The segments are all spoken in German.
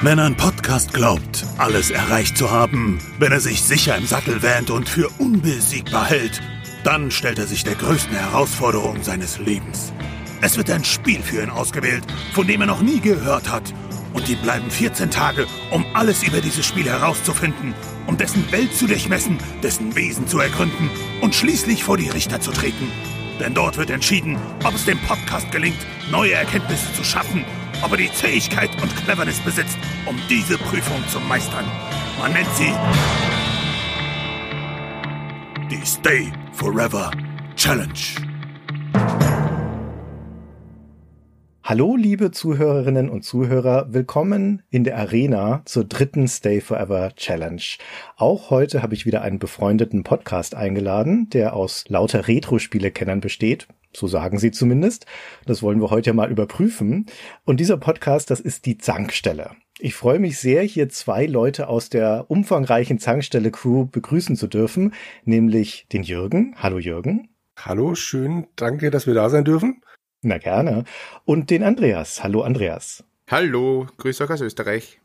Wenn ein Podcast glaubt, alles erreicht zu haben, wenn er sich sicher im Sattel wähnt und für unbesiegbar hält, dann stellt er sich der größten Herausforderung seines Lebens. Es wird ein Spiel für ihn ausgewählt, von dem er noch nie gehört hat. Und ihm bleiben 14 Tage, um alles über dieses Spiel herauszufinden, um dessen Welt zu durchmessen, dessen Wesen zu ergründen und schließlich vor die Richter zu treten. Denn dort wird entschieden, ob es dem Podcast gelingt, neue Erkenntnisse zu schaffen, ob er die Fähigkeit und Cleverness besitzt, um diese Prüfung zu meistern. Man nennt sie die Stay Forever Challenge. Hallo, liebe Zuhörerinnen und Zuhörer, willkommen in der Arena zur dritten Stay Forever Challenge. Auch heute habe ich wieder einen befreundeten Podcast eingeladen, der aus lauter Retro-Spiele-Kennern besteht. So sagen sie zumindest. Das wollen wir heute mal überprüfen. Und dieser Podcast, das ist die Zankstelle. Ich freue mich sehr, hier zwei Leute aus der umfangreichen Zankstelle-Crew begrüßen zu dürfen, nämlich den Jürgen. Hallo Jürgen. Hallo, schön, danke, dass wir da sein dürfen. Na gerne. Und den Andreas. Hallo Andreas. Hallo, grüß euch aus Österreich.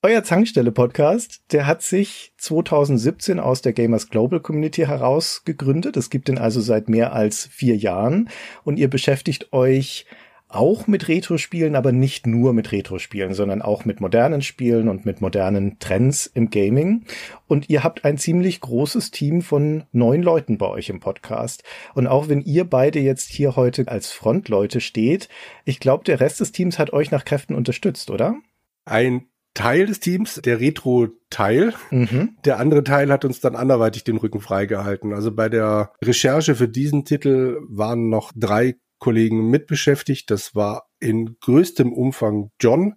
Euer Zankstelle-Podcast, der hat sich 2017 aus der Gamers Global Community heraus gegründet. Es gibt den also seit mehr als vier Jahren und ihr beschäftigt euch auch mit Retro-Spielen, aber nicht nur mit Retro-Spielen, sondern auch mit modernen Spielen und mit modernen Trends im Gaming. Und ihr habt ein ziemlich großes Team von neun Leuten bei euch im Podcast. Und auch wenn ihr beide jetzt hier heute als Frontleute steht, ich glaube, der Rest des Teams hat euch nach Kräften unterstützt, oder? Ein Teil des Teams, der Retro-Teil. Mhm. Der andere Teil hat uns dann anderweitig den Rücken freigehalten. Also bei der Recherche für diesen Titel waren noch drei Kollegen mitbeschäftigt. Das war in größtem Umfang John.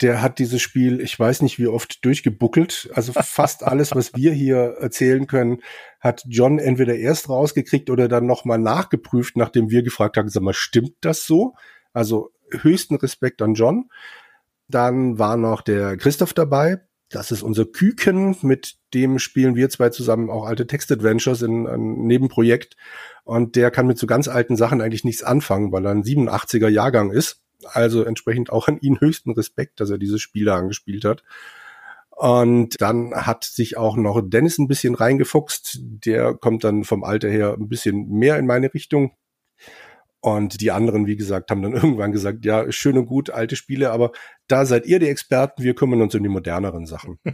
Der hat dieses Spiel, ich weiß nicht wie oft, durchgebuckelt. Also fast alles, was wir hier erzählen können, hat John entweder erst rausgekriegt oder dann nochmal nachgeprüft, nachdem wir gefragt haben, sag mal, stimmt das so? Also höchsten Respekt an John. Dann war noch der Christoph dabei. Das ist unser Küken, mit dem spielen wir zwei zusammen auch alte Text-Adventures in einem Nebenprojekt. Und der kann mit so ganz alten Sachen eigentlich nichts anfangen, weil er ein 87er Jahrgang ist. Also entsprechend auch an ihn höchsten Respekt, dass er diese Spiele angespielt hat. Und dann hat sich auch noch Dennis ein bisschen reingefuchst. Der kommt dann vom Alter her ein bisschen mehr in meine Richtung. Und die anderen, wie gesagt, haben dann irgendwann gesagt, ja, schön und gut, alte Spiele, aber da seid ihr die Experten, wir kümmern uns um die moderneren Sachen.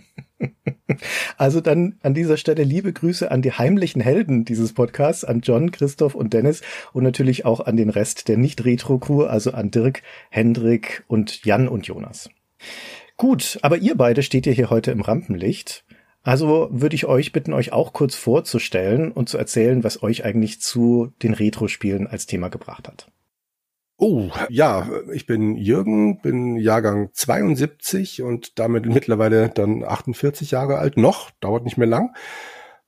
Also dann an dieser Stelle liebe Grüße an die heimlichen Helden dieses Podcasts, an John, Christoph und Dennis und natürlich auch an den Rest der Nicht-Retro-Crew, also an Dirk, Hendrik und Jan und Jonas. Gut, aber ihr beide steht ja hier heute im Rampenlicht. Also würde ich euch bitten, euch auch kurz vorzustellen und zu erzählen, was euch eigentlich zu den Retro-Spielen als Thema gebracht hat. Oh, ja, ich bin Jürgen, bin Jahrgang 72 und damit mittlerweile dann 48 Jahre alt. Noch, dauert nicht mehr lang.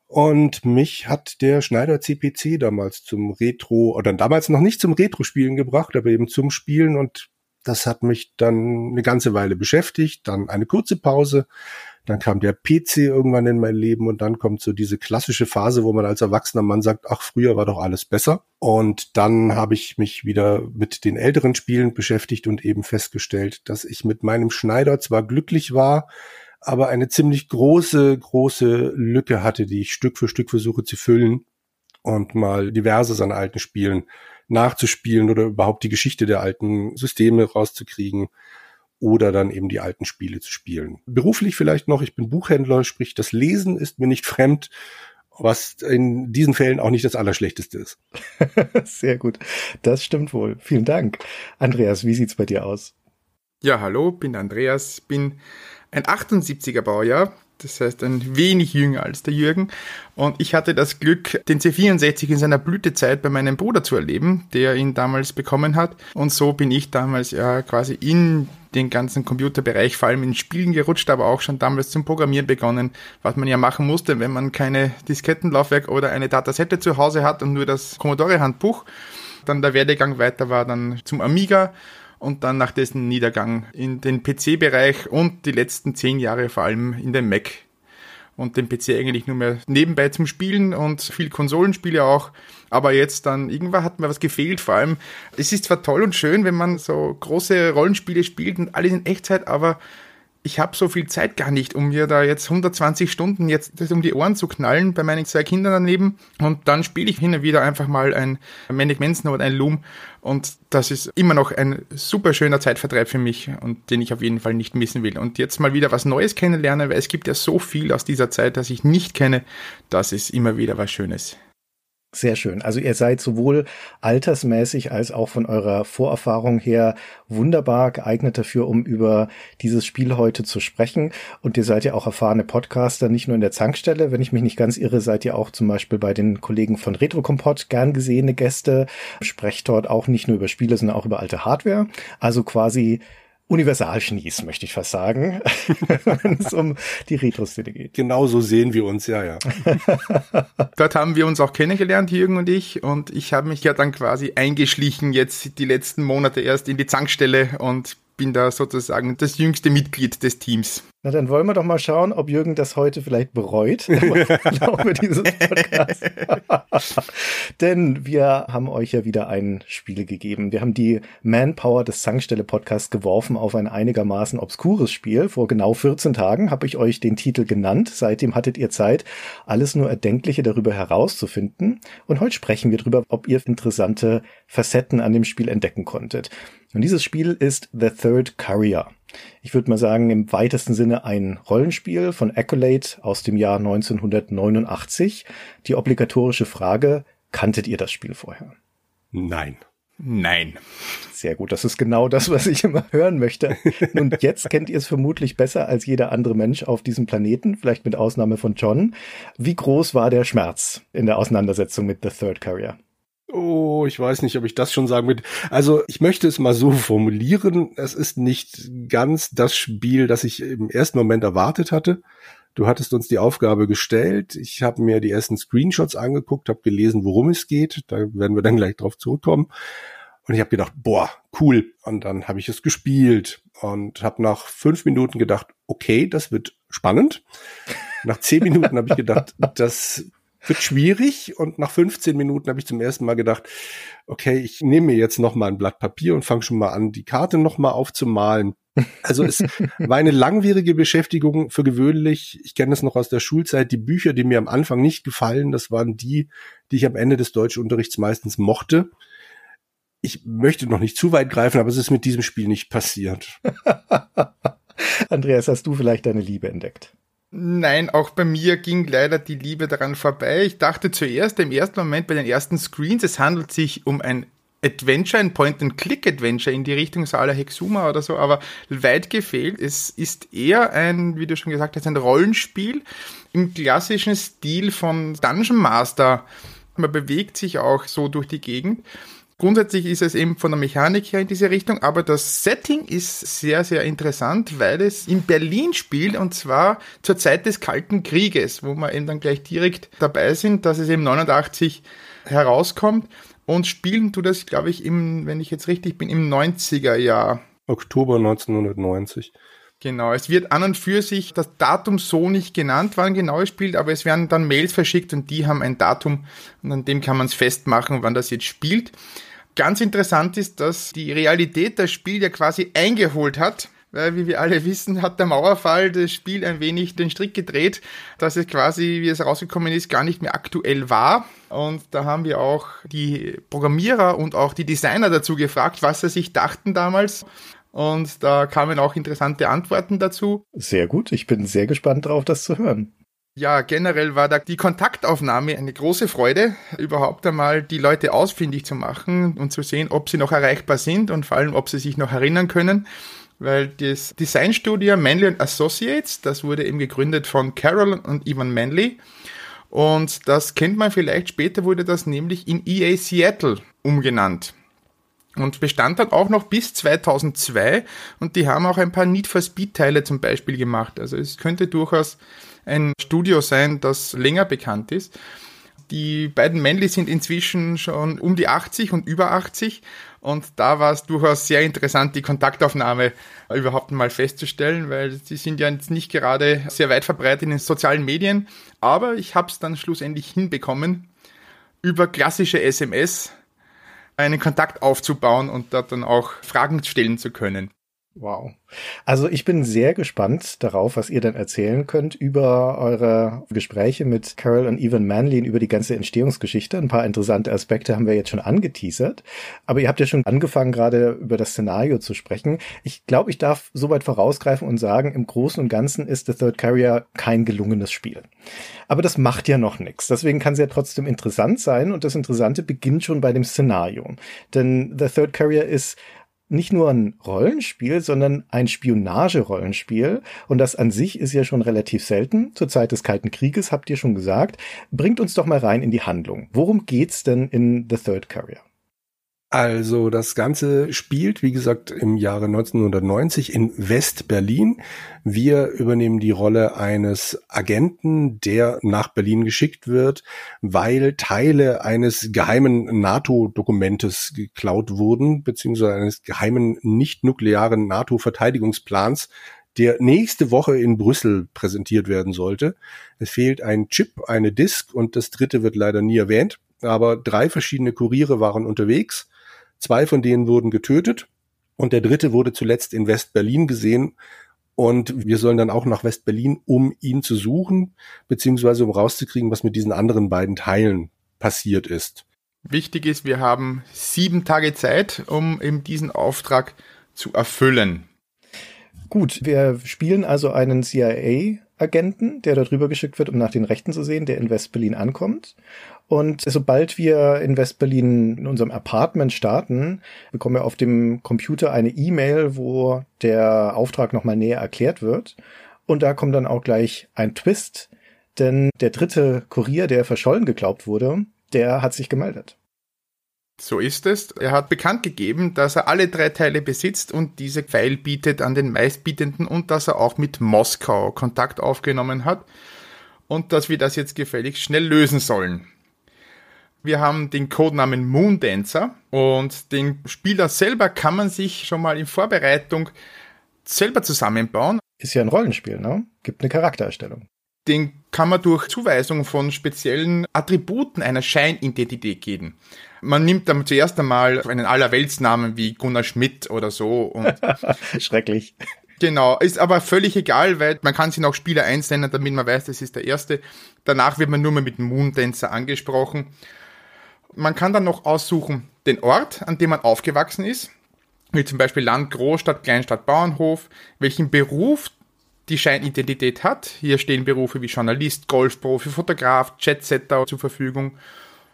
Und mich hat der Schneider CPC damals zum Retro, oder damals noch nicht zum Retro-Spielen gebracht, aber eben zum Spielen und das hat mich dann eine ganze Weile beschäftigt, dann eine kurze Pause dann kam der PC irgendwann in mein Leben und dann kommt so diese klassische Phase, wo man als erwachsener Mann sagt, ach, früher war doch alles besser. Und dann habe ich mich wieder mit den älteren Spielen beschäftigt und eben festgestellt, dass ich mit meinem Schneider zwar glücklich war, aber eine ziemlich große, große Lücke hatte, die ich Stück für Stück versuche zu füllen und mal diverses an alten Spielen nachzuspielen oder überhaupt die Geschichte der alten Systeme rauszukriegen oder dann eben die alten Spiele zu spielen. Beruflich vielleicht noch, ich bin Buchhändler, sprich das Lesen ist mir nicht fremd, was in diesen Fällen auch nicht das Allerschlechteste ist. Sehr gut, das stimmt wohl. Vielen Dank. Andreas, wie sieht's bei dir aus? Ja, hallo, bin Andreas, bin ein 78er Baujahr, das heißt ein wenig jünger als der Jürgen. Und ich hatte das Glück, den C64 in seiner Blütezeit bei meinem Bruder zu erleben, der ihn damals bekommen hat. Und so bin ich damals ja quasi in den ganzen Computerbereich, vor allem in Spielen gerutscht, aber auch schon damals zum Programmieren begonnen, was man ja machen musste, wenn man keine Diskettenlaufwerk oder eine Datasette zu Hause hat und nur das Commodore-Handbuch. Dann der Werdegang weiter war dann zum Amiga und dann nach dessen Niedergang in den PC-Bereich und die letzten zehn Jahre vor allem in den Mac. Und den PC eigentlich nur mehr nebenbei zum Spielen und viel Konsolenspiele auch. Aber jetzt dann, irgendwann hat mir was gefehlt. Vor allem, es ist zwar toll und schön, wenn man so große Rollenspiele spielt und alles in Echtzeit, aber ich habe so viel Zeit gar nicht, um mir da jetzt 120 Stunden jetzt das um die Ohren zu knallen bei meinen zwei Kindern daneben. Und dann spiele ich hin und wieder einfach mal ein Manic Manson oder ein Loom. Und das ist immer noch ein super schöner Zeitvertreib für mich und den ich auf jeden Fall nicht missen will. Und jetzt mal wieder was Neues kennenlernen, weil es gibt ja so viel aus dieser Zeit, das ich nicht kenne. Das ist immer wieder was Schönes. Sehr schön. Also ihr seid sowohl altersmäßig als auch von eurer Vorerfahrung her wunderbar geeignet dafür, um über dieses Spiel heute zu sprechen. Und ihr seid ja auch erfahrene Podcaster, nicht nur in der Zankstelle. Wenn ich mich nicht ganz irre, seid ihr auch zum Beispiel bei den Kollegen von Retrokompott gern gesehene Gäste. Sprecht dort auch nicht nur über Spiele, sondern auch über alte Hardware. Also quasi Universalschnies, möchte ich fast sagen, wenn es um die Retro-Szene geht. Genau so sehen wir uns, ja, ja. Dort haben wir uns auch kennengelernt, Jürgen und ich, und ich habe mich ja dann quasi eingeschlichen jetzt die letzten Monate erst in die Zankstelle und bin da sozusagen das jüngste Mitglied des Teams. Na, dann wollen wir doch mal schauen, ob Jürgen das heute vielleicht bereut. Dieses Podcast. Denn wir haben euch ja wieder ein Spiel gegeben. Wir haben die Manpower des Zankstelle Podcasts geworfen auf ein einigermaßen obskures Spiel. Vor genau 14 Tagen habe ich euch den Titel genannt. Seitdem hattet ihr Zeit, alles nur Erdenkliche darüber herauszufinden. Und heute sprechen wir darüber, ob ihr interessante Facetten an dem Spiel entdecken konntet. Und dieses Spiel ist The Third Courier. Ich würde mal sagen, im weitesten Sinne ein Rollenspiel von Accolade aus dem Jahr 1989. Die obligatorische Frage, kanntet ihr das Spiel vorher? Nein. Nein. Sehr gut, das ist genau das, was ich immer hören möchte. Und jetzt kennt ihr es vermutlich besser als jeder andere Mensch auf diesem Planeten, vielleicht mit Ausnahme von John. Wie groß war der Schmerz in der Auseinandersetzung mit The Third Carrier? Oh, ich weiß nicht, ob ich das schon sagen will. Also ich möchte es mal so formulieren. Es ist nicht ganz das Spiel, das ich im ersten Moment erwartet hatte. Du hattest uns die Aufgabe gestellt. Ich habe mir die ersten Screenshots angeguckt, habe gelesen, worum es geht. Da werden wir dann gleich drauf zurückkommen. Und ich habe gedacht, boah, cool. Und dann habe ich es gespielt und habe nach fünf Minuten gedacht, okay, das wird spannend. Nach zehn Minuten habe ich gedacht, das wird schwierig und nach 15 Minuten habe ich zum ersten Mal gedacht, okay, ich nehme mir jetzt noch mal ein Blatt Papier und fange schon mal an, die Karte noch mal aufzumalen. Also es war eine langwierige Beschäftigung für gewöhnlich. Ich kenne das noch aus der Schulzeit. Die Bücher, die mir am Anfang nicht gefallen, das waren die, die ich am Ende des Deutschunterrichts meistens mochte. Ich möchte noch nicht zu weit greifen, aber es ist mit diesem Spiel nicht passiert. Andreas, hast du vielleicht deine Liebe entdeckt? Nein, auch bei mir ging leider die Liebe daran vorbei. Ich dachte zuerst im ersten Moment bei den ersten Screens, es handelt sich um ein Adventure, ein Point-and-Click-Adventure in die Richtung Sala Hexuma oder so, aber weit gefehlt. Es ist eher ein, wie du schon gesagt hast, ein Rollenspiel im klassischen Stil von Dungeon Master. Man bewegt sich auch so durch die Gegend. Grundsätzlich ist es eben von der Mechanik her in diese Richtung, aber das Setting ist sehr, sehr interessant, weil es in Berlin spielt und zwar zur Zeit des Kalten Krieges, wo wir eben dann gleich direkt dabei sind, dass es eben 89 herauskommt und spielen tut das, glaube ich, im, wenn ich jetzt richtig bin, im 90er Jahr. Oktober 1990. Genau, es wird an und für sich das Datum so nicht genannt, wann genau es spielt, aber es werden dann Mails verschickt und die haben ein Datum und an dem kann man es festmachen, wann das jetzt spielt. Ganz interessant ist, dass die Realität das Spiel ja quasi eingeholt hat. Weil, wie wir alle wissen, hat der Mauerfall das Spiel ein wenig den Strick gedreht, dass es quasi, wie es rausgekommen ist, gar nicht mehr aktuell war. Und da haben wir auch die Programmierer und auch die Designer dazu gefragt, was sie sich dachten damals. Und da kamen auch interessante Antworten dazu. Sehr gut. Ich bin sehr gespannt darauf, das zu hören. Ja, generell war da die Kontaktaufnahme eine große Freude, überhaupt einmal die Leute ausfindig zu machen und zu sehen, ob sie noch erreichbar sind und vor allem, ob sie sich noch erinnern können. Weil das Designstudio Manley Associates, das wurde eben gegründet von Carol und Ivan Manley. Und das kennt man vielleicht, später wurde das nämlich in EA Seattle umgenannt. Und bestand dann auch noch bis 2002 und die haben auch ein paar Need for Speed Teile zum Beispiel gemacht. Also es könnte durchaus ein Studio sein, das länger bekannt ist. Die beiden Männli sind inzwischen schon um die 80 und über 80 und da war es durchaus sehr interessant, die Kontaktaufnahme überhaupt mal festzustellen, weil sie sind ja jetzt nicht gerade sehr weit verbreitet in den sozialen Medien, aber ich habe es dann schlussendlich hinbekommen, über klassische SMS einen Kontakt aufzubauen und dort dann auch Fragen stellen zu können. Wow. Also ich bin sehr gespannt darauf, was ihr dann erzählen könnt über eure Gespräche mit Carol und Evan Manley über die ganze Entstehungsgeschichte. Ein paar interessante Aspekte haben wir jetzt schon angeteasert. Aber ihr habt ja schon angefangen, gerade über das Szenario zu sprechen. Ich glaube, ich darf soweit vorausgreifen und sagen, im Großen und Ganzen ist The Third Carrier kein gelungenes Spiel. Aber das macht ja noch nichts. Deswegen kann es ja trotzdem interessant sein. Und das Interessante beginnt schon bei dem Szenario. Denn The Third Carrier ist nicht nur ein Rollenspiel, sondern ein Spionage-Rollenspiel. Und das an sich ist ja schon relativ selten. Zur Zeit des Kalten Krieges habt ihr schon gesagt. Bringt uns doch mal rein in die Handlung. Worum geht's denn in The Third Carrier? Also das Ganze spielt, wie gesagt, im Jahre 1990 in West-Berlin. Wir übernehmen die Rolle eines Agenten, der nach Berlin geschickt wird, weil Teile eines geheimen NATO-Dokumentes geklaut wurden, beziehungsweise eines geheimen nicht-nuklearen NATO-Verteidigungsplans, der nächste Woche in Brüssel präsentiert werden sollte. Es fehlt ein Chip, eine Disk und das dritte wird leider nie erwähnt. Aber drei verschiedene Kuriere waren unterwegs Zwei von denen wurden getötet und der dritte wurde zuletzt in West-Berlin gesehen. Und wir sollen dann auch nach West-Berlin, um ihn zu suchen, beziehungsweise um rauszukriegen, was mit diesen anderen beiden Teilen passiert ist. Wichtig ist, wir haben sieben Tage Zeit, um eben diesen Auftrag zu erfüllen. Gut, wir spielen also einen CIA-Agenten, der darüber geschickt wird, um nach den Rechten zu sehen, der in West-Berlin ankommt. Und sobald wir in Westberlin in unserem Apartment starten, bekommen wir auf dem Computer eine E-Mail, wo der Auftrag nochmal näher erklärt wird. Und da kommt dann auch gleich ein Twist, denn der dritte Kurier, der verschollen geglaubt wurde, der hat sich gemeldet. So ist es. Er hat bekannt gegeben, dass er alle drei Teile besitzt und diese Pfeil bietet an den meistbietenden und dass er auch mit Moskau Kontakt aufgenommen hat und dass wir das jetzt gefälligst schnell lösen sollen. Wir haben den Codenamen Moondancer und den Spieler selber kann man sich schon mal in Vorbereitung selber zusammenbauen. Ist ja ein Rollenspiel, ne? Gibt eine Charaktererstellung. Den kann man durch Zuweisung von speziellen Attributen einer Scheinidentität geben. Man nimmt dann zuerst einmal einen Allerweltsnamen wie Gunnar Schmidt oder so. Und Schrecklich. Genau, ist aber völlig egal, weil man kann sich auch Spieler einsenden, damit man weiß, das ist der erste. Danach wird man nur mal mit Moondancer angesprochen. Man kann dann noch aussuchen den Ort, an dem man aufgewachsen ist, wie zum Beispiel Land, Großstadt, Kleinstadt, Bauernhof, welchen Beruf die Scheinidentität hat. Hier stehen Berufe wie Journalist, Golfprofi, Fotograf, Jetsetter zur Verfügung,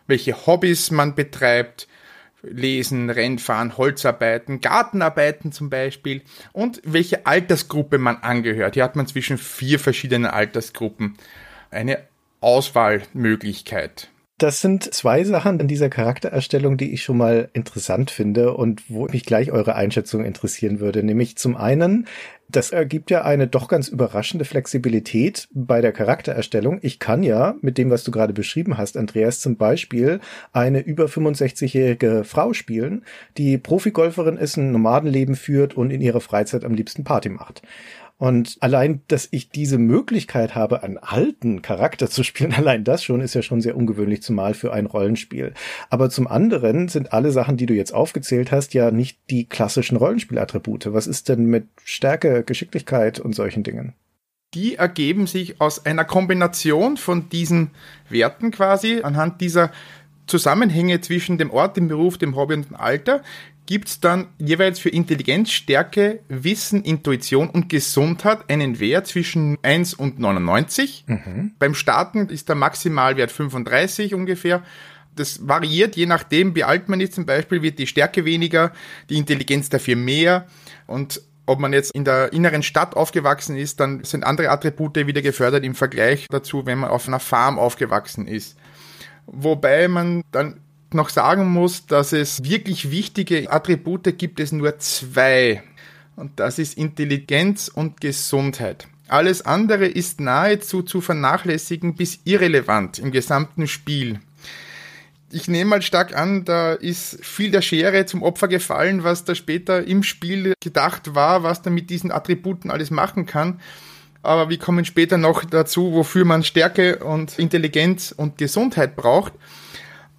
welche Hobbys man betreibt, Lesen, Rennfahren, Holzarbeiten, Gartenarbeiten zum Beispiel und welche Altersgruppe man angehört. Hier hat man zwischen vier verschiedenen Altersgruppen eine Auswahlmöglichkeit. Das sind zwei Sachen in dieser Charaktererstellung, die ich schon mal interessant finde und wo mich gleich eure Einschätzung interessieren würde. Nämlich zum einen, das ergibt ja eine doch ganz überraschende Flexibilität bei der Charaktererstellung. Ich kann ja mit dem, was du gerade beschrieben hast, Andreas, zum Beispiel eine über 65-jährige Frau spielen, die Profigolferin ist, ein Nomadenleben führt und in ihrer Freizeit am liebsten Party macht. Und allein, dass ich diese Möglichkeit habe, einen alten Charakter zu spielen, allein das schon ist ja schon sehr ungewöhnlich, zumal für ein Rollenspiel. Aber zum anderen sind alle Sachen, die du jetzt aufgezählt hast, ja nicht die klassischen Rollenspielattribute. Was ist denn mit Stärke, Geschicklichkeit und solchen Dingen? Die ergeben sich aus einer Kombination von diesen Werten quasi, anhand dieser Zusammenhänge zwischen dem Ort, dem Beruf, dem Hobby und dem Alter, gibt es dann jeweils für Intelligenz, Stärke, Wissen, Intuition und Gesundheit einen Wert zwischen 1 und 99. Mhm. Beim Starten ist der Maximalwert 35 ungefähr. Das variiert je nachdem, wie alt man ist. Zum Beispiel wird die Stärke weniger, die Intelligenz dafür mehr. Und ob man jetzt in der inneren Stadt aufgewachsen ist, dann sind andere Attribute wieder gefördert im Vergleich dazu, wenn man auf einer Farm aufgewachsen ist. Wobei man dann noch sagen muss, dass es wirklich wichtige Attribute gibt es nur zwei. Und das ist Intelligenz und Gesundheit. Alles andere ist nahezu zu vernachlässigen bis irrelevant im gesamten Spiel. Ich nehme mal stark an, da ist viel der Schere zum Opfer gefallen, was da später im Spiel gedacht war, was da mit diesen Attributen alles machen kann. Aber wir kommen später noch dazu, wofür man Stärke und Intelligenz und Gesundheit braucht.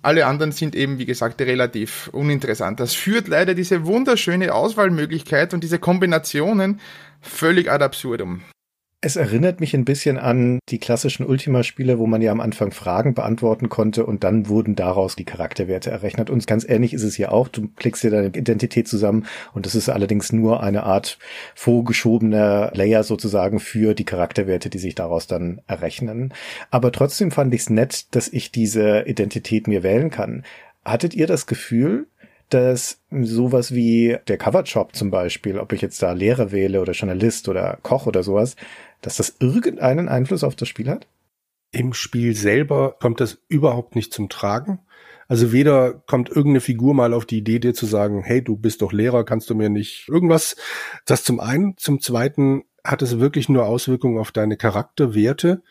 Alle anderen sind eben, wie gesagt, relativ uninteressant. Das führt leider diese wunderschöne Auswahlmöglichkeit und diese Kombinationen völlig ad absurdum. Es erinnert mich ein bisschen an die klassischen Ultima-Spiele, wo man ja am Anfang Fragen beantworten konnte und dann wurden daraus die Charakterwerte errechnet. Und ganz ähnlich ist es hier auch. Du klickst dir deine Identität zusammen und das ist allerdings nur eine Art vorgeschobener Layer sozusagen für die Charakterwerte, die sich daraus dann errechnen. Aber trotzdem fand ich es nett, dass ich diese Identität mir wählen kann. Hattet ihr das Gefühl, dass sowas wie der Covershop zum Beispiel, ob ich jetzt da Lehrer wähle oder Journalist oder Koch oder sowas, dass das irgendeinen Einfluss auf das Spiel hat? Im Spiel selber kommt das überhaupt nicht zum Tragen. Also weder kommt irgendeine Figur mal auf die Idee, dir zu sagen, hey, du bist doch Lehrer, kannst du mir nicht irgendwas. Das zum einen. Zum zweiten hat es wirklich nur Auswirkungen auf deine Charakterwerte,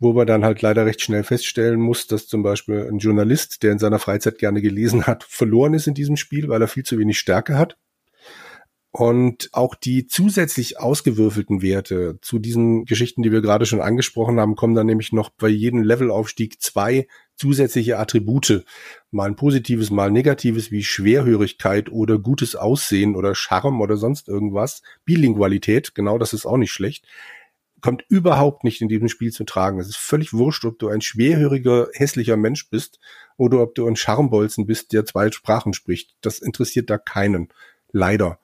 wo man dann halt leider recht schnell feststellen muss, dass zum Beispiel ein Journalist, der in seiner Freizeit gerne gelesen hat, verloren ist in diesem Spiel, weil er viel zu wenig Stärke hat. Und auch die zusätzlich ausgewürfelten Werte zu diesen Geschichten, die wir gerade schon angesprochen haben, kommen dann nämlich noch bei jedem Levelaufstieg zwei zusätzliche Attribute. Mal ein positives, mal ein negatives, wie Schwerhörigkeit oder gutes Aussehen oder Charme oder sonst irgendwas. Bilingualität, genau das ist auch nicht schlecht. Kommt überhaupt nicht in diesem Spiel zu tragen. Es ist völlig wurscht, ob du ein schwerhöriger, hässlicher Mensch bist oder ob du ein Charmbolzen bist, der zwei Sprachen spricht. Das interessiert da keinen. Leider.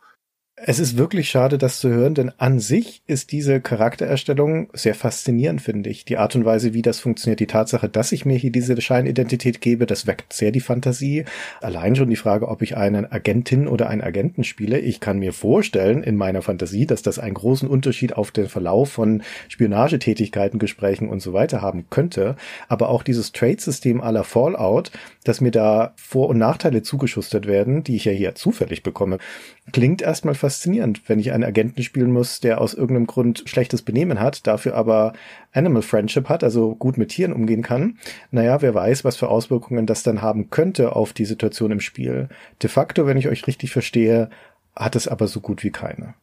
Es ist wirklich schade, das zu hören, denn an sich ist diese Charaktererstellung sehr faszinierend, finde ich. Die Art und Weise, wie das funktioniert, die Tatsache, dass ich mir hier diese Scheinidentität gebe, das weckt sehr die Fantasie. Allein schon die Frage, ob ich einen Agentin oder einen Agenten spiele. Ich kann mir vorstellen, in meiner Fantasie, dass das einen großen Unterschied auf den Verlauf von Spionagetätigkeiten, Gesprächen und so weiter haben könnte. Aber auch dieses Trade-System aller Fallout, dass mir da Vor- und Nachteile zugeschustert werden, die ich ja hier zufällig bekomme, klingt erstmal faszinierend, wenn ich einen Agenten spielen muss, der aus irgendeinem Grund schlechtes Benehmen hat, dafür aber Animal Friendship hat, also gut mit Tieren umgehen kann. Naja, wer weiß, was für Auswirkungen das dann haben könnte auf die Situation im Spiel. De facto, wenn ich euch richtig verstehe, hat es aber so gut wie keine.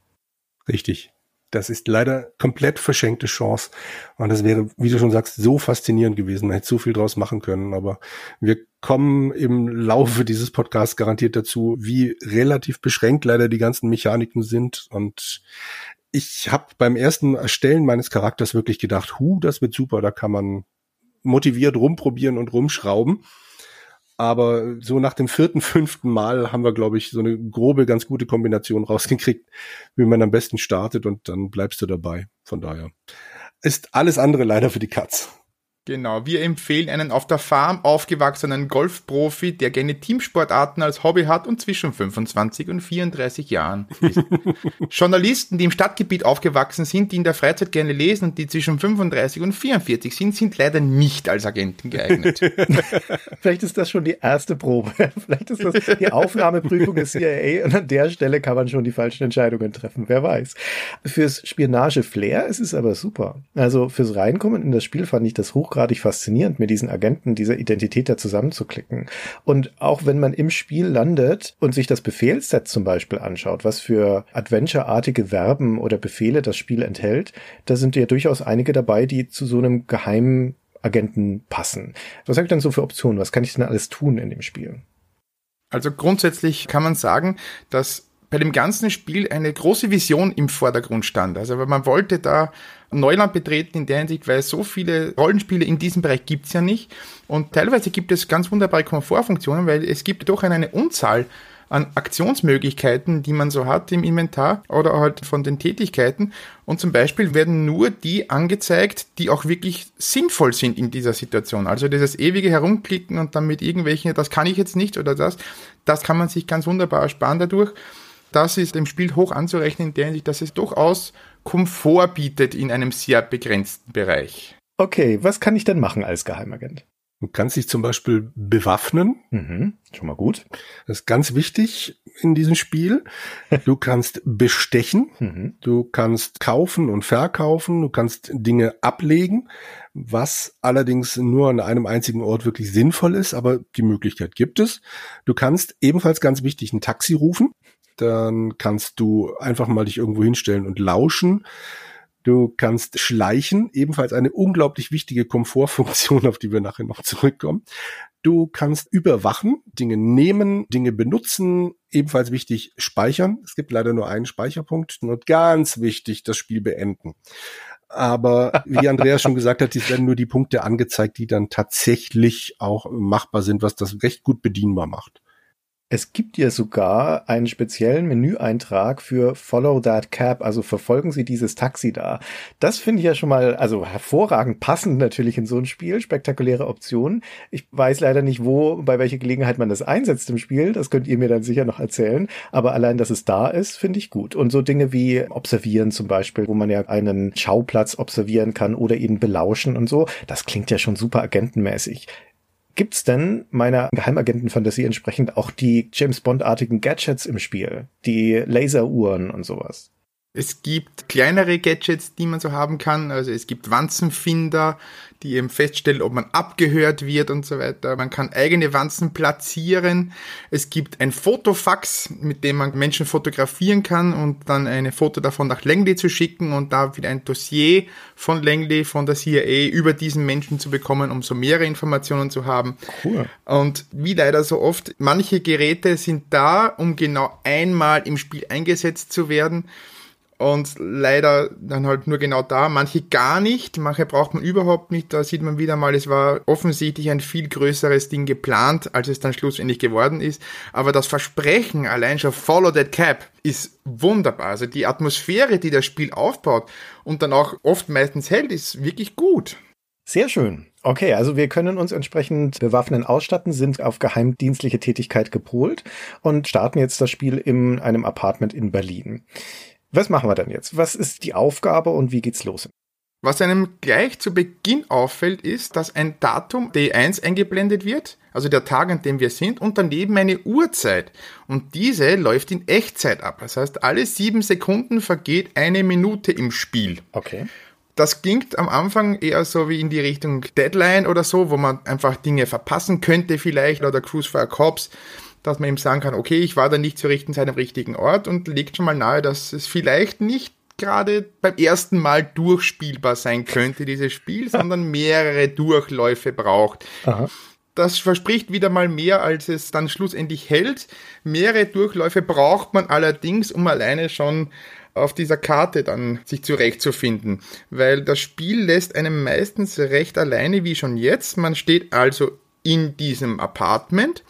Richtig. Das ist leider komplett verschenkte Chance. Und das wäre, wie du schon sagst, so faszinierend gewesen. Man hätte so viel draus machen können. Aber wir kommen im Laufe dieses Podcasts garantiert dazu, wie relativ beschränkt leider die ganzen Mechaniken sind. Und ich habe beim ersten Erstellen meines Charakters wirklich gedacht, hu, das wird super, da kann man motiviert rumprobieren und rumschrauben. Aber so nach dem vierten, fünften Mal haben wir, glaube ich, so eine grobe, ganz gute Kombination rausgekriegt, wie man am besten startet und dann bleibst du dabei. Von daher ist alles andere leider für die Katz. Genau, wir empfehlen einen auf der Farm aufgewachsenen Golfprofi, der gerne Teamsportarten als Hobby hat und zwischen 25 und 34 Jahren ist. Journalisten, die im Stadtgebiet aufgewachsen sind, die in der Freizeit gerne lesen und die zwischen 35 und 44 sind, sind leider nicht als Agenten geeignet. Vielleicht ist das schon die erste Probe. Vielleicht ist das die Aufnahmeprüfung des CIA und an der Stelle kann man schon die falschen Entscheidungen treffen. Wer weiß. Fürs Spionage-Flair ist es aber super. Also fürs Reinkommen in das Spiel fand ich das hochgradig hochgradig faszinierend, mit diesen Agenten dieser Identität da zusammenzuklicken. Und auch wenn man im Spiel landet und sich das Befehlsset zum Beispiel anschaut, was für Adventure-artige Verben oder Befehle das Spiel enthält, da sind ja durchaus einige dabei, die zu so einem geheimen Agenten passen. Was habe ich denn so für Optionen? Was kann ich denn alles tun in dem Spiel? Also grundsätzlich kann man sagen, dass bei dem ganzen Spiel eine große Vision im Vordergrund stand. Also man wollte da Neuland betreten in der Hinsicht, weil so viele Rollenspiele in diesem Bereich gibt's ja nicht. Und teilweise gibt es ganz wunderbare Komfortfunktionen, weil es gibt doch eine Unzahl an Aktionsmöglichkeiten, die man so hat im Inventar oder halt von den Tätigkeiten. Und zum Beispiel werden nur die angezeigt, die auch wirklich sinnvoll sind in dieser Situation. Also dieses ewige Herumklicken und dann mit irgendwelchen, das kann ich jetzt nicht oder das, das kann man sich ganz wunderbar ersparen dadurch. Das ist dem Spiel hoch anzurechnen in der Hinsicht, dass es durchaus Komfort bietet in einem sehr begrenzten Bereich. Okay, was kann ich denn machen als Geheimagent? Du kannst dich zum Beispiel bewaffnen. Mhm, schon mal gut. Das ist ganz wichtig in diesem Spiel. Du kannst bestechen. Mhm. Du kannst kaufen und verkaufen. Du kannst Dinge ablegen, was allerdings nur an einem einzigen Ort wirklich sinnvoll ist, aber die Möglichkeit gibt es. Du kannst ebenfalls ganz wichtig ein Taxi rufen dann kannst du einfach mal dich irgendwo hinstellen und lauschen. Du kannst schleichen, ebenfalls eine unglaublich wichtige Komfortfunktion, auf die wir nachher noch zurückkommen. Du kannst überwachen, Dinge nehmen, Dinge benutzen, ebenfalls wichtig speichern. Es gibt leider nur einen Speicherpunkt und ganz wichtig das Spiel beenden. Aber wie Andreas schon gesagt hat, es werden nur die Punkte angezeigt, die dann tatsächlich auch machbar sind, was das recht gut bedienbar macht. Es gibt ja sogar einen speziellen Menüeintrag für Follow That Cab, also verfolgen Sie dieses Taxi da. Das finde ich ja schon mal, also hervorragend passend natürlich in so ein Spiel, spektakuläre Option. Ich weiß leider nicht, wo, bei welcher Gelegenheit man das einsetzt im Spiel, das könnt ihr mir dann sicher noch erzählen, aber allein, dass es da ist, finde ich gut. Und so Dinge wie observieren zum Beispiel, wo man ja einen Schauplatz observieren kann oder ihn belauschen und so, das klingt ja schon super agentenmäßig. Gibt's denn meiner Geheimagentenfantasie entsprechend auch die James Bond-artigen Gadgets im Spiel? Die Laseruhren und sowas? Es gibt kleinere Gadgets, die man so haben kann. Also es gibt Wanzenfinder, die eben feststellen, ob man abgehört wird und so weiter. Man kann eigene Wanzen platzieren. Es gibt ein Fotofax, mit dem man Menschen fotografieren kann und dann ein Foto davon nach Langley zu schicken und da wieder ein Dossier von Langley, von der CIA über diesen Menschen zu bekommen, um so mehrere Informationen zu haben. Cool. Und wie leider so oft, manche Geräte sind da, um genau einmal im Spiel eingesetzt zu werden und leider dann halt nur genau da, manche gar nicht, manche braucht man überhaupt nicht, da sieht man wieder mal, es war offensichtlich ein viel größeres Ding geplant, als es dann schlussendlich geworden ist, aber das Versprechen allein schon Follow That Cap ist wunderbar, also die Atmosphäre, die das Spiel aufbaut und dann auch oft meistens hält, ist wirklich gut. Sehr schön. Okay, also wir können uns entsprechend bewaffnen ausstatten, sind auf geheimdienstliche Tätigkeit gepolt und starten jetzt das Spiel in einem Apartment in Berlin. Was machen wir dann jetzt? Was ist die Aufgabe und wie geht's los? Was einem gleich zu Beginn auffällt, ist, dass ein Datum D1 eingeblendet wird, also der Tag, an dem wir sind, und daneben eine Uhrzeit. Und diese läuft in Echtzeit ab. Das heißt, alle sieben Sekunden vergeht eine Minute im Spiel. Okay. Das klingt am Anfang eher so wie in die Richtung Deadline oder so, wo man einfach Dinge verpassen könnte vielleicht, oder Cruise for a Corps dass man ihm sagen kann, okay, ich war da nicht zur richtigen Zeit am richtigen Ort und legt schon mal nahe, dass es vielleicht nicht gerade beim ersten Mal durchspielbar sein könnte, dieses Spiel, sondern mehrere Durchläufe braucht. Aha. Das verspricht wieder mal mehr, als es dann schlussendlich hält. Mehrere Durchläufe braucht man allerdings, um alleine schon auf dieser Karte dann sich zurechtzufinden, weil das Spiel lässt einem meistens recht alleine wie schon jetzt. Man steht also in diesem Apartment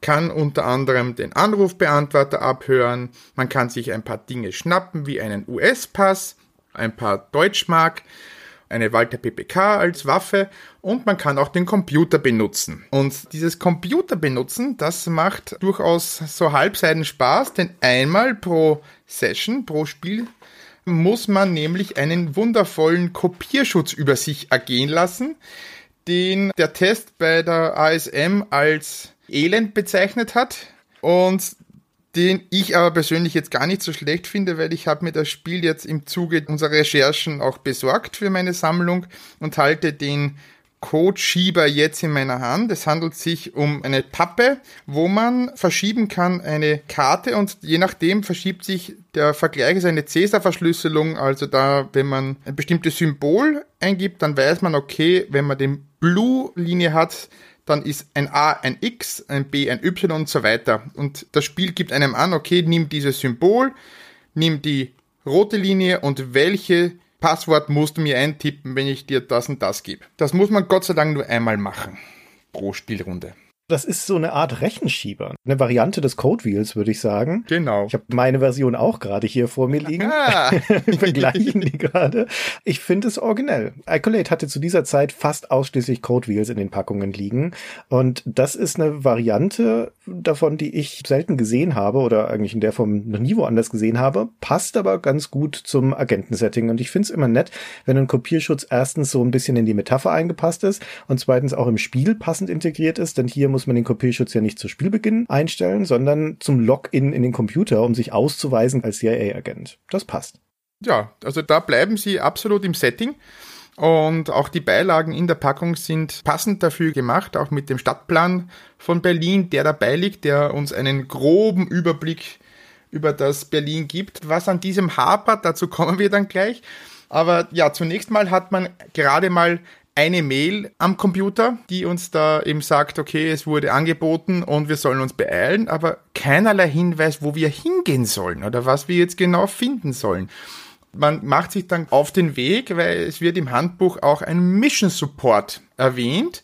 kann unter anderem den Anrufbeantworter abhören, man kann sich ein paar Dinge schnappen, wie einen US-Pass, ein paar Deutschmark, eine Walter PPK als Waffe und man kann auch den Computer benutzen. Und dieses Computer benutzen, das macht durchaus so halbseiden Spaß, denn einmal pro Session, pro Spiel muss man nämlich einen wundervollen Kopierschutz über sich ergehen lassen, den der Test bei der ASM als elend bezeichnet hat und den ich aber persönlich jetzt gar nicht so schlecht finde, weil ich habe mir das Spiel jetzt im Zuge unserer Recherchen auch besorgt für meine Sammlung und halte den Codeschieber jetzt in meiner Hand. Es handelt sich um eine Pappe, wo man verschieben kann eine Karte und je nachdem verschiebt sich der Vergleich ist eine Cäsar-Verschlüsselung. Also da, wenn man ein bestimmtes Symbol eingibt, dann weiß man, okay, wenn man den Blue-Linie hat, dann ist ein A ein X, ein B ein Y und so weiter. Und das Spiel gibt einem an, okay, nimm dieses Symbol, nimm die rote Linie und welche Passwort musst du mir eintippen, wenn ich dir das und das gebe. Das muss man Gott sei Dank nur einmal machen pro Spielrunde. Das ist so eine Art Rechenschieber. Eine Variante des Code Wheels, würde ich sagen. Genau. Ich habe meine Version auch gerade hier vor mir liegen. Wir vergleichen die gerade. Ich finde es originell. Icolate hatte zu dieser Zeit fast ausschließlich Code Wheels in den Packungen liegen. Und das ist eine Variante davon, die ich selten gesehen habe oder eigentlich in der Form noch nie woanders gesehen habe. Passt aber ganz gut zum Agentensetting. Und ich finde es immer nett, wenn ein Kopierschutz erstens so ein bisschen in die Metapher eingepasst ist und zweitens auch im Spiel passend integriert ist. Denn hier muss man den Kopierschutz ja nicht zu Spielbeginn einstellen, sondern zum Login in den Computer, um sich auszuweisen als CIA-Agent. Das passt. Ja, also da bleiben sie absolut im Setting. Und auch die Beilagen in der Packung sind passend dafür gemacht, auch mit dem Stadtplan von Berlin, der dabei liegt, der uns einen groben Überblick über das Berlin gibt. Was an diesem hapert, dazu kommen wir dann gleich. Aber ja, zunächst mal hat man gerade mal eine Mail am Computer, die uns da eben sagt, okay, es wurde angeboten und wir sollen uns beeilen, aber keinerlei Hinweis, wo wir hingehen sollen oder was wir jetzt genau finden sollen. Man macht sich dann auf den Weg, weil es wird im Handbuch auch ein Mission Support erwähnt.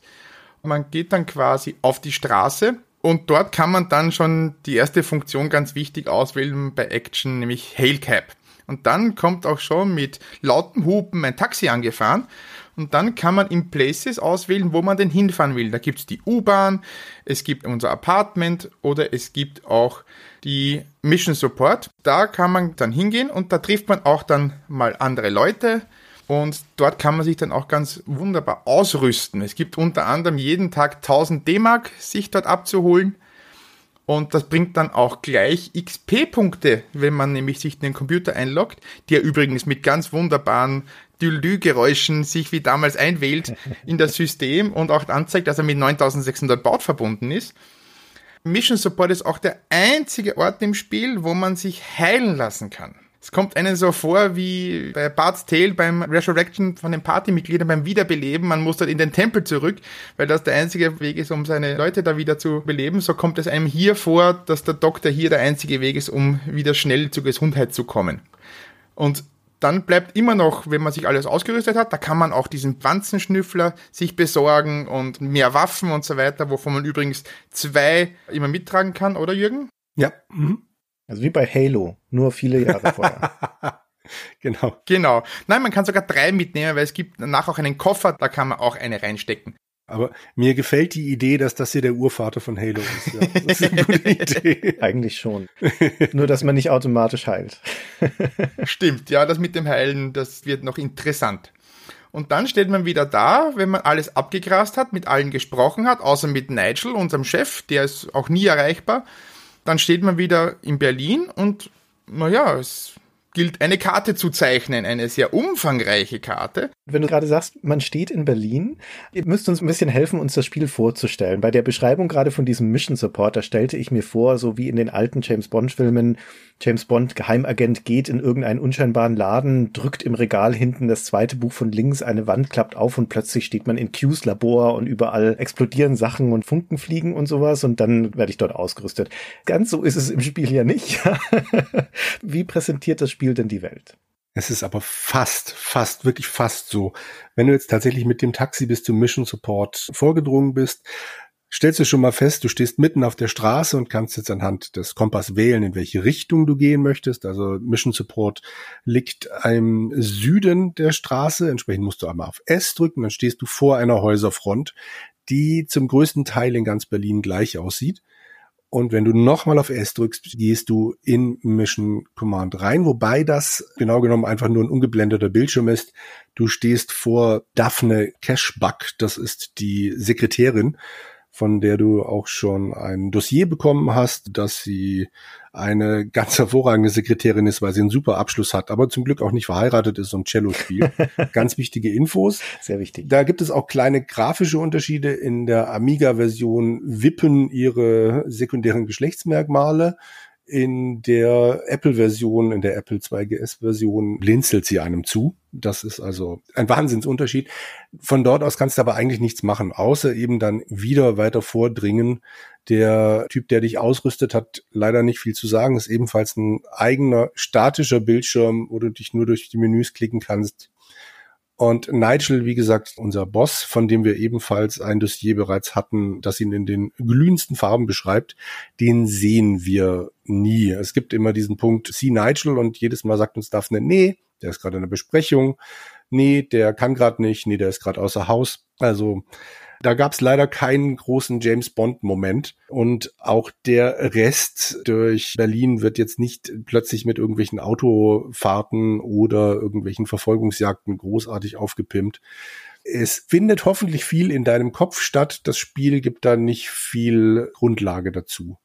Man geht dann quasi auf die Straße und dort kann man dann schon die erste Funktion ganz wichtig auswählen bei Action, nämlich Hail Cab. Und dann kommt auch schon mit lautem Hupen ein Taxi angefahren. Und dann kann man in Places auswählen, wo man denn hinfahren will. Da gibt es die U-Bahn, es gibt unser Apartment oder es gibt auch die Mission Support. Da kann man dann hingehen und da trifft man auch dann mal andere Leute. Und dort kann man sich dann auch ganz wunderbar ausrüsten. Es gibt unter anderem jeden Tag 1000 D-Mark sich dort abzuholen. Und das bringt dann auch gleich XP-Punkte, wenn man nämlich sich den Computer einloggt, der übrigens mit ganz wunderbaren Dülü-Geräuschen sich wie damals einwählt in das System und auch anzeigt, dass er mit 9600 Baut verbunden ist. Mission Support ist auch der einzige Ort im Spiel, wo man sich heilen lassen kann. Es kommt einem so vor wie bei Bart's Tale beim Resurrection von den Partymitgliedern beim Wiederbeleben. Man muss dort in den Tempel zurück, weil das der einzige Weg ist, um seine Leute da wieder zu beleben. So kommt es einem hier vor, dass der Doktor hier der einzige Weg ist, um wieder schnell zur Gesundheit zu kommen. Und dann bleibt immer noch, wenn man sich alles ausgerüstet hat, da kann man auch diesen Pflanzenschnüffler sich besorgen und mehr Waffen und so weiter, wovon man übrigens zwei immer mittragen kann, oder Jürgen? Ja. Mhm. Also wie bei Halo, nur viele Jahre vorher. genau. Genau. Nein, man kann sogar drei mitnehmen, weil es gibt danach auch einen Koffer, da kann man auch eine reinstecken. Aber mir gefällt die Idee, dass das hier der Urvater von Halo ist. Ja. Das ist eine gute Idee. Eigentlich schon. Nur, dass man nicht automatisch heilt. Stimmt, ja, das mit dem Heilen, das wird noch interessant. Und dann steht man wieder da, wenn man alles abgegrast hat, mit allen gesprochen hat, außer mit Nigel, unserem Chef, der ist auch nie erreichbar. Dann steht man wieder in Berlin und naja, es gilt eine Karte zu zeichnen, eine sehr umfangreiche Karte. Wenn du gerade sagst, man steht in Berlin, ihr müsst uns ein bisschen helfen, uns das Spiel vorzustellen. Bei der Beschreibung gerade von diesem Mission Support, da stellte ich mir vor, so wie in den alten James Bond Filmen, James Bond, Geheimagent, geht in irgendeinen unscheinbaren Laden, drückt im Regal hinten das zweite Buch von links, eine Wand klappt auf und plötzlich steht man in Q's Labor und überall explodieren Sachen und Funken fliegen und sowas und dann werde ich dort ausgerüstet. Ganz so ist es im Spiel ja nicht. Wie präsentiert das Spiel denn die Welt? Es ist aber fast, fast, wirklich fast so. Wenn du jetzt tatsächlich mit dem Taxi bis zum Mission Support vorgedrungen bist, stellst du schon mal fest, du stehst mitten auf der Straße und kannst jetzt anhand des Kompass wählen, in welche Richtung du gehen möchtest. Also Mission Support liegt im Süden der Straße. Entsprechend musst du einmal auf S drücken, dann stehst du vor einer Häuserfront, die zum größten Teil in ganz Berlin gleich aussieht. Und wenn du nochmal auf S drückst, gehst du in Mission Command rein, wobei das genau genommen einfach nur ein ungeblendeter Bildschirm ist. Du stehst vor Daphne Cashbuck, das ist die Sekretärin von der du auch schon ein Dossier bekommen hast, dass sie eine ganz hervorragende Sekretärin ist, weil sie einen super Abschluss hat, aber zum Glück auch nicht verheiratet ist und Cello spielt. ganz wichtige Infos. Sehr wichtig. Da gibt es auch kleine grafische Unterschiede. In der Amiga-Version wippen ihre sekundären Geschlechtsmerkmale in der Apple-Version, in der Apple 2GS-Version blinzelt sie einem zu. Das ist also ein Wahnsinnsunterschied. Von dort aus kannst du aber eigentlich nichts machen, außer eben dann wieder weiter vordringen. Der Typ, der dich ausrüstet, hat leider nicht viel zu sagen. ist ebenfalls ein eigener statischer Bildschirm, wo du dich nur durch die Menüs klicken kannst. Und Nigel, wie gesagt, unser Boss, von dem wir ebenfalls ein Dossier bereits hatten, das ihn in den glühendsten Farben beschreibt, den sehen wir nie. Es gibt immer diesen Punkt, see Nigel und jedes Mal sagt uns Daphne, nee, der ist gerade in der Besprechung, nee, der kann gerade nicht, nee, der ist gerade außer Haus. Also da gab es leider keinen großen James Bond-Moment. Und auch der Rest durch Berlin wird jetzt nicht plötzlich mit irgendwelchen Autofahrten oder irgendwelchen Verfolgungsjagden großartig aufgepimpt. Es findet hoffentlich viel in deinem Kopf statt. Das Spiel gibt da nicht viel Grundlage dazu.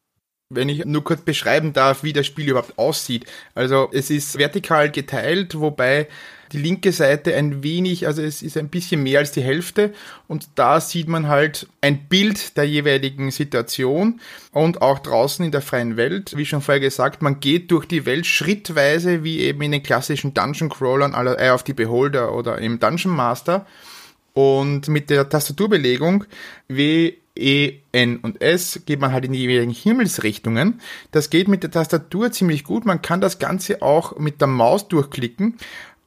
Wenn ich nur kurz beschreiben darf, wie das Spiel überhaupt aussieht. Also es ist vertikal geteilt, wobei die linke Seite ein wenig, also es ist ein bisschen mehr als die Hälfte. Und da sieht man halt ein Bild der jeweiligen Situation und auch draußen in der freien Welt, wie schon vorher gesagt, man geht durch die Welt schrittweise, wie eben in den klassischen Dungeon Crawlern aller äh, auf die Beholder oder im Dungeon Master. Und mit der Tastaturbelegung W, E, N und S geht man halt in die jeweiligen Himmelsrichtungen. Das geht mit der Tastatur ziemlich gut. Man kann das Ganze auch mit der Maus durchklicken.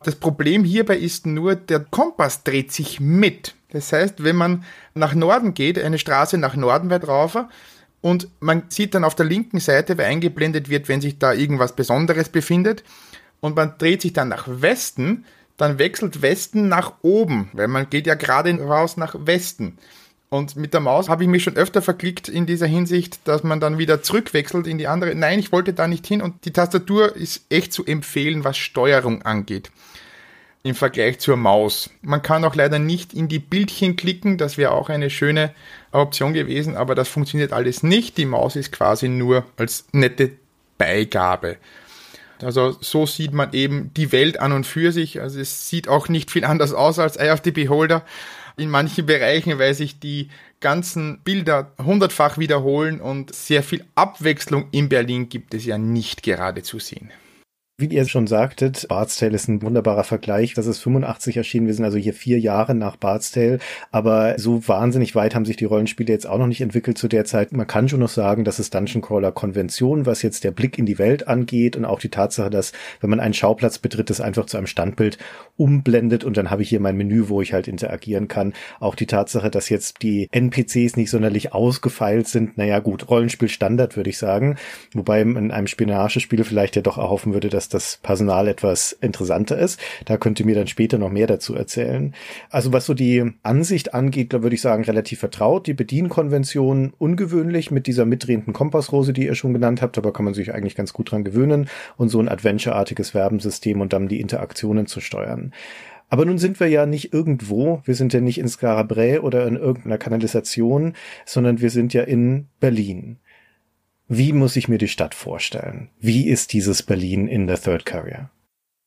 Das Problem hierbei ist nur, der Kompass dreht sich mit. Das heißt, wenn man nach Norden geht, eine Straße nach Norden weit rauf, und man sieht dann auf der linken Seite, wer eingeblendet wird, wenn sich da irgendwas Besonderes befindet, und man dreht sich dann nach Westen, dann wechselt Westen nach oben, weil man geht ja gerade raus nach Westen. Und mit der Maus habe ich mich schon öfter verklickt in dieser Hinsicht, dass man dann wieder zurückwechselt in die andere. Nein, ich wollte da nicht hin und die Tastatur ist echt zu empfehlen, was Steuerung angeht im Vergleich zur Maus. Man kann auch leider nicht in die Bildchen klicken, das wäre auch eine schöne Option gewesen, aber das funktioniert alles nicht. Die Maus ist quasi nur als nette Beigabe. Also so sieht man eben die Welt an und für sich. Also es sieht auch nicht viel anders aus als Eye of the Beholder in manchen Bereichen, weil sich die ganzen Bilder hundertfach wiederholen und sehr viel Abwechslung in Berlin gibt es ja nicht gerade zu sehen. Wie ihr schon sagtet, Bard's Tale ist ein wunderbarer Vergleich. Das ist 85 erschienen. Wir sind also hier vier Jahre nach Bard's Tale. Aber so wahnsinnig weit haben sich die Rollenspiele jetzt auch noch nicht entwickelt zu der Zeit. Man kann schon noch sagen, dass es Dungeon Crawler Konvention, was jetzt der Blick in die Welt angeht und auch die Tatsache, dass wenn man einen Schauplatz betritt, es einfach zu einem Standbild umblendet und dann habe ich hier mein Menü, wo ich halt interagieren kann. Auch die Tatsache, dass jetzt die NPCs nicht sonderlich ausgefeilt sind. Naja, gut, Rollenspiel Standard würde ich sagen. Wobei in einem Spionagespiel vielleicht ja doch erhoffen würde, dass dass das Personal etwas interessanter ist. Da könnt ihr mir dann später noch mehr dazu erzählen. Also was so die Ansicht angeht, da würde ich sagen, relativ vertraut. Die Bedienkonvention ungewöhnlich mit dieser mitdrehenden Kompassrose, die ihr schon genannt habt, aber kann man sich eigentlich ganz gut dran gewöhnen und so ein Adventure-artiges Verbensystem und dann die Interaktionen zu steuern. Aber nun sind wir ja nicht irgendwo, wir sind ja nicht in Scarabray oder in irgendeiner Kanalisation, sondern wir sind ja in Berlin. Wie muss ich mir die Stadt vorstellen? Wie ist dieses Berlin in der Third Carrier?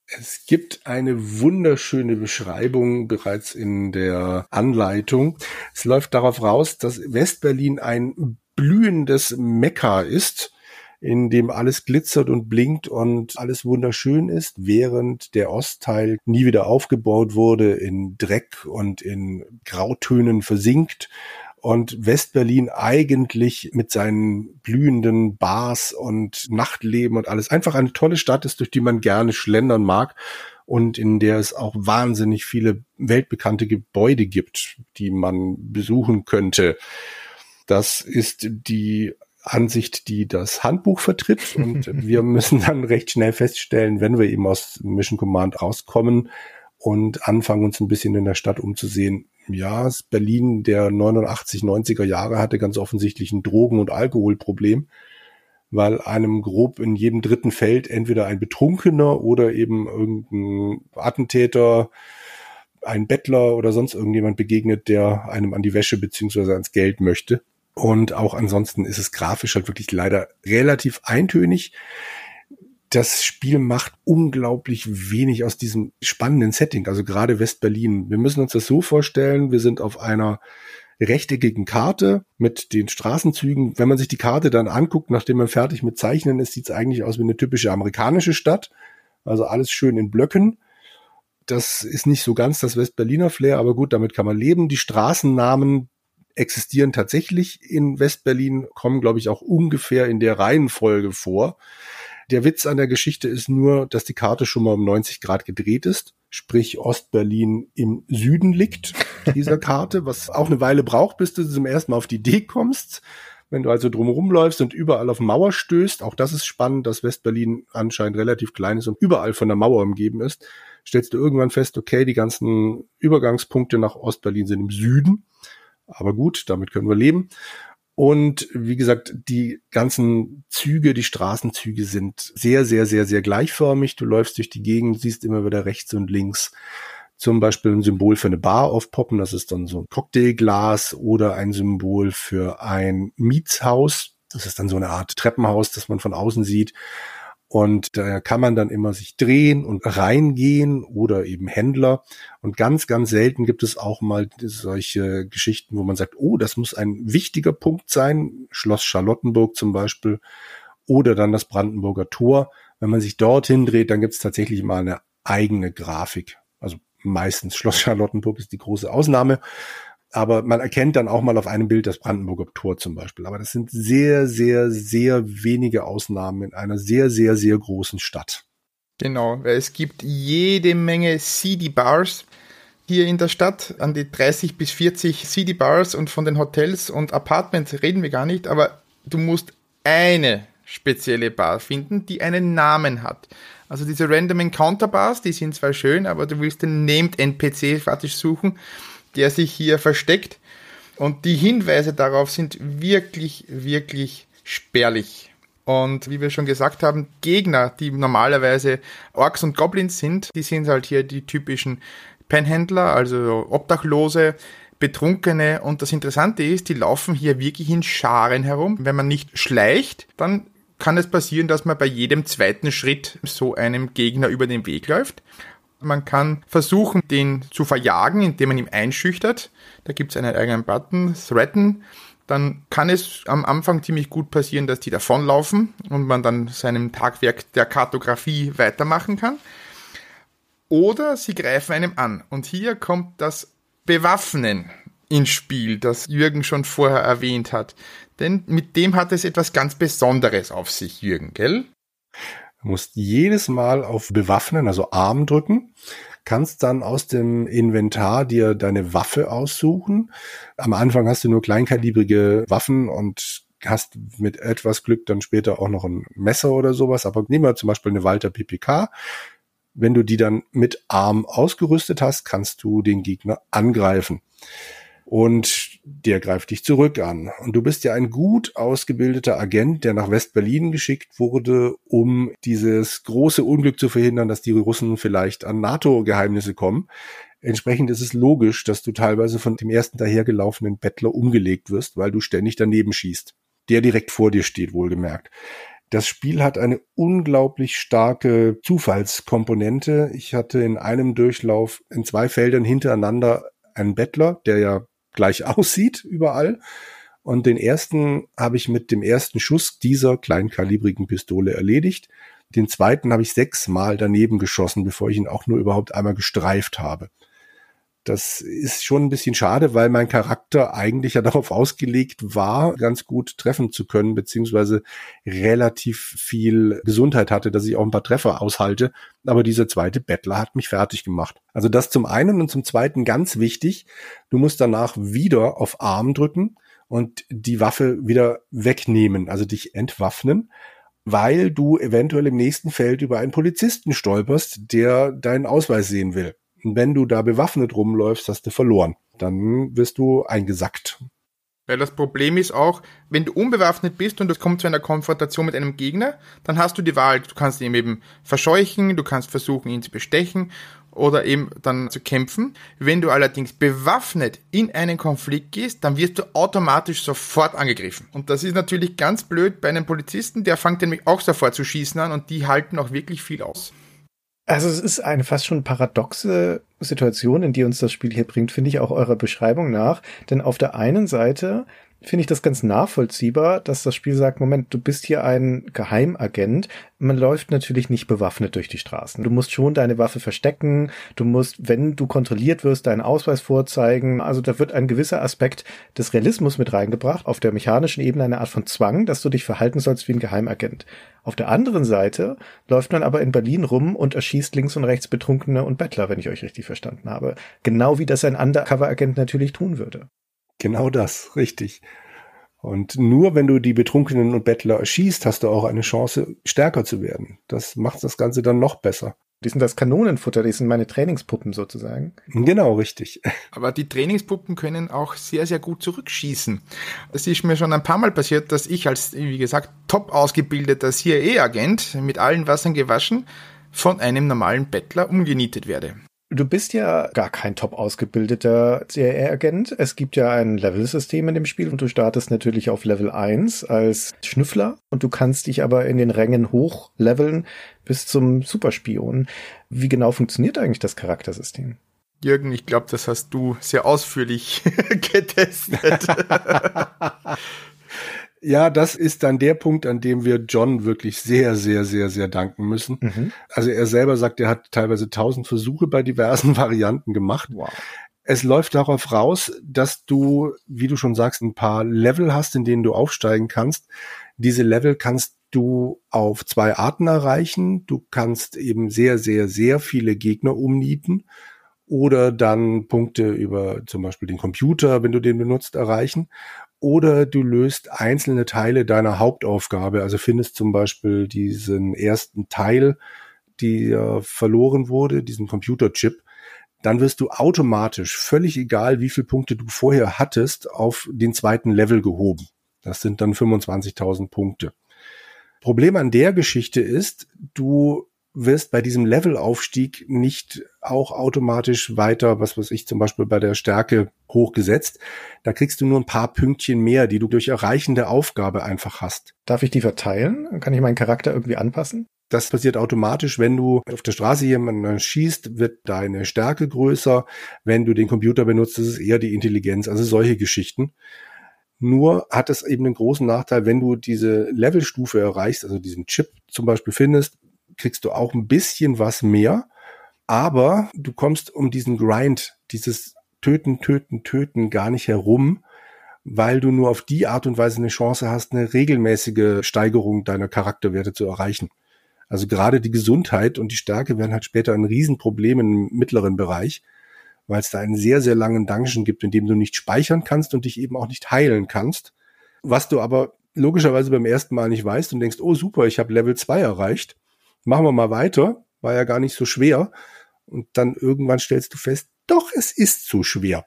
Es gibt eine wunderschöne Beschreibung bereits in der Anleitung. Es läuft darauf raus, dass Westberlin ein blühendes Mekka ist, in dem alles glitzert und blinkt und alles wunderschön ist, während der Ostteil nie wieder aufgebaut wurde, in Dreck und in Grautönen versinkt und Westberlin eigentlich mit seinen blühenden Bars und Nachtleben und alles einfach eine tolle Stadt ist, durch die man gerne schlendern mag und in der es auch wahnsinnig viele weltbekannte Gebäude gibt, die man besuchen könnte. Das ist die Ansicht, die das Handbuch vertritt und wir müssen dann recht schnell feststellen, wenn wir eben aus Mission Command rauskommen und anfangen uns ein bisschen in der Stadt umzusehen, ja, Berlin der 89, 90er Jahre hatte ganz offensichtlich ein Drogen- und Alkoholproblem, weil einem grob in jedem dritten Feld entweder ein Betrunkener oder eben irgendein Attentäter, ein Bettler oder sonst irgendjemand begegnet, der einem an die Wäsche beziehungsweise ans Geld möchte. Und auch ansonsten ist es grafisch halt wirklich leider relativ eintönig das Spiel macht unglaublich wenig aus diesem spannenden Setting, also gerade West-Berlin. Wir müssen uns das so vorstellen, wir sind auf einer rechteckigen Karte mit den Straßenzügen. Wenn man sich die Karte dann anguckt, nachdem man fertig mit Zeichnen ist, sieht es eigentlich aus wie eine typische amerikanische Stadt. Also alles schön in Blöcken. Das ist nicht so ganz das West-Berliner Flair, aber gut, damit kann man leben. Die Straßennamen existieren tatsächlich in West-Berlin, kommen, glaube ich, auch ungefähr in der Reihenfolge vor. Der Witz an der Geschichte ist nur, dass die Karte schon mal um 90 Grad gedreht ist. Sprich, Ostberlin im Süden liegt dieser Karte, was auch eine Weile braucht, bis du zum ersten Mal auf die Idee kommst. Wenn du also drumherum läufst und überall auf Mauer stößt, auch das ist spannend, dass Westberlin anscheinend relativ klein ist und überall von der Mauer umgeben ist, stellst du irgendwann fest, okay, die ganzen Übergangspunkte nach Ostberlin sind im Süden. Aber gut, damit können wir leben. Und wie gesagt, die ganzen Züge, die Straßenzüge sind sehr, sehr, sehr, sehr gleichförmig. Du läufst durch die Gegend, siehst immer wieder rechts und links zum Beispiel ein Symbol für eine Bar aufpoppen. Das ist dann so ein Cocktailglas oder ein Symbol für ein Mietshaus. Das ist dann so eine Art Treppenhaus, das man von außen sieht. Und da kann man dann immer sich drehen und reingehen oder eben Händler. Und ganz, ganz selten gibt es auch mal solche Geschichten, wo man sagt, oh, das muss ein wichtiger Punkt sein. Schloss Charlottenburg zum Beispiel oder dann das Brandenburger Tor. Wenn man sich dorthin dreht, dann gibt es tatsächlich mal eine eigene Grafik. Also meistens Schloss Charlottenburg ist die große Ausnahme. Aber man erkennt dann auch mal auf einem Bild das Brandenburger Tor zum Beispiel. Aber das sind sehr, sehr, sehr wenige Ausnahmen in einer sehr, sehr, sehr großen Stadt. Genau, es gibt jede Menge CD-Bars hier in der Stadt, an die 30 bis 40 CD-Bars und von den Hotels und Apartments reden wir gar nicht, aber du musst eine spezielle Bar finden, die einen Namen hat. Also diese Random Encounter Bars, die sind zwar schön, aber du willst den Named NPC faktisch suchen, der sich hier versteckt. Und die Hinweise darauf sind wirklich, wirklich spärlich. Und wie wir schon gesagt haben, Gegner, die normalerweise Orks und Goblins sind, die sind halt hier die typischen Penhändler, also Obdachlose, Betrunkene. Und das Interessante ist, die laufen hier wirklich in Scharen herum. Wenn man nicht schleicht, dann kann es passieren, dass man bei jedem zweiten Schritt so einem Gegner über den Weg läuft. Man kann versuchen, den zu verjagen, indem man ihn einschüchtert. Da gibt es einen eigenen Button, Threaten. Dann kann es am Anfang ziemlich gut passieren, dass die davonlaufen und man dann seinem Tagwerk der Kartografie weitermachen kann. Oder sie greifen einem an. Und hier kommt das Bewaffnen ins Spiel, das Jürgen schon vorher erwähnt hat. Denn mit dem hat es etwas ganz Besonderes auf sich, Jürgen, gell? Du musst jedes Mal auf Bewaffnen, also Arm drücken, kannst dann aus dem Inventar dir deine Waffe aussuchen. Am Anfang hast du nur kleinkalibrige Waffen und hast mit etwas Glück dann später auch noch ein Messer oder sowas. Aber nehmen wir zum Beispiel eine Walter PPK. Wenn du die dann mit Arm ausgerüstet hast, kannst du den Gegner angreifen und der greift dich zurück an. Und du bist ja ein gut ausgebildeter Agent, der nach West-Berlin geschickt wurde, um dieses große Unglück zu verhindern, dass die Russen vielleicht an NATO-Geheimnisse kommen. Entsprechend ist es logisch, dass du teilweise von dem ersten dahergelaufenen Bettler umgelegt wirst, weil du ständig daneben schießt. Der direkt vor dir steht, wohlgemerkt. Das Spiel hat eine unglaublich starke Zufallskomponente. Ich hatte in einem Durchlauf in zwei Feldern hintereinander einen Bettler, der ja gleich aussieht überall. Und den ersten habe ich mit dem ersten Schuss dieser kleinkalibrigen Pistole erledigt. Den zweiten habe ich sechsmal daneben geschossen, bevor ich ihn auch nur überhaupt einmal gestreift habe. Das ist schon ein bisschen schade, weil mein Charakter eigentlich ja darauf ausgelegt war, ganz gut treffen zu können, beziehungsweise relativ viel Gesundheit hatte, dass ich auch ein paar Treffer aushalte. Aber dieser zweite Bettler hat mich fertig gemacht. Also das zum einen und zum zweiten ganz wichtig. Du musst danach wieder auf Arm drücken und die Waffe wieder wegnehmen, also dich entwaffnen weil du eventuell im nächsten Feld über einen Polizisten stolperst, der deinen Ausweis sehen will. Wenn du da bewaffnet rumläufst, hast du verloren. Dann wirst du eingesackt. Weil das Problem ist auch, wenn du unbewaffnet bist und es kommt zu einer Konfrontation mit einem Gegner, dann hast du die Wahl. Du kannst ihn eben verscheuchen, du kannst versuchen, ihn zu bestechen oder eben dann zu kämpfen. Wenn du allerdings bewaffnet in einen Konflikt gehst, dann wirst du automatisch sofort angegriffen. Und das ist natürlich ganz blöd bei einem Polizisten, der fängt nämlich auch sofort zu schießen an und die halten auch wirklich viel aus. Also es ist eine fast schon paradoxe Situation, in die uns das Spiel hier bringt, finde ich auch eurer Beschreibung nach. Denn auf der einen Seite finde ich das ganz nachvollziehbar, dass das Spiel sagt, Moment, du bist hier ein Geheimagent. Man läuft natürlich nicht bewaffnet durch die Straßen. Du musst schon deine Waffe verstecken. Du musst, wenn du kontrolliert wirst, deinen Ausweis vorzeigen. Also da wird ein gewisser Aspekt des Realismus mit reingebracht. Auf der mechanischen Ebene eine Art von Zwang, dass du dich verhalten sollst wie ein Geheimagent. Auf der anderen Seite läuft man aber in Berlin rum und erschießt links und rechts Betrunkene und Bettler, wenn ich euch richtig verstanden habe. Genau wie das ein Undercover-Agent natürlich tun würde. Genau das, richtig. Und nur wenn du die Betrunkenen und Bettler erschießt, hast du auch eine Chance, stärker zu werden. Das macht das Ganze dann noch besser. Die sind das Kanonenfutter, die sind meine Trainingspuppen sozusagen. Genau, richtig. Aber die Trainingspuppen können auch sehr, sehr gut zurückschießen. Es ist mir schon ein paar Mal passiert, dass ich als, wie gesagt, top ausgebildeter CIA-Agent mit allen Wassern gewaschen von einem normalen Bettler umgenietet werde. Du bist ja gar kein top ausgebildeter CIA-Agent. Es gibt ja ein Level-System in dem Spiel und du startest natürlich auf Level 1 als Schnüffler und du kannst dich aber in den Rängen hochleveln bis zum Superspion. Wie genau funktioniert eigentlich das Charaktersystem? Jürgen, ich glaube, das hast du sehr ausführlich getestet. Ja, das ist dann der Punkt, an dem wir John wirklich sehr, sehr, sehr, sehr danken müssen. Mhm. Also er selber sagt, er hat teilweise tausend Versuche bei diversen Varianten gemacht. Wow. Es läuft darauf raus, dass du, wie du schon sagst, ein paar Level hast, in denen du aufsteigen kannst. Diese Level kannst du auf zwei Arten erreichen. Du kannst eben sehr, sehr, sehr viele Gegner umnieten oder dann Punkte über zum Beispiel den Computer, wenn du den benutzt, erreichen. Oder du löst einzelne Teile deiner Hauptaufgabe, also findest zum Beispiel diesen ersten Teil, der verloren wurde, diesen Computerchip, dann wirst du automatisch, völlig egal, wie viele Punkte du vorher hattest, auf den zweiten Level gehoben. Das sind dann 25.000 Punkte. Problem an der Geschichte ist, du wirst bei diesem Levelaufstieg nicht auch automatisch weiter, was weiß ich, zum Beispiel bei der Stärke hochgesetzt. Da kriegst du nur ein paar Pünktchen mehr, die du durch Erreichen der Aufgabe einfach hast. Darf ich die verteilen? Kann ich meinen Charakter irgendwie anpassen? Das passiert automatisch, wenn du auf der Straße jemanden schießt, wird deine Stärke größer. Wenn du den Computer benutzt, ist es eher die Intelligenz. Also solche Geschichten. Nur hat es eben einen großen Nachteil, wenn du diese Levelstufe erreichst, also diesen Chip zum Beispiel findest, kriegst du auch ein bisschen was mehr, aber du kommst um diesen Grind, dieses Töten, Töten, Töten gar nicht herum, weil du nur auf die Art und Weise eine Chance hast, eine regelmäßige Steigerung deiner Charakterwerte zu erreichen. Also gerade die Gesundheit und die Stärke werden halt später ein Riesenproblem im mittleren Bereich, weil es da einen sehr, sehr langen Dungeon gibt, in dem du nicht speichern kannst und dich eben auch nicht heilen kannst. Was du aber logischerweise beim ersten Mal nicht weißt und denkst, oh super, ich habe Level 2 erreicht machen wir mal weiter, war ja gar nicht so schwer. Und dann irgendwann stellst du fest, doch, es ist zu schwer.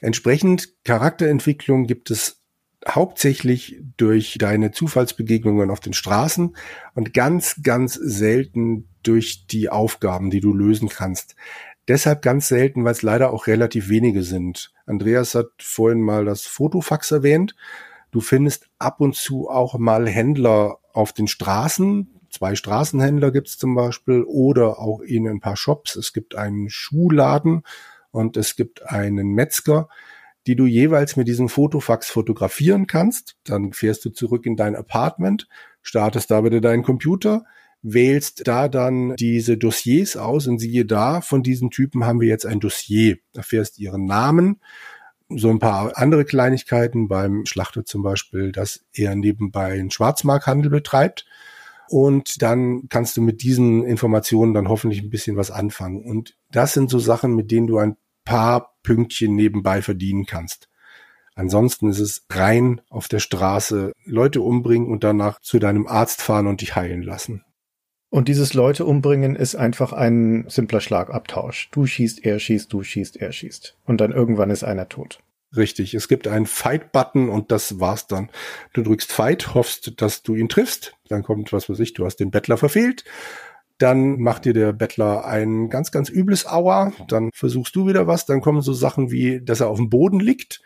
Entsprechend Charakterentwicklung gibt es hauptsächlich durch deine Zufallsbegegnungen auf den Straßen und ganz, ganz selten durch die Aufgaben, die du lösen kannst. Deshalb ganz selten, weil es leider auch relativ wenige sind. Andreas hat vorhin mal das Fotofax erwähnt. Du findest ab und zu auch mal Händler auf den Straßen, zwei Straßenhändler gibt es zum Beispiel oder auch in ein paar Shops. Es gibt einen Schuhladen und es gibt einen Metzger, die du jeweils mit diesem Fotofax fotografieren kannst. Dann fährst du zurück in dein Apartment, startest da wieder deinen Computer, wählst da dann diese Dossiers aus und siehe da, von diesen Typen haben wir jetzt ein Dossier. Da fährst ihren Namen, so ein paar andere Kleinigkeiten beim Schlachter zum Beispiel, dass er nebenbei einen Schwarzmarkthandel betreibt und dann kannst du mit diesen Informationen dann hoffentlich ein bisschen was anfangen. Und das sind so Sachen, mit denen du ein paar Pünktchen nebenbei verdienen kannst. Ansonsten ist es rein auf der Straße Leute umbringen und danach zu deinem Arzt fahren und dich heilen lassen. Und dieses Leute umbringen ist einfach ein simpler Schlagabtausch. Du schießt, er schießt, du schießt, er schießt. Und dann irgendwann ist einer tot. Richtig, es gibt einen Fight-Button und das war's dann. Du drückst Fight, hoffst, dass du ihn triffst. Dann kommt, was weiß ich, du hast den Bettler verfehlt. Dann macht dir der Bettler ein ganz, ganz übles Aua. Dann versuchst du wieder was. Dann kommen so Sachen wie, dass er auf dem Boden liegt.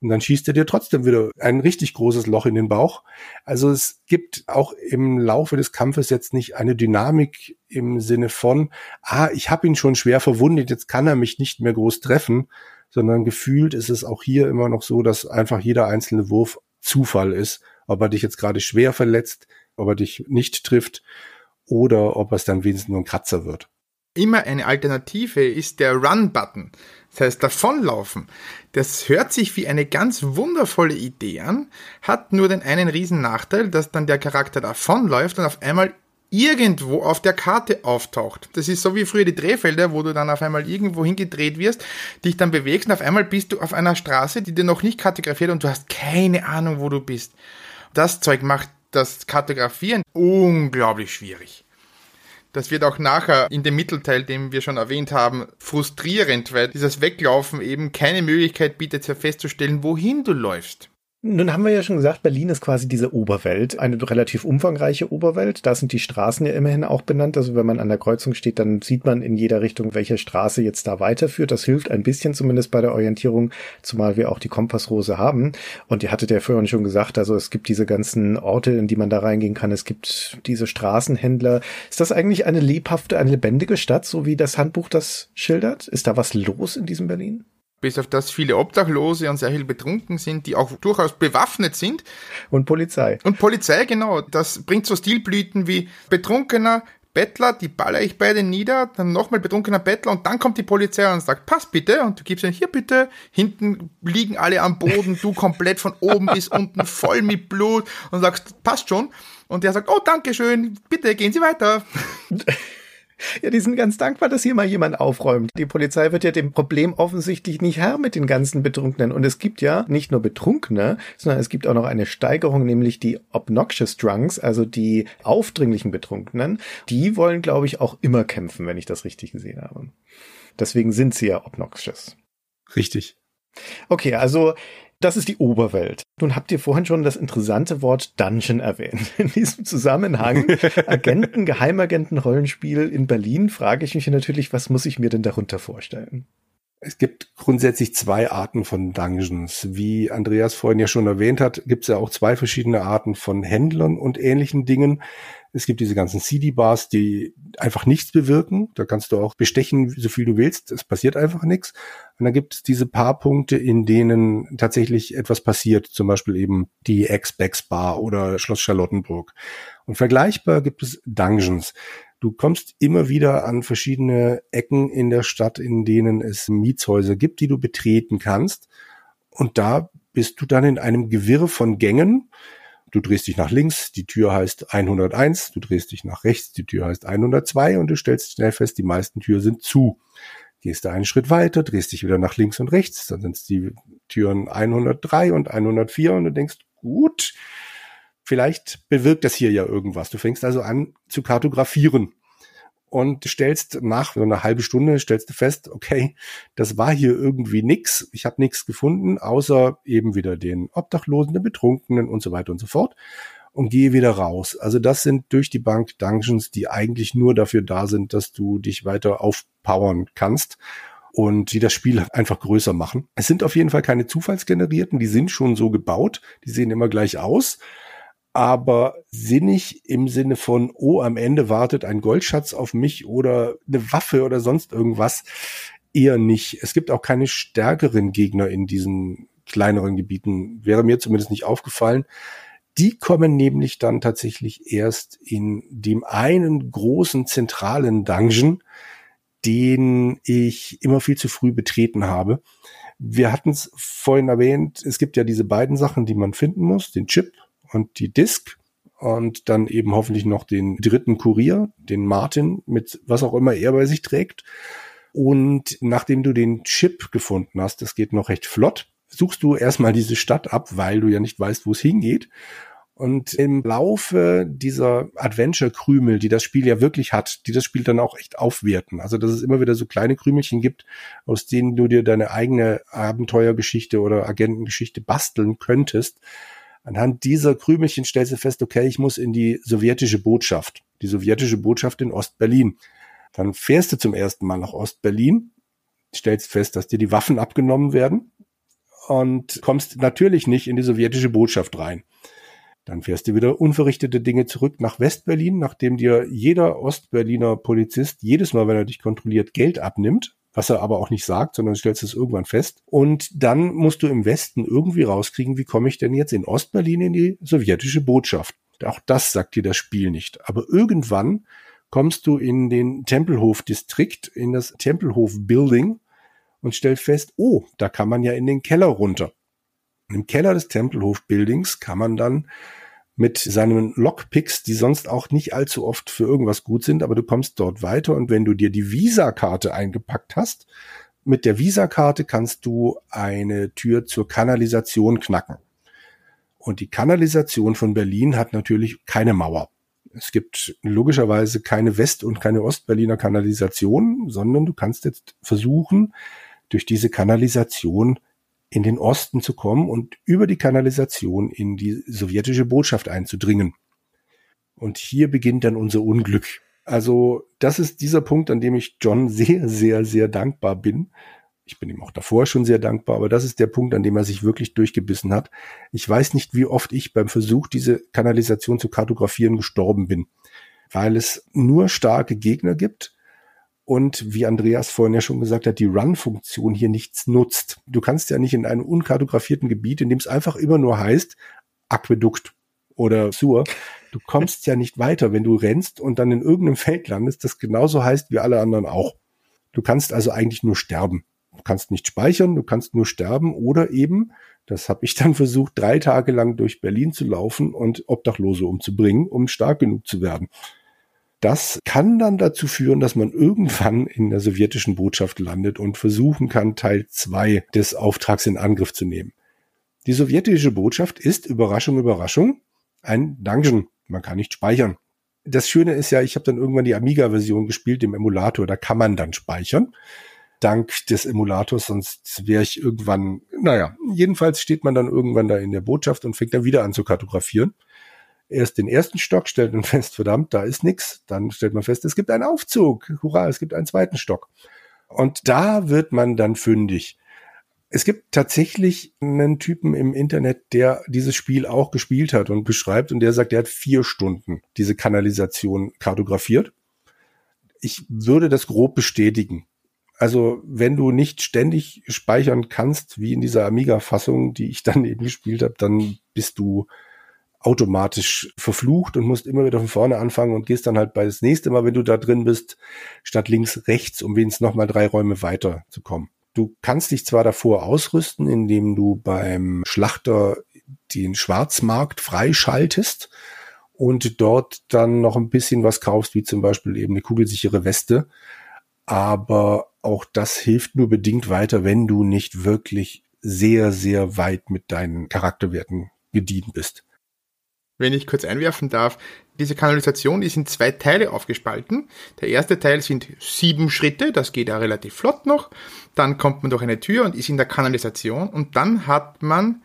Und dann schießt er dir trotzdem wieder ein richtig großes Loch in den Bauch. Also es gibt auch im Laufe des Kampfes jetzt nicht eine Dynamik im Sinne von, ah, ich habe ihn schon schwer verwundet, jetzt kann er mich nicht mehr groß treffen, sondern gefühlt ist es auch hier immer noch so, dass einfach jeder einzelne Wurf Zufall ist, ob er dich jetzt gerade schwer verletzt, ob er dich nicht trifft oder ob es dann wenigstens nur ein Kratzer wird. Immer eine Alternative ist der Run-Button. Das heißt, davonlaufen. Das hört sich wie eine ganz wundervolle Idee an, hat nur den einen riesen Nachteil, dass dann der Charakter davonläuft und auf einmal irgendwo auf der Karte auftaucht. Das ist so wie früher die Drehfelder, wo du dann auf einmal irgendwo hingedreht wirst, dich dann bewegst und auf einmal bist du auf einer Straße, die dir noch nicht kartografiert und du hast keine Ahnung, wo du bist. Das Zeug macht das Kartografieren unglaublich schwierig. Das wird auch nachher in dem Mittelteil, den wir schon erwähnt haben, frustrierend, weil dieses Weglaufen eben keine Möglichkeit bietet, festzustellen, wohin du läufst. Nun haben wir ja schon gesagt, Berlin ist quasi diese Oberwelt, eine relativ umfangreiche Oberwelt. Da sind die Straßen ja immerhin auch benannt. Also wenn man an der Kreuzung steht, dann sieht man in jeder Richtung, welche Straße jetzt da weiterführt. Das hilft ein bisschen zumindest bei der Orientierung, zumal wir auch die Kompassrose haben. Und ihr hattet ja vorhin schon gesagt, also es gibt diese ganzen Orte, in die man da reingehen kann. Es gibt diese Straßenhändler. Ist das eigentlich eine lebhafte, eine lebendige Stadt, so wie das Handbuch das schildert? Ist da was los in diesem Berlin? Bis auf das viele Obdachlose und sehr viel betrunken sind, die auch durchaus bewaffnet sind. Und Polizei. Und Polizei, genau. Das bringt so Stilblüten wie Betrunkener, Bettler, die baller ich beide nieder, dann nochmal betrunkener Bettler und dann kommt die Polizei und sagt, pass bitte und du gibst ihnen hier bitte, hinten liegen alle am Boden, du komplett von oben bis unten voll mit Blut und sagst, passt schon. Und der sagt, oh, danke schön, bitte gehen Sie weiter. Ja, die sind ganz dankbar, dass hier mal jemand aufräumt. Die Polizei wird ja dem Problem offensichtlich nicht Herr mit den ganzen Betrunkenen. Und es gibt ja nicht nur Betrunkene, sondern es gibt auch noch eine Steigerung, nämlich die Obnoxious Drunks, also die aufdringlichen Betrunkenen. Die wollen, glaube ich, auch immer kämpfen, wenn ich das richtig gesehen habe. Deswegen sind sie ja obnoxious. Richtig. Okay, also das ist die Oberwelt. Nun habt ihr vorhin schon das interessante Wort Dungeon erwähnt. In diesem Zusammenhang Agenten, Geheimagenten, Rollenspiel in Berlin frage ich mich natürlich, was muss ich mir denn darunter vorstellen? Es gibt grundsätzlich zwei Arten von Dungeons. Wie Andreas vorhin ja schon erwähnt hat, gibt es ja auch zwei verschiedene Arten von Händlern und ähnlichen Dingen. Es gibt diese ganzen CD-Bars, die einfach nichts bewirken. Da kannst du auch bestechen, so viel du willst. Es passiert einfach nichts. Und dann gibt es diese paar Punkte, in denen tatsächlich etwas passiert. Zum Beispiel eben die X-Backs Bar oder Schloss Charlottenburg. Und vergleichbar gibt es Dungeons. Du kommst immer wieder an verschiedene Ecken in der Stadt, in denen es Mietshäuser gibt, die du betreten kannst. Und da bist du dann in einem Gewirr von Gängen, Du drehst dich nach links, die Tür heißt 101, du drehst dich nach rechts, die Tür heißt 102 und du stellst schnell fest, die meisten Türen sind zu. Gehst du einen Schritt weiter, drehst dich wieder nach links und rechts, dann sind es die Türen 103 und 104 und du denkst, gut, vielleicht bewirkt das hier ja irgendwas. Du fängst also an zu kartografieren und stellst nach so einer halben Stunde stellst du fest, okay, das war hier irgendwie nix. Ich habe nichts gefunden, außer eben wieder den Obdachlosen, den Betrunkenen und so weiter und so fort und gehe wieder raus. Also das sind durch die Bank Dungeons, die eigentlich nur dafür da sind, dass du dich weiter aufpowern kannst und die das Spiel einfach größer machen. Es sind auf jeden Fall keine zufallsgenerierten, die sind schon so gebaut, die sehen immer gleich aus aber sinnig im Sinne von, oh, am Ende wartet ein Goldschatz auf mich oder eine Waffe oder sonst irgendwas, eher nicht. Es gibt auch keine stärkeren Gegner in diesen kleineren Gebieten, wäre mir zumindest nicht aufgefallen. Die kommen nämlich dann tatsächlich erst in dem einen großen zentralen Dungeon, den ich immer viel zu früh betreten habe. Wir hatten es vorhin erwähnt, es gibt ja diese beiden Sachen, die man finden muss, den Chip und die Disk und dann eben hoffentlich noch den dritten Kurier, den Martin, mit was auch immer er bei sich trägt. Und nachdem du den Chip gefunden hast, das geht noch recht flott, suchst du erstmal diese Stadt ab, weil du ja nicht weißt, wo es hingeht. Und im Laufe dieser Adventure-Krümel, die das Spiel ja wirklich hat, die das Spiel dann auch echt aufwerten. Also, dass es immer wieder so kleine Krümelchen gibt, aus denen du dir deine eigene Abenteuergeschichte oder Agentengeschichte basteln könntest Anhand dieser Krümelchen stellst du fest, okay, ich muss in die sowjetische Botschaft, die sowjetische Botschaft in Ostberlin. Dann fährst du zum ersten Mal nach Ostberlin, stellst fest, dass dir die Waffen abgenommen werden und kommst natürlich nicht in die sowjetische Botschaft rein. Dann fährst du wieder unverrichtete Dinge zurück nach Westberlin, nachdem dir jeder Ostberliner Polizist jedes Mal, wenn er dich kontrolliert, Geld abnimmt, was er aber auch nicht sagt, sondern stellst es irgendwann fest. Und dann musst du im Westen irgendwie rauskriegen, wie komme ich denn jetzt in Ostberlin in die sowjetische Botschaft. Auch das sagt dir das Spiel nicht. Aber irgendwann kommst du in den Tempelhof-Distrikt, in das Tempelhof-Building und stellst fest, oh, da kann man ja in den Keller runter. Im Keller des Tempelhof-Buildings kann man dann mit seinen Lockpicks, die sonst auch nicht allzu oft für irgendwas gut sind, aber du kommst dort weiter und wenn du dir die Visa-Karte eingepackt hast, mit der Visa-Karte kannst du eine Tür zur Kanalisation knacken. Und die Kanalisation von Berlin hat natürlich keine Mauer. Es gibt logischerweise keine West- und keine Ostberliner Kanalisation, sondern du kannst jetzt versuchen, durch diese Kanalisation in den Osten zu kommen und über die Kanalisation in die sowjetische Botschaft einzudringen. Und hier beginnt dann unser Unglück. Also das ist dieser Punkt, an dem ich John sehr, sehr, sehr dankbar bin. Ich bin ihm auch davor schon sehr dankbar, aber das ist der Punkt, an dem er sich wirklich durchgebissen hat. Ich weiß nicht, wie oft ich beim Versuch, diese Kanalisation zu kartografieren, gestorben bin, weil es nur starke Gegner gibt und wie Andreas vorhin ja schon gesagt hat, die Run-Funktion hier nichts nutzt. Du kannst ja nicht in einem unkartografierten Gebiet, in dem es einfach immer nur heißt, Aquädukt oder Sur, du kommst ja nicht weiter, wenn du rennst und dann in irgendeinem Feld landest, das genauso heißt wie alle anderen auch. Du kannst also eigentlich nur sterben. Du kannst nicht speichern, du kannst nur sterben oder eben, das habe ich dann versucht, drei Tage lang durch Berlin zu laufen und Obdachlose umzubringen, um stark genug zu werden. Das kann dann dazu führen, dass man irgendwann in der sowjetischen Botschaft landet und versuchen kann, Teil zwei des Auftrags in Angriff zu nehmen. Die sowjetische Botschaft ist, Überraschung, Überraschung, ein Dungeon. Man kann nicht speichern. Das Schöne ist ja, ich habe dann irgendwann die Amiga-Version gespielt im Emulator, da kann man dann speichern. Dank des Emulators, sonst wäre ich irgendwann, naja, jedenfalls steht man dann irgendwann da in der Botschaft und fängt dann wieder an zu kartografieren erst den ersten Stock, stellt man fest, verdammt, da ist nichts. Dann stellt man fest, es gibt einen Aufzug. Hurra, es gibt einen zweiten Stock. Und da wird man dann fündig. Es gibt tatsächlich einen Typen im Internet, der dieses Spiel auch gespielt hat und beschreibt und der sagt, er hat vier Stunden diese Kanalisation kartografiert. Ich würde das grob bestätigen. Also wenn du nicht ständig speichern kannst, wie in dieser Amiga-Fassung, die ich dann eben gespielt habe, dann bist du automatisch verflucht und musst immer wieder von vorne anfangen und gehst dann halt bei das nächste Mal, wenn du da drin bist, statt links rechts, um wenigstens nochmal drei Räume weiter zu kommen. Du kannst dich zwar davor ausrüsten, indem du beim Schlachter den Schwarzmarkt freischaltest und dort dann noch ein bisschen was kaufst, wie zum Beispiel eben eine kugelsichere Weste. Aber auch das hilft nur bedingt weiter, wenn du nicht wirklich sehr, sehr weit mit deinen Charakterwerten gedient bist wenn ich kurz einwerfen darf, diese Kanalisation ist in zwei Teile aufgespalten. Der erste Teil sind sieben Schritte, das geht ja relativ flott noch. Dann kommt man durch eine Tür und ist in der Kanalisation und dann hat man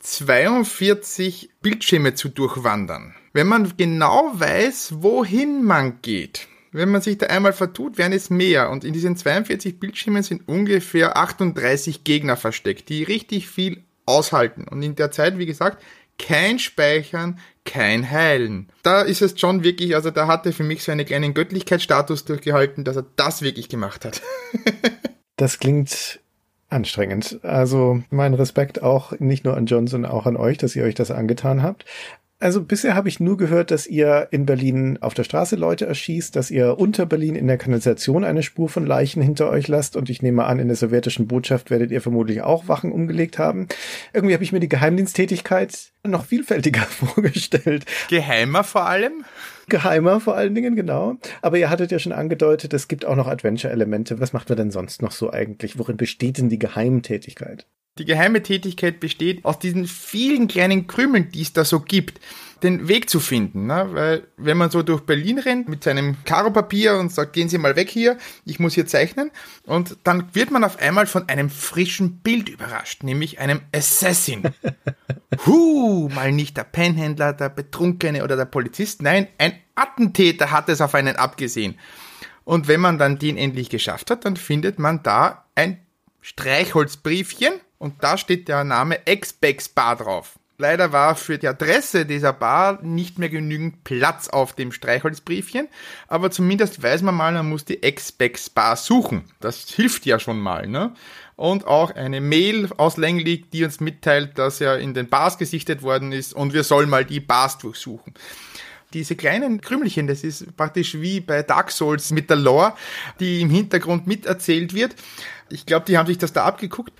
42 Bildschirme zu durchwandern. Wenn man genau weiß, wohin man geht, wenn man sich da einmal vertut, werden es mehr. Und in diesen 42 Bildschirmen sind ungefähr 38 Gegner versteckt, die richtig viel aushalten. Und in der Zeit, wie gesagt, kein Speichern, kein Heilen. Da ist es schon wirklich, also da hat er für mich so einen kleinen Göttlichkeitsstatus durchgehalten, dass er das wirklich gemacht hat. das klingt anstrengend. Also mein Respekt auch nicht nur an John, sondern auch an euch, dass ihr euch das angetan habt. Also bisher habe ich nur gehört, dass ihr in Berlin auf der Straße Leute erschießt, dass ihr unter Berlin in der Kanalisation eine Spur von Leichen hinter euch lasst und ich nehme an, in der sowjetischen Botschaft werdet ihr vermutlich auch Wachen umgelegt haben. Irgendwie habe ich mir die Geheimdiensttätigkeit noch vielfältiger vorgestellt. Geheimer vor allem? Geheimer vor allen Dingen, genau. Aber ihr hattet ja schon angedeutet, es gibt auch noch Adventure-Elemente. Was macht man denn sonst noch so eigentlich? Worin besteht denn die Geheimtätigkeit? Die geheime Tätigkeit besteht aus diesen vielen kleinen Krümeln, die es da so gibt, den Weg zu finden. Ne? Weil wenn man so durch Berlin rennt mit seinem Karopapier und sagt, gehen Sie mal weg hier, ich muss hier zeichnen, und dann wird man auf einmal von einem frischen Bild überrascht, nämlich einem Assassin. Huh, mal nicht der Pennhändler, der Betrunkene oder der Polizist, nein, ein Attentäter hat es auf einen abgesehen. Und wenn man dann den endlich geschafft hat, dann findet man da ein Streichholzbriefchen und da steht der Name Expex Bar drauf. Leider war für die Adresse dieser Bar nicht mehr genügend Platz auf dem Streichholzbriefchen, aber zumindest weiß man mal, man muss die Expex Bar suchen. Das hilft ja schon mal, ne? Und auch eine Mail aus Langley, die uns mitteilt, dass er in den Bars gesichtet worden ist und wir sollen mal die Bars durchsuchen diese kleinen Krümelchen, das ist praktisch wie bei Dark Souls mit der Lore, die im Hintergrund miterzählt wird. Ich glaube, die haben sich das da abgeguckt.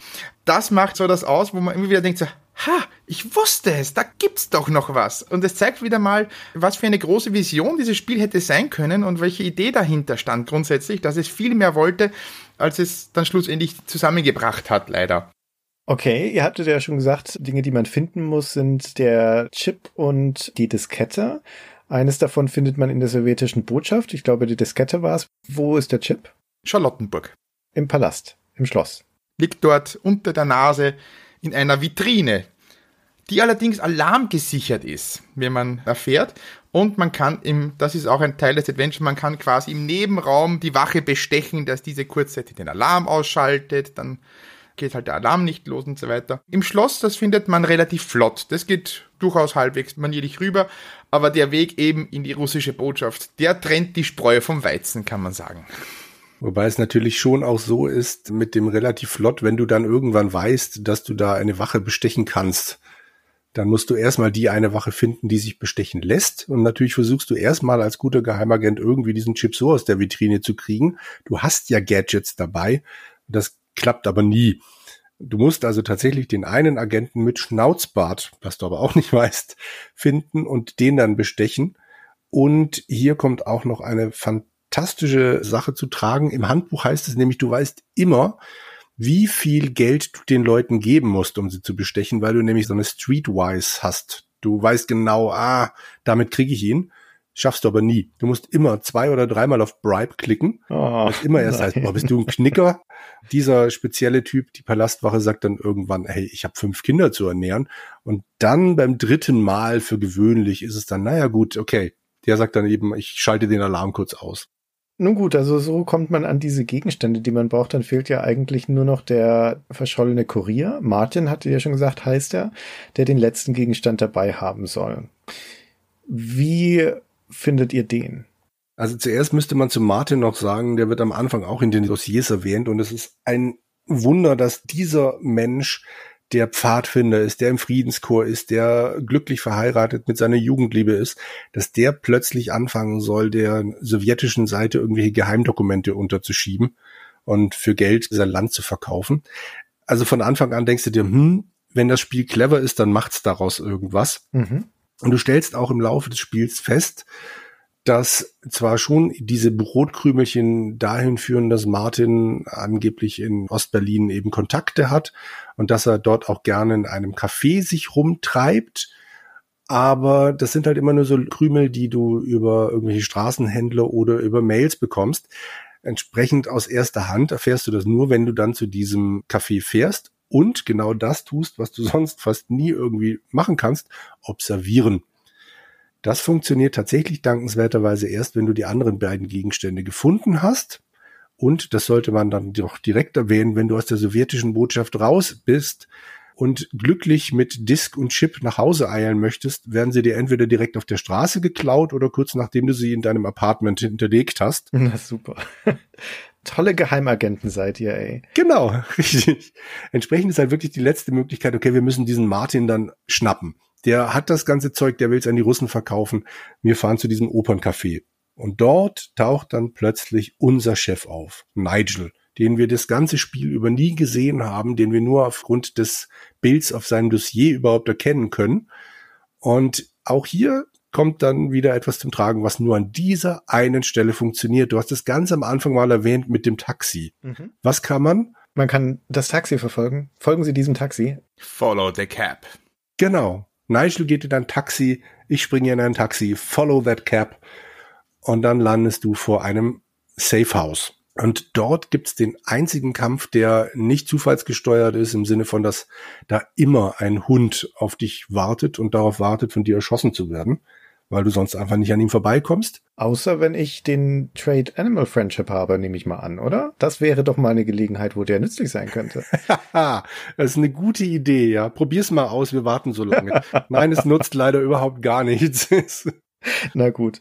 Das macht so das aus, wo man immer wieder denkt so, ha, ich wusste es, da gibt's doch noch was. Und es zeigt wieder mal, was für eine große Vision dieses Spiel hätte sein können und welche Idee dahinter stand grundsätzlich, dass es viel mehr wollte, als es dann schlussendlich zusammengebracht hat, leider. Okay, ihr hattet ja schon gesagt, Dinge, die man finden muss, sind der Chip und die Diskette. Eines davon findet man in der sowjetischen Botschaft. Ich glaube, die Diskette war es. Wo ist der Chip? Charlottenburg. Im Palast, im Schloss. Liegt dort unter der Nase in einer Vitrine, die allerdings alarmgesichert ist, wenn man erfährt. Und man kann im, das ist auch ein Teil des Adventures, man kann quasi im Nebenraum die Wache bestechen, dass diese kurzzeitig den Alarm ausschaltet, dann geht halt der Alarm nicht los und so weiter. Im Schloss, das findet man relativ flott. Das geht durchaus halbwegs manierlich rüber, aber der Weg eben in die russische Botschaft, der trennt die Spreu vom Weizen, kann man sagen. Wobei es natürlich schon auch so ist mit dem relativ flott, wenn du dann irgendwann weißt, dass du da eine Wache bestechen kannst, dann musst du erstmal die eine Wache finden, die sich bestechen lässt. Und natürlich versuchst du erstmal als guter Geheimagent irgendwie diesen Chip so aus der Vitrine zu kriegen. Du hast ja Gadgets dabei. Das klappt aber nie. Du musst also tatsächlich den einen Agenten mit Schnauzbart, was du aber auch nicht weißt, finden und den dann bestechen. Und hier kommt auch noch eine fantastische Sache zu tragen. Im Handbuch heißt es nämlich, du weißt immer, wie viel Geld du den Leuten geben musst, um sie zu bestechen, weil du nämlich so eine Streetwise hast. Du weißt genau, ah, damit kriege ich ihn. Schaffst du aber nie. Du musst immer zwei oder dreimal auf Bribe klicken. Oh, was immer erst heißt, oh, bist du ein Knicker? Dieser spezielle Typ, die Palastwache, sagt dann irgendwann, hey, ich habe fünf Kinder zu ernähren. Und dann beim dritten Mal für gewöhnlich ist es dann, naja gut, okay. Der sagt dann eben, ich schalte den Alarm kurz aus. Nun gut, also so kommt man an diese Gegenstände, die man braucht. Dann fehlt ja eigentlich nur noch der verschollene Kurier. Martin hatte ja schon gesagt, heißt er, der den letzten Gegenstand dabei haben soll. Wie findet ihr den? Also zuerst müsste man zu Martin noch sagen, der wird am Anfang auch in den Dossiers erwähnt und es ist ein Wunder, dass dieser Mensch der Pfadfinder ist, der im Friedenschor ist, der glücklich verheiratet mit seiner Jugendliebe ist, dass der plötzlich anfangen soll, der sowjetischen Seite irgendwelche Geheimdokumente unterzuschieben und für Geld sein Land zu verkaufen. Also von Anfang an denkst du dir, hm, wenn das Spiel clever ist, dann macht's daraus irgendwas. Mhm. Und du stellst auch im Laufe des Spiels fest, dass zwar schon diese Brotkrümelchen dahin führen, dass Martin angeblich in Ostberlin eben Kontakte hat und dass er dort auch gerne in einem Café sich rumtreibt. Aber das sind halt immer nur so Krümel, die du über irgendwelche Straßenhändler oder über Mails bekommst. Entsprechend aus erster Hand erfährst du das nur, wenn du dann zu diesem Café fährst und genau das tust, was du sonst fast nie irgendwie machen kannst, observieren. Das funktioniert tatsächlich dankenswerterweise erst, wenn du die anderen beiden Gegenstände gefunden hast. Und das sollte man dann doch direkt erwähnen, wenn du aus der sowjetischen Botschaft raus bist und glücklich mit Disk und Chip nach Hause eilen möchtest, werden sie dir entweder direkt auf der Straße geklaut oder kurz nachdem du sie in deinem Apartment hinterlegt hast. Na super. Tolle Geheimagenten seid ihr, ey. Genau, richtig. Entsprechend ist halt wirklich die letzte Möglichkeit, okay, wir müssen diesen Martin dann schnappen der hat das ganze Zeug, der will es an die Russen verkaufen. Wir fahren zu diesem Operncafé. Und dort taucht dann plötzlich unser Chef auf, Nigel, den wir das ganze Spiel über nie gesehen haben, den wir nur aufgrund des Bilds auf seinem Dossier überhaupt erkennen können. Und auch hier kommt dann wieder etwas zum Tragen, was nur an dieser einen Stelle funktioniert. Du hast es ganz am Anfang mal erwähnt mit dem Taxi. Mhm. Was kann man? Man kann das Taxi verfolgen. Folgen Sie diesem Taxi. Follow the cab. Genau. Nigel geht in ein Taxi, ich springe in ein Taxi, follow that cab und dann landest du vor einem Safe House. Und dort gibt's den einzigen Kampf, der nicht zufallsgesteuert ist, im Sinne von, dass da immer ein Hund auf dich wartet und darauf wartet, von dir erschossen zu werden weil du sonst einfach nicht an ihm vorbeikommst. Außer wenn ich den Trade Animal Friendship habe, nehme ich mal an, oder? Das wäre doch mal eine Gelegenheit, wo der nützlich sein könnte. das ist eine gute Idee, ja. Probier's mal aus, wir warten so lange. Nein, es nutzt leider überhaupt gar nichts. Na gut.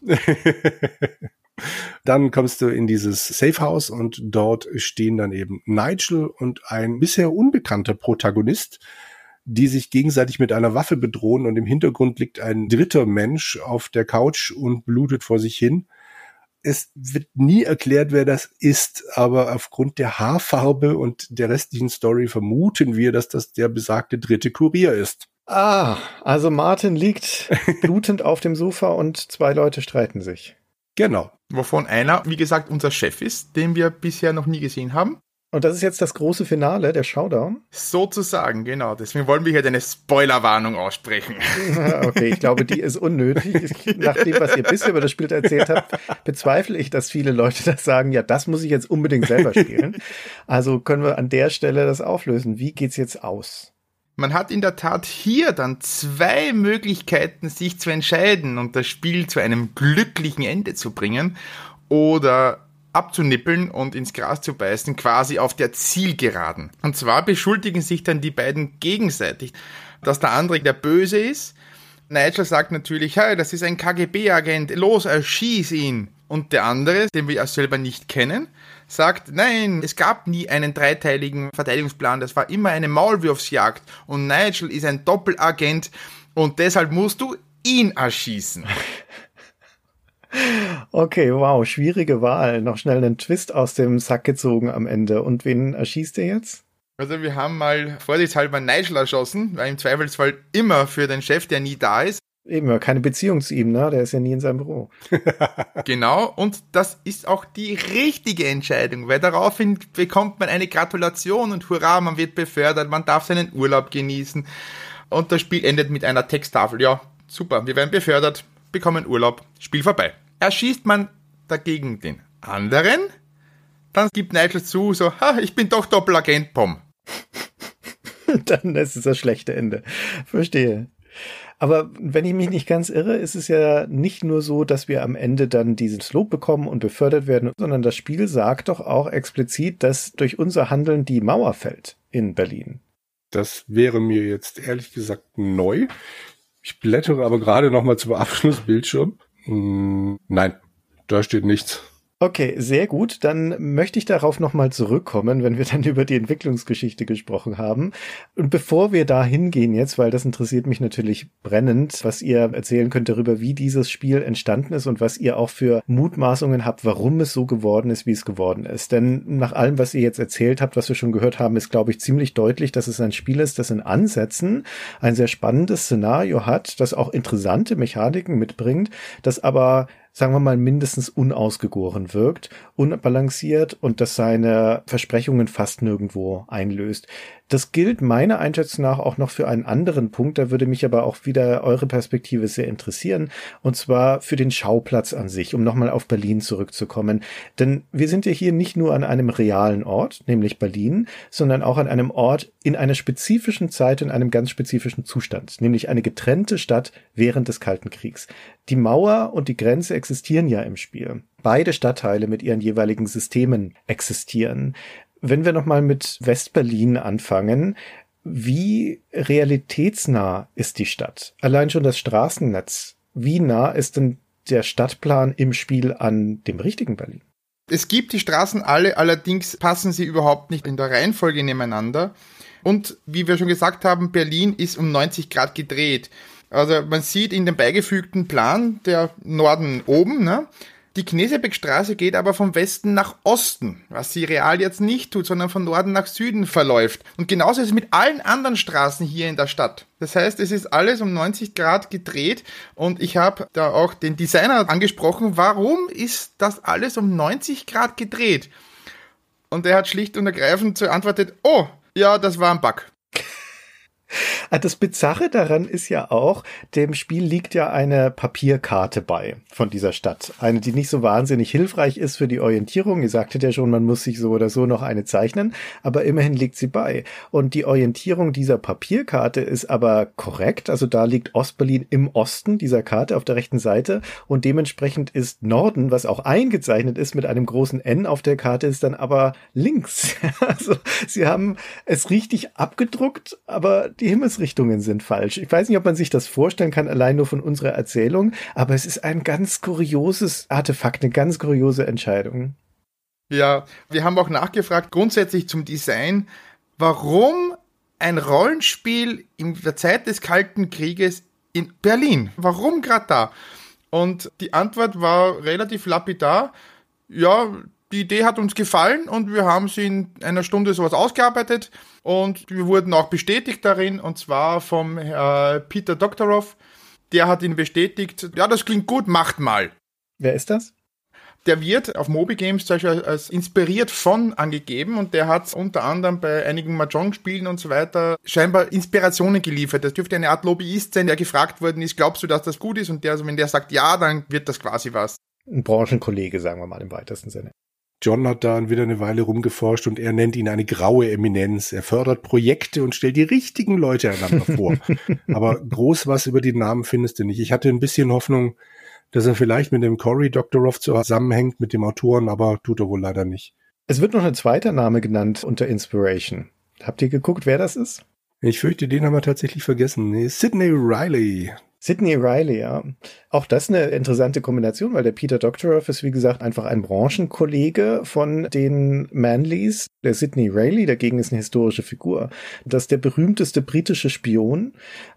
Dann kommst du in dieses Safe House und dort stehen dann eben Nigel und ein bisher unbekannter Protagonist, die sich gegenseitig mit einer Waffe bedrohen und im Hintergrund liegt ein dritter Mensch auf der Couch und blutet vor sich hin. Es wird nie erklärt, wer das ist, aber aufgrund der Haarfarbe und der restlichen Story vermuten wir, dass das der besagte dritte Kurier ist. Ah, also Martin liegt blutend auf dem Sofa und zwei Leute streiten sich. Genau. Wovon einer, wie gesagt, unser Chef ist, den wir bisher noch nie gesehen haben. Und das ist jetzt das große Finale, der Showdown? Sozusagen, genau. Deswegen wollen wir hier eine Spoilerwarnung aussprechen. okay, ich glaube, die ist unnötig. Nach dem, was ihr bisher über das Spiel erzählt habt, bezweifle ich, dass viele Leute das sagen, ja, das muss ich jetzt unbedingt selber spielen. Also können wir an der Stelle das auflösen. Wie geht's jetzt aus? Man hat in der Tat hier dann zwei Möglichkeiten, sich zu entscheiden und das Spiel zu einem glücklichen Ende zu bringen oder abzunippeln und ins Gras zu beißen, quasi auf der Zielgeraden. Und zwar beschuldigen sich dann die beiden gegenseitig, dass der andere der Böse ist Nigel sagt natürlich, hey, das ist ein KGB-Agent, los, erschieß ihn. Und der andere, den wir ja selber nicht kennen, sagt, nein, es gab nie einen dreiteiligen Verteidigungsplan, das war immer eine Maulwurfsjagd. Und Nigel ist ein Doppelagent und deshalb musst du ihn erschießen. Okay, wow, schwierige Wahl. Noch schnell einen Twist aus dem Sack gezogen am Ende. Und wen erschießt ihr jetzt? Also wir haben mal vorsichtshalber Nigel erschossen, weil im Zweifelsfall immer für den Chef, der nie da ist. Eben, keine Beziehung zu ihm, ne? Der ist ja nie in seinem Büro. genau, und das ist auch die richtige Entscheidung, weil daraufhin bekommt man eine Gratulation und hurra, man wird befördert, man darf seinen Urlaub genießen. Und das Spiel endet mit einer Texttafel. Ja, super, wir werden befördert, bekommen Urlaub, Spiel vorbei. Erschießt man dagegen den anderen, dann gibt Nigel zu, so, ha, ich bin doch Doppelagent, Pom. dann ist es das schlechte Ende. Verstehe. Aber wenn ich mich nicht ganz irre, ist es ja nicht nur so, dass wir am Ende dann dieses Lob bekommen und befördert werden, sondern das Spiel sagt doch auch explizit, dass durch unser Handeln die Mauer fällt in Berlin. Das wäre mir jetzt ehrlich gesagt neu. Ich blättere aber gerade noch mal zum Abschlussbildschirm. Hm, nein, da steht nichts. Okay, sehr gut. Dann möchte ich darauf nochmal zurückkommen, wenn wir dann über die Entwicklungsgeschichte gesprochen haben. Und bevor wir da hingehen jetzt, weil das interessiert mich natürlich brennend, was ihr erzählen könnt darüber, wie dieses Spiel entstanden ist und was ihr auch für Mutmaßungen habt, warum es so geworden ist, wie es geworden ist. Denn nach allem, was ihr jetzt erzählt habt, was wir schon gehört haben, ist, glaube ich, ziemlich deutlich, dass es ein Spiel ist, das in Ansätzen ein sehr spannendes Szenario hat, das auch interessante Mechaniken mitbringt, das aber sagen wir mal, mindestens unausgegoren wirkt, unbalanciert und das seine Versprechungen fast nirgendwo einlöst. Das gilt meiner Einschätzung nach auch noch für einen anderen Punkt, da würde mich aber auch wieder eure Perspektive sehr interessieren, und zwar für den Schauplatz an sich, um nochmal auf Berlin zurückzukommen. Denn wir sind ja hier nicht nur an einem realen Ort, nämlich Berlin, sondern auch an einem Ort in einer spezifischen Zeit, in einem ganz spezifischen Zustand, nämlich eine getrennte Stadt während des Kalten Kriegs. Die Mauer und die Grenze existieren ja im Spiel. Beide Stadtteile mit ihren jeweiligen Systemen existieren. Wenn wir nochmal mit Westberlin anfangen, wie realitätsnah ist die Stadt? Allein schon das Straßennetz. Wie nah ist denn der Stadtplan im Spiel an dem richtigen Berlin? Es gibt die Straßen alle, allerdings passen sie überhaupt nicht in der Reihenfolge nebeneinander. Und wie wir schon gesagt haben, Berlin ist um 90 Grad gedreht. Also man sieht in dem beigefügten Plan der Norden oben, ne, die Knesebeckstraße geht aber vom Westen nach Osten, was sie real jetzt nicht tut, sondern von Norden nach Süden verläuft. Und genauso ist es mit allen anderen Straßen hier in der Stadt. Das heißt, es ist alles um 90 Grad gedreht und ich habe da auch den Designer angesprochen, warum ist das alles um 90 Grad gedreht? Und er hat schlicht und ergreifend geantwortet, oh, ja, das war ein Bug. Ah, das Bizarre daran ist ja auch, dem Spiel liegt ja eine Papierkarte bei von dieser Stadt. Eine, die nicht so wahnsinnig hilfreich ist für die Orientierung. Ihr sagtet ja schon, man muss sich so oder so noch eine zeichnen, aber immerhin liegt sie bei. Und die Orientierung dieser Papierkarte ist aber korrekt. Also da liegt Ostberlin im Osten dieser Karte auf der rechten Seite und dementsprechend ist Norden, was auch eingezeichnet ist mit einem großen N auf der Karte, ist dann aber links. Also sie haben es richtig abgedruckt, aber die Himmelsrichtungen sind falsch. Ich weiß nicht, ob man sich das vorstellen kann, allein nur von unserer Erzählung, aber es ist ein ganz kurioses Artefakt, eine ganz kuriose Entscheidung. Ja, wir haben auch nachgefragt, grundsätzlich zum Design, warum ein Rollenspiel in der Zeit des Kalten Krieges in Berlin? Warum gerade da? Und die Antwort war relativ lapidar. Ja, die Idee hat uns gefallen und wir haben sie in einer Stunde sowas ausgearbeitet und wir wurden auch bestätigt darin und zwar vom äh, Peter Doktorov. Der hat ihn bestätigt, ja, das klingt gut, macht mal. Wer ist das? Der wird auf Moby Games zum Beispiel als inspiriert von angegeben und der hat unter anderem bei einigen Mahjong-Spielen und so weiter scheinbar Inspirationen geliefert. Das dürfte eine Art Lobbyist sein, der gefragt worden ist, glaubst du, dass das gut ist? Und der, also wenn der sagt ja, dann wird das quasi was. Ein Branchenkollege, sagen wir mal im weitesten Sinne. John hat da wieder eine Weile rumgeforscht und er nennt ihn eine graue Eminenz. Er fördert Projekte und stellt die richtigen Leute einander vor. Aber groß was über den Namen findest du nicht. Ich hatte ein bisschen Hoffnung, dass er vielleicht mit dem Cory Doctorow zusammenhängt, mit dem Autoren, aber tut er wohl leider nicht. Es wird noch ein zweiter Name genannt unter Inspiration. Habt ihr geguckt, wer das ist? Ich fürchte, den haben wir tatsächlich vergessen. Nee, Sidney Riley. Sidney Riley, ja. Auch das eine interessante Kombination, weil der Peter Doctorow ist, wie gesagt, einfach ein Branchenkollege von den Manleys. Der Sidney Riley dagegen ist eine historische Figur. Das ist der berühmteste britische Spion,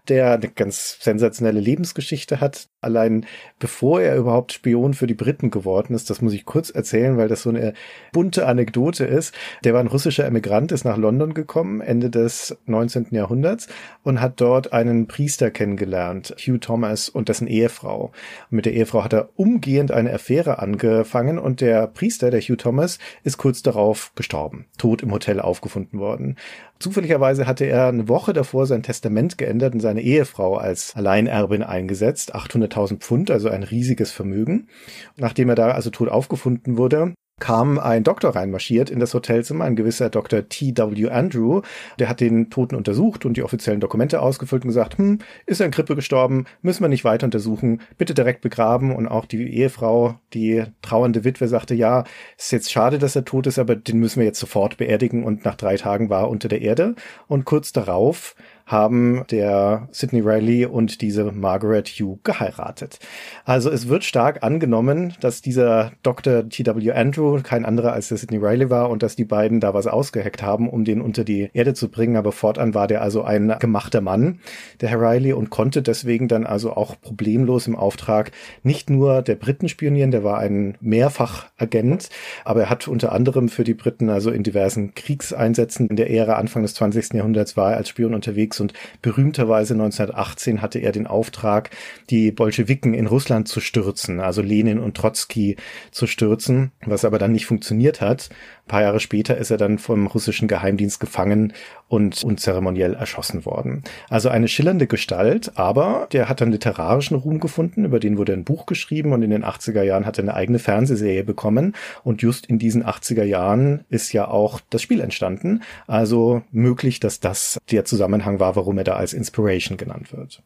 der eine ganz sensationelle Lebensgeschichte hat. Allein bevor er überhaupt Spion für die Briten geworden ist, das muss ich kurz erzählen, weil das so eine bunte Anekdote ist. Der war ein russischer Emigrant, ist nach London gekommen, Ende des 19. Jahrhunderts und hat dort einen Priester kennengelernt, Hugh Thomas und dessen Ehefrau. Und mit der Ehefrau hat er umgehend eine Affäre angefangen und der Priester, der Hugh Thomas, ist kurz darauf gestorben, tot im Hotel aufgefunden worden. Zufälligerweise hatte er eine Woche davor sein Testament geändert und seine Ehefrau als Alleinerbin eingesetzt, 800.000 Pfund, also ein riesiges Vermögen. Nachdem er da also tot aufgefunden wurde, kam ein Doktor reinmarschiert in das Hotelzimmer, ein gewisser Dr. T.W. Andrew. Der hat den Toten untersucht und die offiziellen Dokumente ausgefüllt und gesagt, hm, ist er in Grippe gestorben, müssen wir nicht weiter untersuchen, bitte direkt begraben. Und auch die Ehefrau, die trauernde Witwe, sagte, ja, ist jetzt schade, dass er tot ist, aber den müssen wir jetzt sofort beerdigen. Und nach drei Tagen war er unter der Erde. Und kurz darauf haben der Sidney Riley und diese Margaret Hugh geheiratet. Also es wird stark angenommen, dass dieser Dr. T.W. Andrew kein anderer als der Sidney Riley war und dass die beiden da was ausgeheckt haben, um den unter die Erde zu bringen. Aber fortan war der also ein gemachter Mann, der Herr Riley, und konnte deswegen dann also auch problemlos im Auftrag nicht nur der Briten spionieren, der war ein Mehrfachagent, aber er hat unter anderem für die Briten also in diversen Kriegseinsätzen in der Ära Anfang des 20. Jahrhunderts war er als Spion unterwegs und berühmterweise 1918 hatte er den Auftrag, die Bolschewiken in Russland zu stürzen, also Lenin und Trotzki zu stürzen, was aber dann nicht funktioniert hat. Ein paar Jahre später ist er dann vom russischen Geheimdienst gefangen und unzeremoniell erschossen worden. Also eine schillernde Gestalt, aber der hat dann literarischen Ruhm gefunden, über den wurde ein Buch geschrieben und in den 80er Jahren hat er eine eigene Fernsehserie bekommen und just in diesen 80er Jahren ist ja auch das Spiel entstanden. Also möglich, dass das der Zusammenhang war, warum er da als Inspiration genannt wird.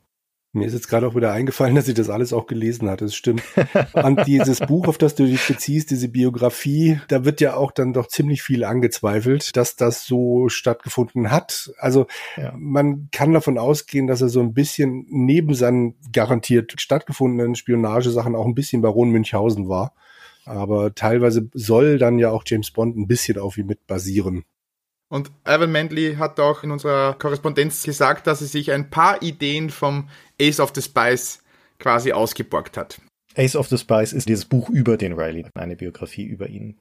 Mir ist jetzt gerade auch wieder eingefallen, dass ich das alles auch gelesen hatte. Das stimmt. Und dieses Buch, auf das du dich beziehst, diese Biografie, da wird ja auch dann doch ziemlich viel angezweifelt, dass das so stattgefunden hat. Also ja. man kann davon ausgehen, dass er so ein bisschen neben seinen garantiert stattgefundenen Spionagesachen auch ein bisschen Baron Münchhausen war. Aber teilweise soll dann ja auch James Bond ein bisschen auf ihm mit basieren. Und Ivan Manley hat auch in unserer Korrespondenz gesagt, dass er sich ein paar Ideen vom Ace of the Spice quasi ausgeborgt hat. Ace of the Spice ist dieses Buch über den Riley, eine Biografie über ihn.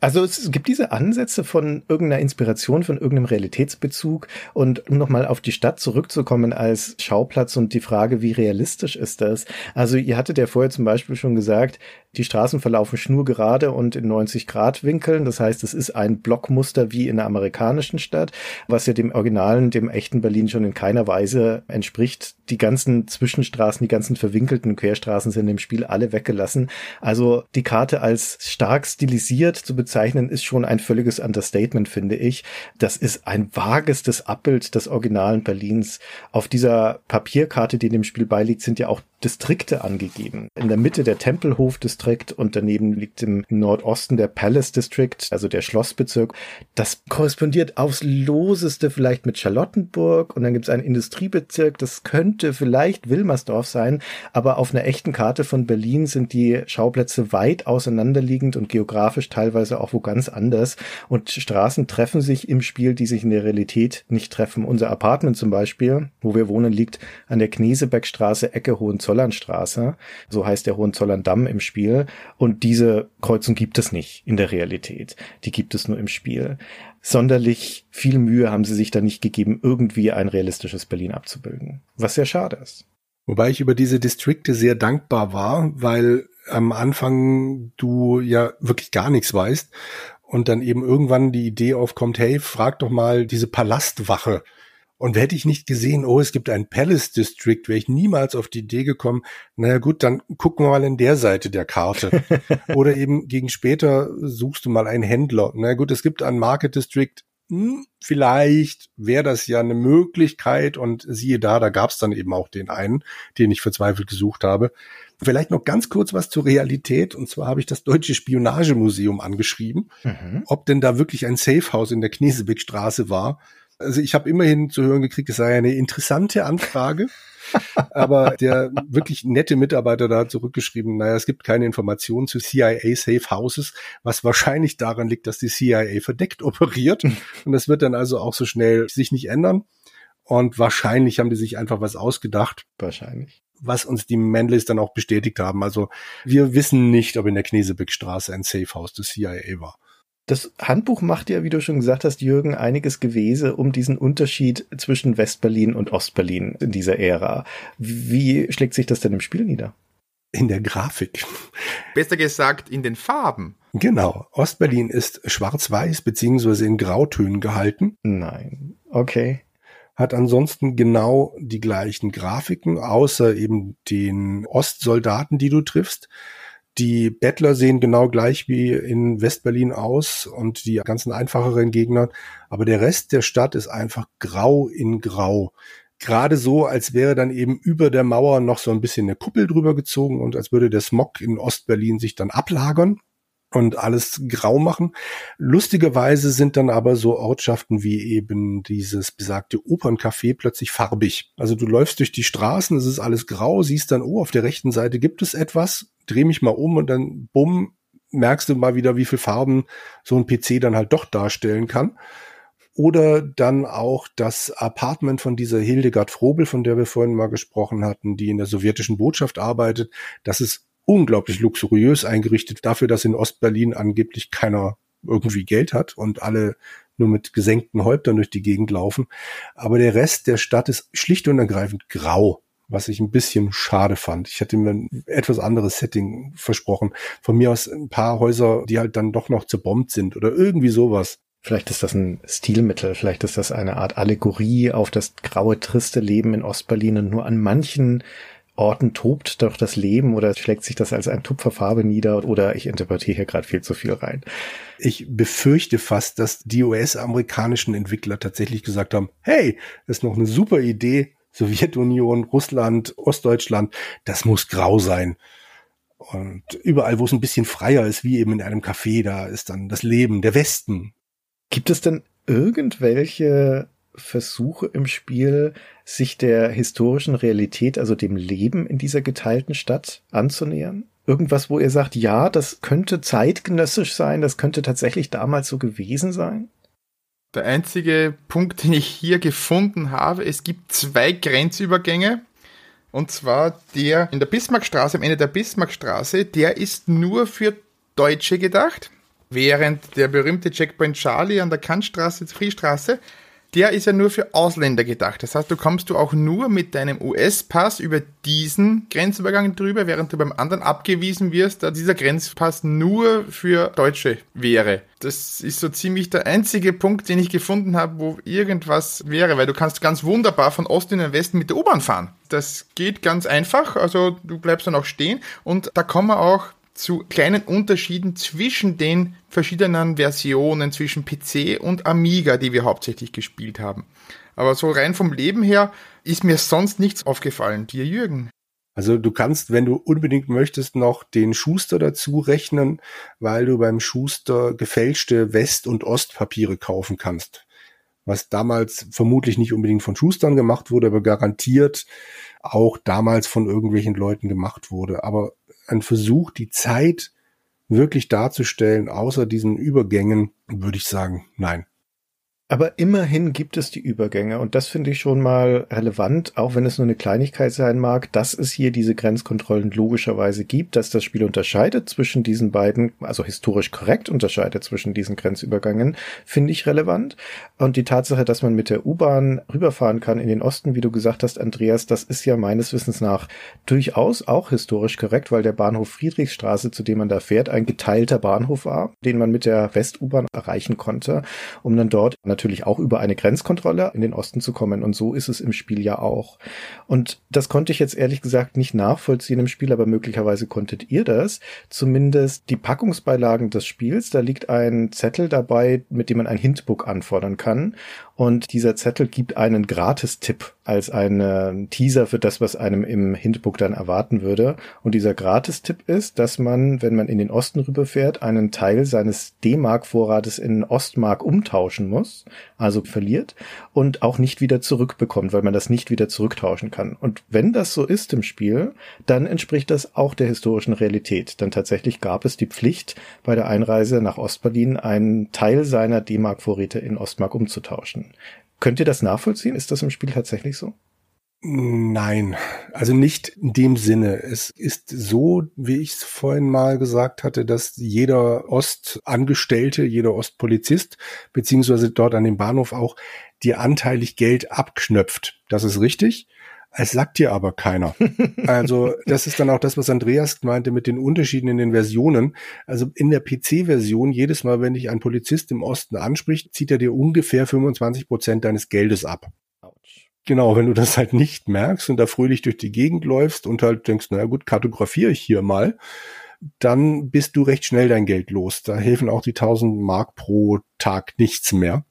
Also es gibt diese Ansätze von irgendeiner Inspiration, von irgendeinem Realitätsbezug. Und um nochmal auf die Stadt zurückzukommen als Schauplatz und die Frage, wie realistisch ist das? Also ihr hattet ja vorher zum Beispiel schon gesagt, die Straßen verlaufen schnurgerade und in 90 Grad Winkeln. Das heißt, es ist ein Blockmuster wie in der amerikanischen Stadt, was ja dem Originalen, dem echten Berlin schon in keiner Weise entspricht. Die ganzen Zwischenstraßen, die ganzen verwinkelten Querstraßen sind im Spiel alle weggelassen. Also die Karte als stark stilisiert zu bezeichnen, ist schon ein völliges Understatement, finde ich. Das ist ein vagestes Abbild des originalen Berlins. Auf dieser Papierkarte, die dem Spiel beiliegt, sind ja auch Distrikte angegeben. In der Mitte der Tempelhof-Distrikt und daneben liegt im Nordosten der Palace District, also der Schlossbezirk. Das korrespondiert aufs Loseste vielleicht mit Charlottenburg und dann gibt es einen Industriebezirk, das könnte vielleicht Wilmersdorf sein, aber auf einer echten Karte von Berlin sind die Schauplätze weit auseinanderliegend und geografisch teilweise auch wo ganz anders und Straßen treffen sich im Spiel, die sich in der Realität nicht treffen. Unser Apartment zum Beispiel, wo wir wohnen, liegt an der Knesebeckstraße, Ecke Hohenzollern Hohenzollernstraße, so heißt der Hohenzollern-Damm im Spiel. Und diese Kreuzung gibt es nicht in der Realität. Die gibt es nur im Spiel. Sonderlich viel Mühe haben sie sich da nicht gegeben, irgendwie ein realistisches Berlin abzubilden. Was sehr schade ist. Wobei ich über diese Distrikte sehr dankbar war, weil am Anfang du ja wirklich gar nichts weißt und dann eben irgendwann die Idee aufkommt, hey, frag doch mal diese Palastwache, und hätte ich nicht gesehen, oh, es gibt ein Palace District, wäre ich niemals auf die Idee gekommen, naja gut, dann gucken wir mal in der Seite der Karte. Oder eben gegen später suchst du mal einen Händler. Na naja, gut, es gibt ein Market District, hm, vielleicht wäre das ja eine Möglichkeit und siehe da, da gab es dann eben auch den einen, den ich verzweifelt gesucht habe. Vielleicht noch ganz kurz was zur Realität. Und zwar habe ich das Deutsche Spionagemuseum angeschrieben, mhm. ob denn da wirklich ein Safehouse in der Knesebeckstraße war. Also ich habe immerhin zu hören gekriegt, es sei eine interessante Anfrage. Aber der wirklich nette Mitarbeiter da hat zurückgeschrieben, naja, es gibt keine Informationen zu CIA Safe Houses, was wahrscheinlich daran liegt, dass die CIA verdeckt operiert. Und das wird dann also auch so schnell sich nicht ändern. Und wahrscheinlich haben die sich einfach was ausgedacht. Wahrscheinlich. Was uns die Manleys dann auch bestätigt haben. Also wir wissen nicht, ob in der Knesebeckstraße ein Safe House des CIA war. Das Handbuch macht ja, wie du schon gesagt hast, Jürgen, einiges Gewese um diesen Unterschied zwischen Westberlin und Ostberlin in dieser Ära. Wie schlägt sich das denn im Spiel nieder? In der Grafik. Besser gesagt, in den Farben. Genau. Ostberlin ist schwarz-weiß beziehungsweise in Grautönen gehalten. Nein. Okay. Hat ansonsten genau die gleichen Grafiken, außer eben den Ostsoldaten, die du triffst. Die Bettler sehen genau gleich wie in Westberlin aus und die ganzen einfacheren Gegner. Aber der Rest der Stadt ist einfach grau in grau. Gerade so, als wäre dann eben über der Mauer noch so ein bisschen eine Kuppel drüber gezogen und als würde der Smog in Ostberlin sich dann ablagern und alles grau machen. Lustigerweise sind dann aber so Ortschaften wie eben dieses besagte Operncafé plötzlich farbig. Also du läufst durch die Straßen, es ist alles grau, siehst dann, oh, auf der rechten Seite gibt es etwas dreh mich mal um und dann bumm, merkst du mal wieder, wie viel Farben so ein PC dann halt doch darstellen kann. Oder dann auch das Apartment von dieser Hildegard Frobel, von der wir vorhin mal gesprochen hatten, die in der sowjetischen Botschaft arbeitet. Das ist unglaublich luxuriös eingerichtet dafür, dass in Ostberlin angeblich keiner irgendwie Geld hat und alle nur mit gesenkten Häuptern durch die Gegend laufen. Aber der Rest der Stadt ist schlicht und ergreifend grau was ich ein bisschen schade fand. Ich hätte mir ein etwas anderes Setting versprochen. Von mir aus ein paar Häuser, die halt dann doch noch zerbombt sind oder irgendwie sowas. Vielleicht ist das ein Stilmittel, vielleicht ist das eine Art Allegorie auf das graue, triste Leben in Ostberlin und nur an manchen Orten tobt doch das Leben oder schlägt sich das als ein Tupfer Farbe nieder oder ich interpretiere hier gerade viel zu viel rein. Ich befürchte fast, dass die US-amerikanischen Entwickler tatsächlich gesagt haben, hey, das ist noch eine super Idee, Sowjetunion, Russland, Ostdeutschland, das muss grau sein. Und überall, wo es ein bisschen freier ist, wie eben in einem Café, da ist dann das Leben, der Westen. Gibt es denn irgendwelche Versuche im Spiel, sich der historischen Realität, also dem Leben in dieser geteilten Stadt anzunähern? Irgendwas, wo ihr sagt, ja, das könnte zeitgenössisch sein, das könnte tatsächlich damals so gewesen sein? Der einzige Punkt, den ich hier gefunden habe, es gibt zwei Grenzübergänge. Und zwar der in der Bismarckstraße, am Ende der Bismarckstraße, der ist nur für Deutsche gedacht. Während der berühmte Checkpoint Charlie an der Kantstraße, Friedstraße, der ist ja nur für Ausländer gedacht. Das heißt, du kommst du auch nur mit deinem US-Pass über diesen Grenzübergang drüber, während du beim anderen abgewiesen wirst, da dieser Grenzpass nur für Deutsche wäre. Das ist so ziemlich der einzige Punkt, den ich gefunden habe, wo irgendwas wäre, weil du kannst ganz wunderbar von Osten in den Westen mit der U-Bahn fahren. Das geht ganz einfach, also du bleibst dann auch stehen und da kommen wir auch zu kleinen Unterschieden zwischen den verschiedenen Versionen zwischen PC und Amiga, die wir hauptsächlich gespielt haben. Aber so rein vom Leben her ist mir sonst nichts aufgefallen. Dir, Jürgen? Also du kannst, wenn du unbedingt möchtest, noch den Schuster dazu rechnen, weil du beim Schuster gefälschte West- und Ostpapiere kaufen kannst. Was damals vermutlich nicht unbedingt von Schustern gemacht wurde, aber garantiert auch damals von irgendwelchen Leuten gemacht wurde. Aber ein Versuch, die Zeit wirklich darzustellen, außer diesen Übergängen, würde ich sagen, nein. Aber immerhin gibt es die Übergänge und das finde ich schon mal relevant, auch wenn es nur eine Kleinigkeit sein mag, dass es hier diese Grenzkontrollen logischerweise gibt, dass das Spiel unterscheidet zwischen diesen beiden, also historisch korrekt unterscheidet zwischen diesen Grenzübergängen, finde ich relevant. Und die Tatsache, dass man mit der U-Bahn rüberfahren kann in den Osten, wie du gesagt hast, Andreas, das ist ja meines Wissens nach durchaus auch historisch korrekt, weil der Bahnhof Friedrichstraße, zu dem man da fährt, ein geteilter Bahnhof war, den man mit der West-U-Bahn erreichen konnte, um dann dort natürlich auch über eine Grenzkontrolle in den Osten zu kommen. Und so ist es im Spiel ja auch. Und das konnte ich jetzt ehrlich gesagt nicht nachvollziehen im Spiel, aber möglicherweise konntet ihr das. Zumindest die Packungsbeilagen des Spiels, da liegt ein Zettel dabei, mit dem man ein Hintbook anfordern kann. Und dieser Zettel gibt einen Gratistipp als einen Teaser für das, was einem im Hintbook dann erwarten würde. Und dieser Gratistipp ist, dass man, wenn man in den Osten rüberfährt, einen Teil seines D-Mark-Vorrates in Ostmark umtauschen muss, also verliert, und auch nicht wieder zurückbekommt, weil man das nicht wieder zurücktauschen kann. Und wenn das so ist im Spiel, dann entspricht das auch der historischen Realität. Dann tatsächlich gab es die Pflicht, bei der Einreise nach Ostberlin einen Teil seiner D-Mark-Vorräte in Ostmark umzutauschen. Könnt ihr das nachvollziehen? Ist das im Spiel tatsächlich so? Nein, also nicht in dem Sinne. Es ist so, wie ich es vorhin mal gesagt hatte, dass jeder Ostangestellte, jeder Ostpolizist, beziehungsweise dort an dem Bahnhof auch, dir anteilig Geld abknöpft. Das ist richtig. Es sagt dir aber keiner. Also das ist dann auch das, was Andreas meinte mit den Unterschieden in den Versionen. Also in der PC-Version, jedes Mal, wenn dich ein Polizist im Osten anspricht, zieht er dir ungefähr 25 Prozent deines Geldes ab. Genau, wenn du das halt nicht merkst und da fröhlich durch die Gegend läufst und halt denkst, naja gut, kartografiere ich hier mal, dann bist du recht schnell dein Geld los. Da helfen auch die 1000 Mark pro Tag nichts mehr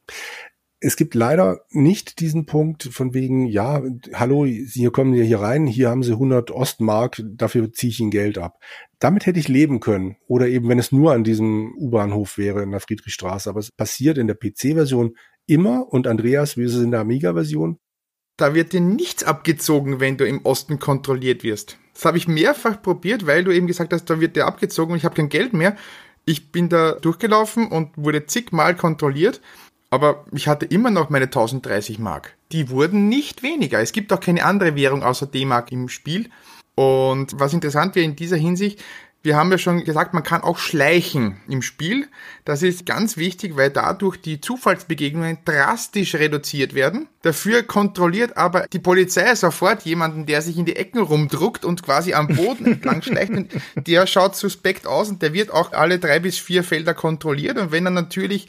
es gibt leider nicht diesen Punkt von wegen, ja, hallo, hier kommen Sie hier rein, hier haben Sie 100 Ostmark, dafür ziehe ich Ihnen Geld ab. Damit hätte ich leben können. Oder eben, wenn es nur an diesem U-Bahnhof wäre in der Friedrichstraße. Aber es passiert in der PC-Version immer. Und Andreas, wie ist es in der Amiga-Version? Da wird dir nichts abgezogen, wenn du im Osten kontrolliert wirst. Das habe ich mehrfach probiert, weil du eben gesagt hast, da wird dir abgezogen und ich habe kein Geld mehr. Ich bin da durchgelaufen und wurde zigmal kontrolliert aber ich hatte immer noch meine 1030 Mark. Die wurden nicht weniger. Es gibt auch keine andere Währung außer D-Mark im Spiel. Und was interessant wäre in dieser Hinsicht, wir haben ja schon gesagt, man kann auch schleichen im Spiel. Das ist ganz wichtig, weil dadurch die Zufallsbegegnungen drastisch reduziert werden. Dafür kontrolliert aber die Polizei sofort jemanden, der sich in die Ecken rumdruckt und quasi am Boden entlang schleicht. Und der schaut suspekt aus und der wird auch alle drei bis vier Felder kontrolliert. Und wenn er natürlich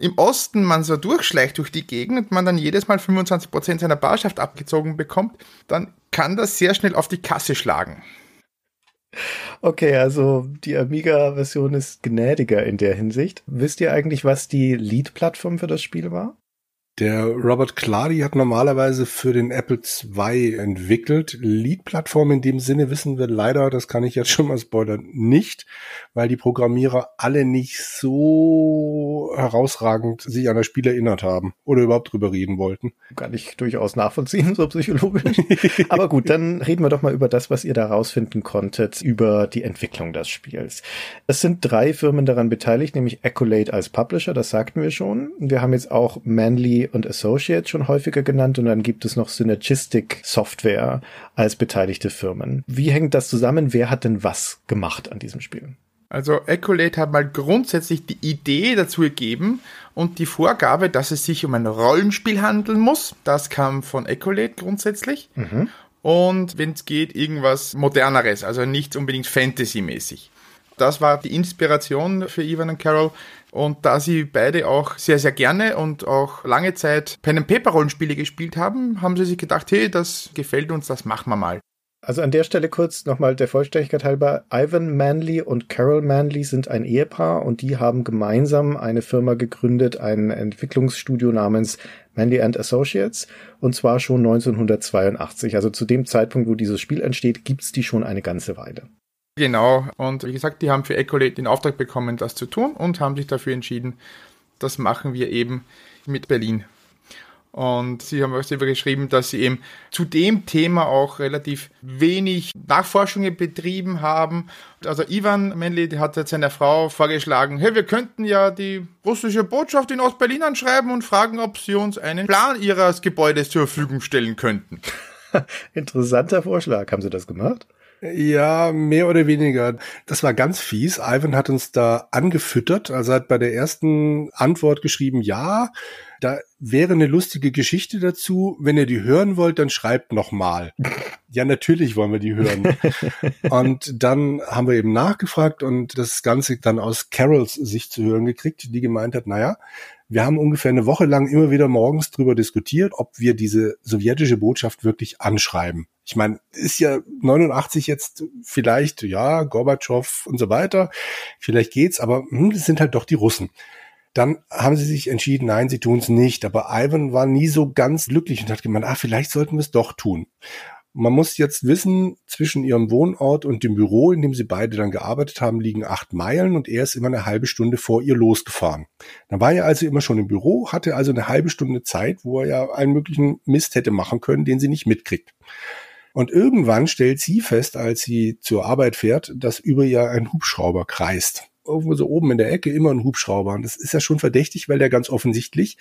im Osten man so durchschleicht durch die Gegend und man dann jedes Mal 25% seiner Barschaft abgezogen bekommt, dann kann das sehr schnell auf die Kasse schlagen. Okay, also die Amiga-Version ist gnädiger in der Hinsicht. Wisst ihr eigentlich, was die Lead-Plattform für das Spiel war? Der Robert Clary hat normalerweise für den Apple II entwickelt. Lead-Plattform in dem Sinne wissen wir leider, das kann ich jetzt schon mal spoilern, nicht, weil die Programmierer alle nicht so herausragend sich an das Spiel erinnert haben oder überhaupt drüber reden wollten. Kann ich durchaus nachvollziehen, so psychologisch. Aber gut, dann reden wir doch mal über das, was ihr da rausfinden konntet, über die Entwicklung des Spiels. Es sind drei Firmen daran beteiligt, nämlich Accolade als Publisher, das sagten wir schon. Wir haben jetzt auch Manly und Associates schon häufiger genannt und dann gibt es noch Synergistic Software als beteiligte Firmen. Wie hängt das zusammen? Wer hat denn was gemacht an diesem Spiel? Also Accolade hat mal grundsätzlich die Idee dazu gegeben und die Vorgabe, dass es sich um ein Rollenspiel handeln muss. Das kam von Accolade grundsätzlich. Mhm. Und wenn es geht, irgendwas moderneres, also nicht unbedingt Fantasy-mäßig. Das war die Inspiration für Ivan und Carol. Und da sie beide auch sehr, sehr gerne und auch lange Zeit Pen and Paper Rollenspiele gespielt haben, haben sie sich gedacht, hey, das gefällt uns, das machen wir mal. Also an der Stelle kurz nochmal der Vollständigkeit halber. Ivan Manley und Carol Manley sind ein Ehepaar und die haben gemeinsam eine Firma gegründet, ein Entwicklungsstudio namens Manley and Associates und zwar schon 1982. Also zu dem Zeitpunkt, wo dieses Spiel entsteht, gibt's die schon eine ganze Weile. Genau, und wie gesagt, die haben für Ecolate den Auftrag bekommen, das zu tun und haben sich dafür entschieden, das machen wir eben mit Berlin. Und sie haben auch selber geschrieben, dass sie eben zu dem Thema auch relativ wenig Nachforschungen betrieben haben. Also Ivan Menli hat seiner Frau vorgeschlagen, hey, wir könnten ja die russische Botschaft in Ostberlin anschreiben und fragen, ob sie uns einen Plan ihres Gebäudes zur Verfügung stellen könnten. Interessanter Vorschlag. Haben sie das gemacht? Ja, mehr oder weniger. Das war ganz fies. Ivan hat uns da angefüttert. Also hat bei der ersten Antwort geschrieben, ja, da wäre eine lustige Geschichte dazu. Wenn ihr die hören wollt, dann schreibt noch mal. ja, natürlich wollen wir die hören. und dann haben wir eben nachgefragt und das Ganze dann aus Carols Sicht zu hören gekriegt, die gemeint hat, naja, wir haben ungefähr eine Woche lang immer wieder morgens drüber diskutiert, ob wir diese sowjetische Botschaft wirklich anschreiben. Ich meine, ist ja 89 jetzt vielleicht, ja, Gorbatschow und so weiter, vielleicht geht's, aber hm, das sind halt doch die Russen. Dann haben sie sich entschieden, nein, sie tun es nicht. Aber Ivan war nie so ganz glücklich und hat gemeint, ah, vielleicht sollten wir es doch tun. Man muss jetzt wissen, zwischen ihrem Wohnort und dem Büro, in dem sie beide dann gearbeitet haben, liegen acht Meilen und er ist immer eine halbe Stunde vor ihr losgefahren. Dann war er also immer schon im Büro, hatte also eine halbe Stunde Zeit, wo er ja einen möglichen Mist hätte machen können, den sie nicht mitkriegt. Und irgendwann stellt sie fest, als sie zur Arbeit fährt, dass über ihr ein Hubschrauber kreist. Irgendwo so oben in der Ecke immer ein Hubschrauber. Und das ist ja schon verdächtig, weil der ganz offensichtlich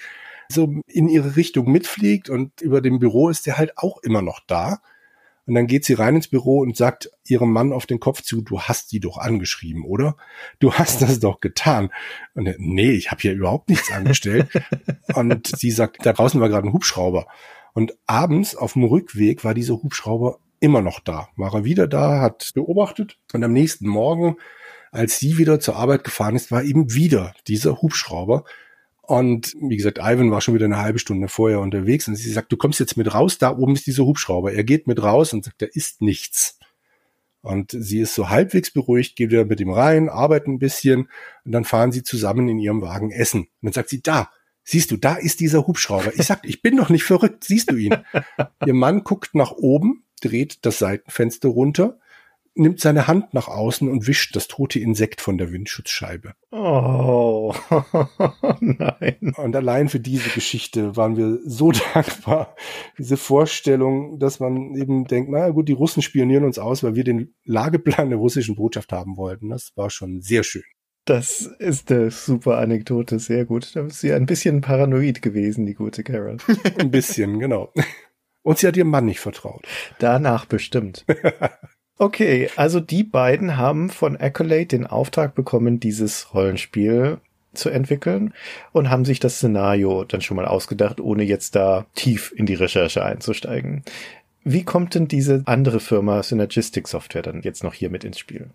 so in ihre Richtung mitfliegt und über dem Büro ist der halt auch immer noch da. Und dann geht sie rein ins Büro und sagt ihrem Mann auf den Kopf zu, du hast die doch angeschrieben, oder? Du hast das doch getan. Und er, nee, ich habe hier überhaupt nichts angestellt. und sie sagt, da draußen war gerade ein Hubschrauber. Und abends auf dem Rückweg war dieser Hubschrauber immer noch da. War er wieder da, hat beobachtet. Und am nächsten Morgen, als sie wieder zur Arbeit gefahren ist, war eben wieder dieser Hubschrauber. Und wie gesagt, Ivan war schon wieder eine halbe Stunde vorher unterwegs und sie sagt, du kommst jetzt mit raus, da oben ist dieser Hubschrauber. Er geht mit raus und sagt, da ist nichts. Und sie ist so halbwegs beruhigt, geht wieder mit ihm rein, arbeitet ein bisschen und dann fahren sie zusammen in ihrem Wagen essen. Und dann sagt sie, da, siehst du, da ist dieser Hubschrauber. Ich sag, ich bin doch nicht verrückt, siehst du ihn? Ihr Mann guckt nach oben, dreht das Seitenfenster runter nimmt seine Hand nach außen und wischt das tote Insekt von der Windschutzscheibe. Oh, nein. Und allein für diese Geschichte waren wir so dankbar. Diese Vorstellung, dass man eben denkt, na gut, die Russen spionieren uns aus, weil wir den Lageplan der russischen Botschaft haben wollten. Das war schon sehr schön. Das ist eine super Anekdote, sehr gut. Da ist sie ein bisschen paranoid gewesen, die gute Carol. ein bisschen, genau. Und sie hat ihrem Mann nicht vertraut. Danach bestimmt. Okay, also die beiden haben von Accolade den Auftrag bekommen, dieses Rollenspiel zu entwickeln und haben sich das Szenario dann schon mal ausgedacht, ohne jetzt da tief in die Recherche einzusteigen. Wie kommt denn diese andere Firma Synergistic Software dann jetzt noch hier mit ins Spiel?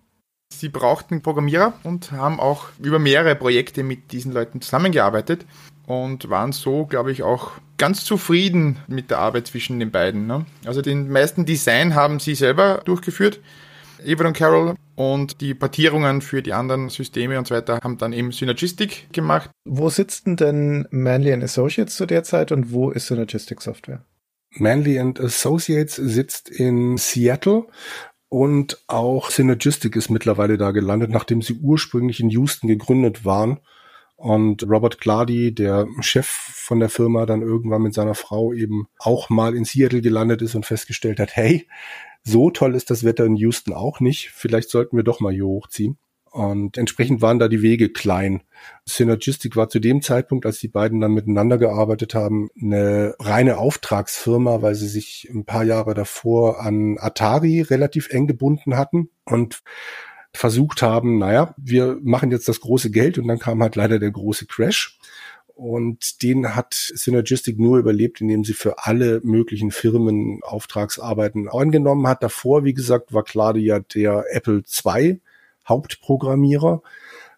Sie brauchten Programmierer und haben auch über mehrere Projekte mit diesen Leuten zusammengearbeitet und waren so, glaube ich, auch ganz zufrieden mit der Arbeit zwischen den beiden. Ne? Also den meisten Design haben sie selber durchgeführt, Evan und Carol, und die Portierungen für die anderen Systeme und so weiter haben dann eben Synergistic gemacht. Wo sitzen denn Manley Associates zu der Zeit und wo ist Synergistic Software? Manley Associates sitzt in Seattle und auch Synergistic ist mittlerweile da gelandet, nachdem sie ursprünglich in Houston gegründet waren und Robert Clardy, der Chef von der Firma, dann irgendwann mit seiner Frau eben auch mal in Seattle gelandet ist und festgestellt hat, hey, so toll ist das Wetter in Houston auch nicht. Vielleicht sollten wir doch mal hier hochziehen. Und entsprechend waren da die Wege klein. Synergistic war zu dem Zeitpunkt, als die beiden dann miteinander gearbeitet haben, eine reine Auftragsfirma, weil sie sich ein paar Jahre davor an Atari relativ eng gebunden hatten. Und versucht haben, naja, wir machen jetzt das große Geld und dann kam halt leider der große Crash. Und den hat Synergistic nur überlebt, indem sie für alle möglichen Firmen Auftragsarbeiten angenommen hat. Davor, wie gesagt, war Claudia der Apple II Hauptprogrammierer.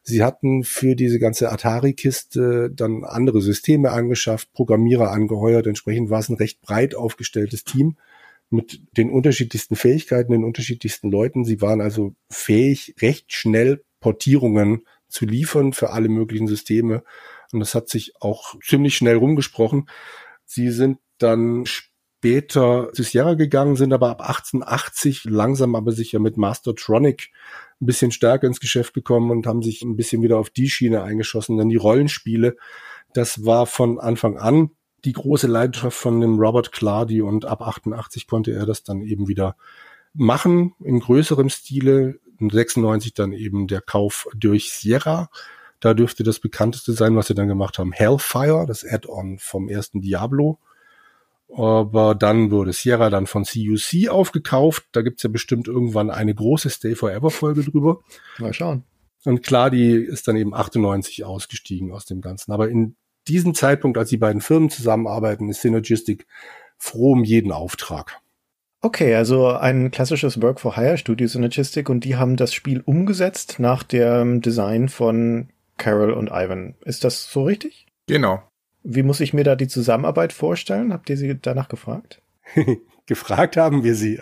Sie hatten für diese ganze Atari-Kiste dann andere Systeme angeschafft, Programmierer angeheuert. Entsprechend war es ein recht breit aufgestelltes Team mit den unterschiedlichsten Fähigkeiten, den unterschiedlichsten Leuten. Sie waren also fähig, recht schnell Portierungen zu liefern für alle möglichen Systeme. Und das hat sich auch ziemlich schnell rumgesprochen. Sie sind dann später zu Sierra gegangen, sind aber ab 1880 langsam aber sicher mit Mastertronic ein bisschen stärker ins Geschäft gekommen und haben sich ein bisschen wieder auf die Schiene eingeschossen. Dann die Rollenspiele. Das war von Anfang an die große Leidenschaft von dem Robert Clardy und ab 88 konnte er das dann eben wieder machen in größerem Stile. In 96 dann eben der Kauf durch Sierra. Da dürfte das bekannteste sein, was sie dann gemacht haben. Hellfire, das Add-on vom ersten Diablo. Aber dann wurde Sierra dann von CUC aufgekauft. Da gibt's ja bestimmt irgendwann eine große Stay Forever Folge drüber. Mal schauen. Und klar, die ist dann eben 98 ausgestiegen aus dem Ganzen. Aber in diesem Zeitpunkt, als die beiden Firmen zusammenarbeiten, ist Synergistic froh um jeden Auftrag. Okay, also ein klassisches Work for Hire Studio Synergistic und die haben das Spiel umgesetzt nach dem Design von Carol und Ivan. Ist das so richtig? Genau. Wie muss ich mir da die Zusammenarbeit vorstellen? Habt ihr sie danach gefragt? gefragt haben wir sie.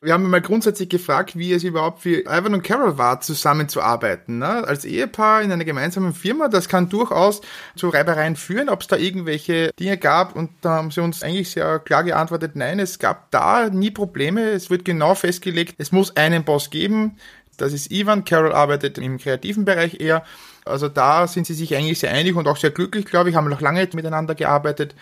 Wir haben mal grundsätzlich gefragt, wie es überhaupt für Ivan und Carol war, zusammenzuarbeiten. Ne? Als Ehepaar in einer gemeinsamen Firma, das kann durchaus zu Reibereien führen, ob es da irgendwelche Dinge gab. Und da haben sie uns eigentlich sehr klar geantwortet, nein, es gab da nie Probleme. Es wird genau festgelegt, es muss einen Boss geben. Das ist Ivan. Carol arbeitet im kreativen Bereich eher. Also da sind sie sich eigentlich sehr einig und auch sehr glücklich, glaube ich, haben noch lange miteinander gearbeitet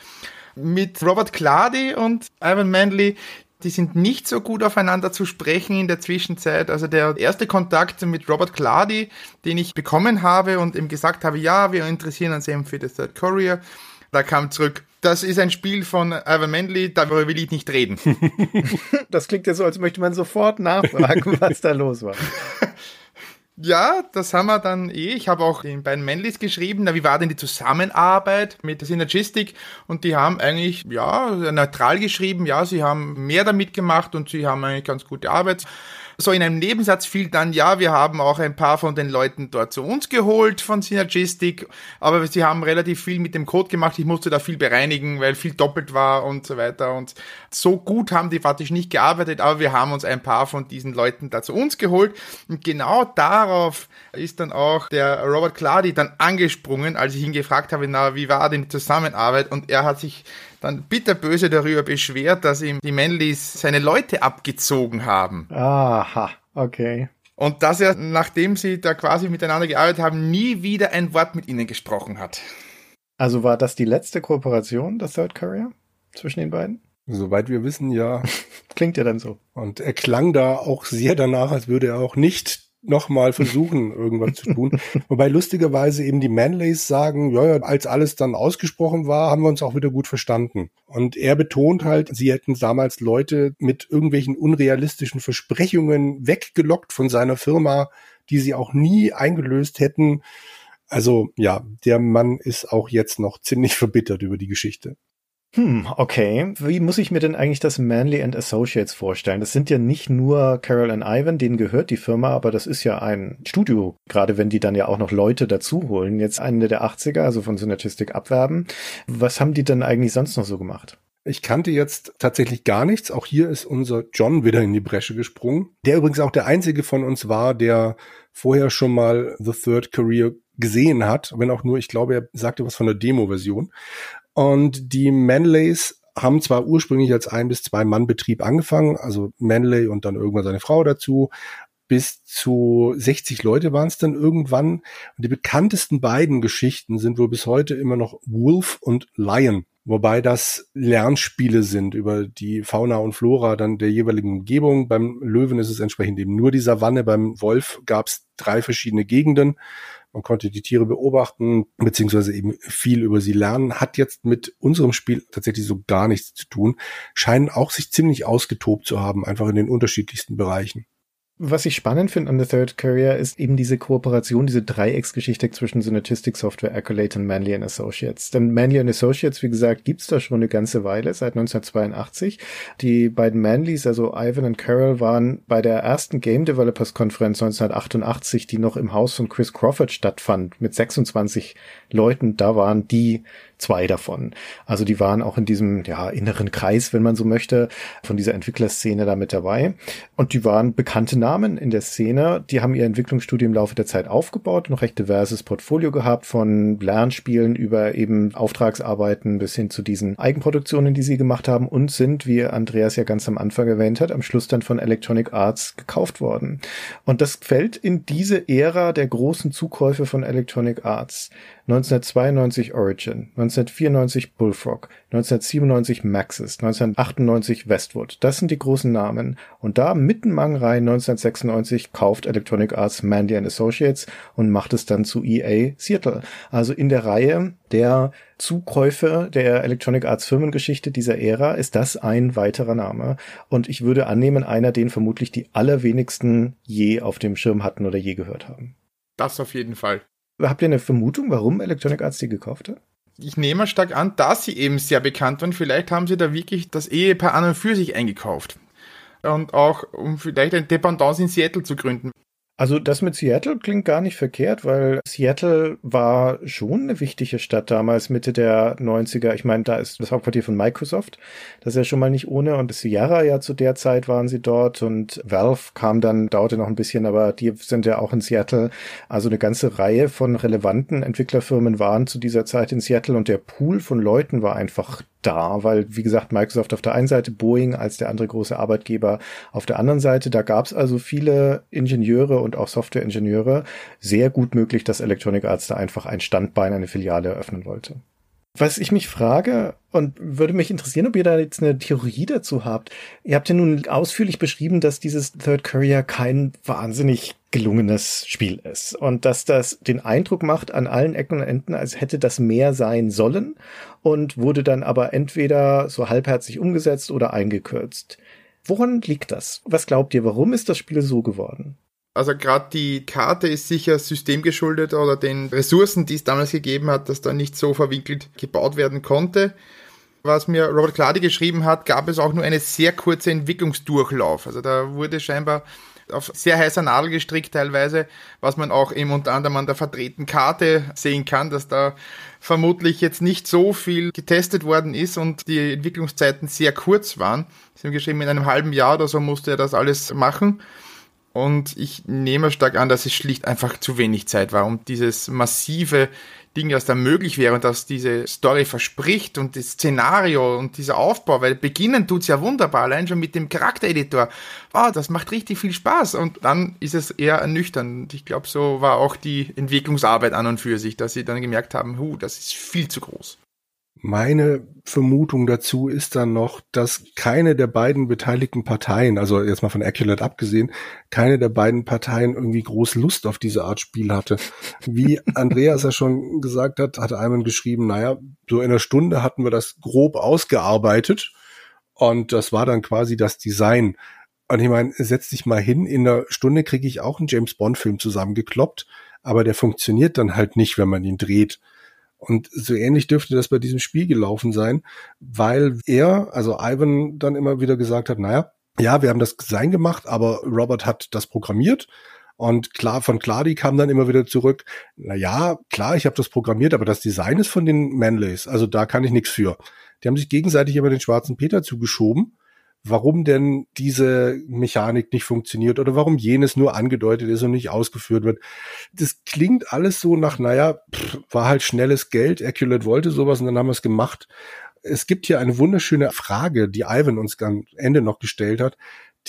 mit Robert Clady und Ivan Manley, die sind nicht so gut aufeinander zu sprechen in der Zwischenzeit. Also der erste Kontakt mit Robert Clady, den ich bekommen habe und ihm gesagt habe, ja, wir interessieren uns eben für das Third Courier, da kam zurück, das ist ein Spiel von Ivan Manley, darüber will ich nicht reden. das klingt ja so, als möchte man sofort nachfragen, was da los war. Ja, das haben wir dann eh. Ich habe auch den beiden Manlys geschrieben, na, wie war denn die Zusammenarbeit mit der Synergistik? Und die haben eigentlich, ja, neutral geschrieben, ja, sie haben mehr damit gemacht und sie haben eigentlich ganz gute Arbeit. So in einem Nebensatz fiel dann, ja, wir haben auch ein paar von den Leuten dort zu uns geholt von Synergistic, aber sie haben relativ viel mit dem Code gemacht. Ich musste da viel bereinigen, weil viel doppelt war und so weiter. Und so gut haben die faktisch nicht gearbeitet, aber wir haben uns ein paar von diesen Leuten da zu uns geholt. Und genau darauf ist dann auch der Robert Clady dann angesprungen, als ich ihn gefragt habe, na, wie war denn die Zusammenarbeit? Und er hat sich dann bitterböse darüber beschwert, dass ihm die Manlys seine Leute abgezogen haben. Aha, okay. Und dass er, nachdem sie da quasi miteinander gearbeitet haben, nie wieder ein Wort mit ihnen gesprochen hat. Also war das die letzte Kooperation, das Third Courier, zwischen den beiden? Soweit wir wissen, ja. Klingt ja dann so. Und er klang da auch sehr danach, als würde er auch nicht nochmal versuchen, irgendwas zu tun. Wobei lustigerweise eben die Manleys sagen, ja, ja, als alles dann ausgesprochen war, haben wir uns auch wieder gut verstanden. Und er betont halt, sie hätten damals Leute mit irgendwelchen unrealistischen Versprechungen weggelockt von seiner Firma, die sie auch nie eingelöst hätten. Also ja, der Mann ist auch jetzt noch ziemlich verbittert über die Geschichte. Hm, okay. Wie muss ich mir denn eigentlich das Manley and Associates vorstellen? Das sind ja nicht nur Carol and Ivan, denen gehört die Firma, aber das ist ja ein Studio, gerade wenn die dann ja auch noch Leute dazu holen, jetzt Ende der 80er, also von Synergistic abwerben. Was haben die denn eigentlich sonst noch so gemacht? Ich kannte jetzt tatsächlich gar nichts. Auch hier ist unser John wieder in die Bresche gesprungen. Der übrigens auch der einzige von uns war, der vorher schon mal The Third Career gesehen hat, wenn auch nur, ich glaube, er sagte was von der Demo-Version. Und die Manleys haben zwar ursprünglich als ein bis zwei Mann Betrieb angefangen, also Manley und dann irgendwann seine Frau dazu. Bis zu 60 Leute waren es dann irgendwann. Und die bekanntesten beiden Geschichten sind wohl bis heute immer noch Wolf und Lion. Wobei das Lernspiele sind über die Fauna und Flora dann der jeweiligen Umgebung. Beim Löwen ist es entsprechend eben nur die Savanne. Beim Wolf gab es drei verschiedene Gegenden. Man konnte die Tiere beobachten, beziehungsweise eben viel über sie lernen. Hat jetzt mit unserem Spiel tatsächlich so gar nichts zu tun. Scheinen auch sich ziemlich ausgetobt zu haben, einfach in den unterschiedlichsten Bereichen. Was ich spannend finde an The Third Career ist eben diese Kooperation, diese Dreiecksgeschichte zwischen Synergistic Software, Accolade und Manley Associates. Denn Manley Associates, wie gesagt, gibt's da schon eine ganze Weile, seit 1982. Die beiden Manleys, also Ivan und Carol, waren bei der ersten Game Developers Konferenz 1988, die noch im Haus von Chris Crawford stattfand, mit 26 Leuten. Da waren die zwei davon. Also die waren auch in diesem ja, inneren Kreis, wenn man so möchte, von dieser Entwicklerszene da mit dabei. Und die waren bekannte Namen in der Szene. Die haben ihr Entwicklungsstudio im Laufe der Zeit aufgebaut, noch recht diverses Portfolio gehabt, von Lernspielen über eben Auftragsarbeiten bis hin zu diesen Eigenproduktionen, die sie gemacht haben und sind, wie Andreas ja ganz am Anfang erwähnt hat, am Schluss dann von Electronic Arts gekauft worden. Und das fällt in diese Ära der großen Zukäufe von Electronic Arts. 1992 Origin, 1994 Bullfrog, 1997 Maxis, 1998 Westwood. Das sind die großen Namen. Und da mitten Reihen 1996 kauft Electronic Arts Mandy Associates und macht es dann zu EA Seattle. Also in der Reihe der Zukäufe der Electronic Arts Firmengeschichte dieser Ära ist das ein weiterer Name. Und ich würde annehmen, einer, den vermutlich die allerwenigsten je auf dem Schirm hatten oder je gehört haben. Das auf jeden Fall. Habt ihr eine Vermutung, warum Electronic Arts die gekauft hat? Ich nehme stark an, dass sie eben sehr bekannt waren. Vielleicht haben sie da wirklich das Ehepaar an und für sich eingekauft. Und auch, um vielleicht ein Dependance in Seattle zu gründen. Also das mit Seattle klingt gar nicht verkehrt, weil Seattle war schon eine wichtige Stadt damals, Mitte der 90er. Ich meine, da ist das Hauptquartier von Microsoft. Das ist ja schon mal nicht ohne. Und Sierra ja zu der Zeit waren sie dort und Valve kam dann, dauerte noch ein bisschen, aber die sind ja auch in Seattle. Also eine ganze Reihe von relevanten Entwicklerfirmen waren zu dieser Zeit in Seattle und der Pool von Leuten war einfach da, weil, wie gesagt, Microsoft auf der einen Seite, Boeing als der andere große Arbeitgeber auf der anderen Seite. Da gab es also viele Ingenieure und auch Softwareingenieure. Sehr gut möglich, dass Electronic Arts da einfach ein Standbein, eine Filiale eröffnen wollte. Was ich mich frage und würde mich interessieren, ob ihr da jetzt eine Theorie dazu habt. Ihr habt ja nun ausführlich beschrieben, dass dieses Third Courier kein wahnsinnig gelungenes Spiel ist und dass das den Eindruck macht an allen Ecken und Enden, als hätte das mehr sein sollen und wurde dann aber entweder so halbherzig umgesetzt oder eingekürzt. Woran liegt das? Was glaubt ihr, warum ist das Spiel so geworden? Also gerade die Karte ist sicher systemgeschuldet oder den Ressourcen, die es damals gegeben hat, dass da nicht so verwinkelt gebaut werden konnte. Was mir Robert Clady geschrieben hat, gab es auch nur eine sehr kurze Entwicklungsdurchlauf. Also da wurde scheinbar auf sehr heißer Nadel gestrickt teilweise, was man auch eben unter anderem an der verdrehten Karte sehen kann, dass da vermutlich jetzt nicht so viel getestet worden ist und die Entwicklungszeiten sehr kurz waren. Sie haben geschrieben, in einem halben Jahr oder so musste er das alles machen. Und ich nehme stark an, dass es schlicht einfach zu wenig Zeit war, um dieses massive Ding, das da möglich wäre und das diese Story verspricht und das Szenario und dieser Aufbau, weil beginnen tut's ja wunderbar, allein schon mit dem Charaktereditor. Wow, das macht richtig viel Spaß und dann ist es eher ernüchternd. Ich glaube, so war auch die Entwicklungsarbeit an und für sich, dass sie dann gemerkt haben, hu, das ist viel zu groß. Meine Vermutung dazu ist dann noch, dass keine der beiden beteiligten Parteien, also jetzt mal von Accurate abgesehen, keine der beiden Parteien irgendwie groß Lust auf diese Art Spiel hatte. Wie Andreas ja schon gesagt hat, hat Ayman geschrieben, naja, so in einer Stunde hatten wir das grob ausgearbeitet und das war dann quasi das Design. Und ich meine, setz dich mal hin, in einer Stunde kriege ich auch einen James Bond Film zusammengekloppt, aber der funktioniert dann halt nicht, wenn man ihn dreht. Und so ähnlich dürfte das bei diesem Spiel gelaufen sein, weil er, also Ivan, dann immer wieder gesagt hat, naja, ja, wir haben das Design gemacht, aber Robert hat das programmiert. Und klar, von Clady kam dann immer wieder zurück, na ja, klar, ich habe das programmiert, aber das Design ist von den Manleys, also da kann ich nichts für. Die haben sich gegenseitig immer den schwarzen Peter zugeschoben warum denn diese Mechanik nicht funktioniert oder warum jenes nur angedeutet ist und nicht ausgeführt wird. Das klingt alles so nach, naja, pff, war halt schnelles Geld, Aculate wollte sowas und dann haben wir es gemacht. Es gibt hier eine wunderschöne Frage, die Ivan uns am Ende noch gestellt hat,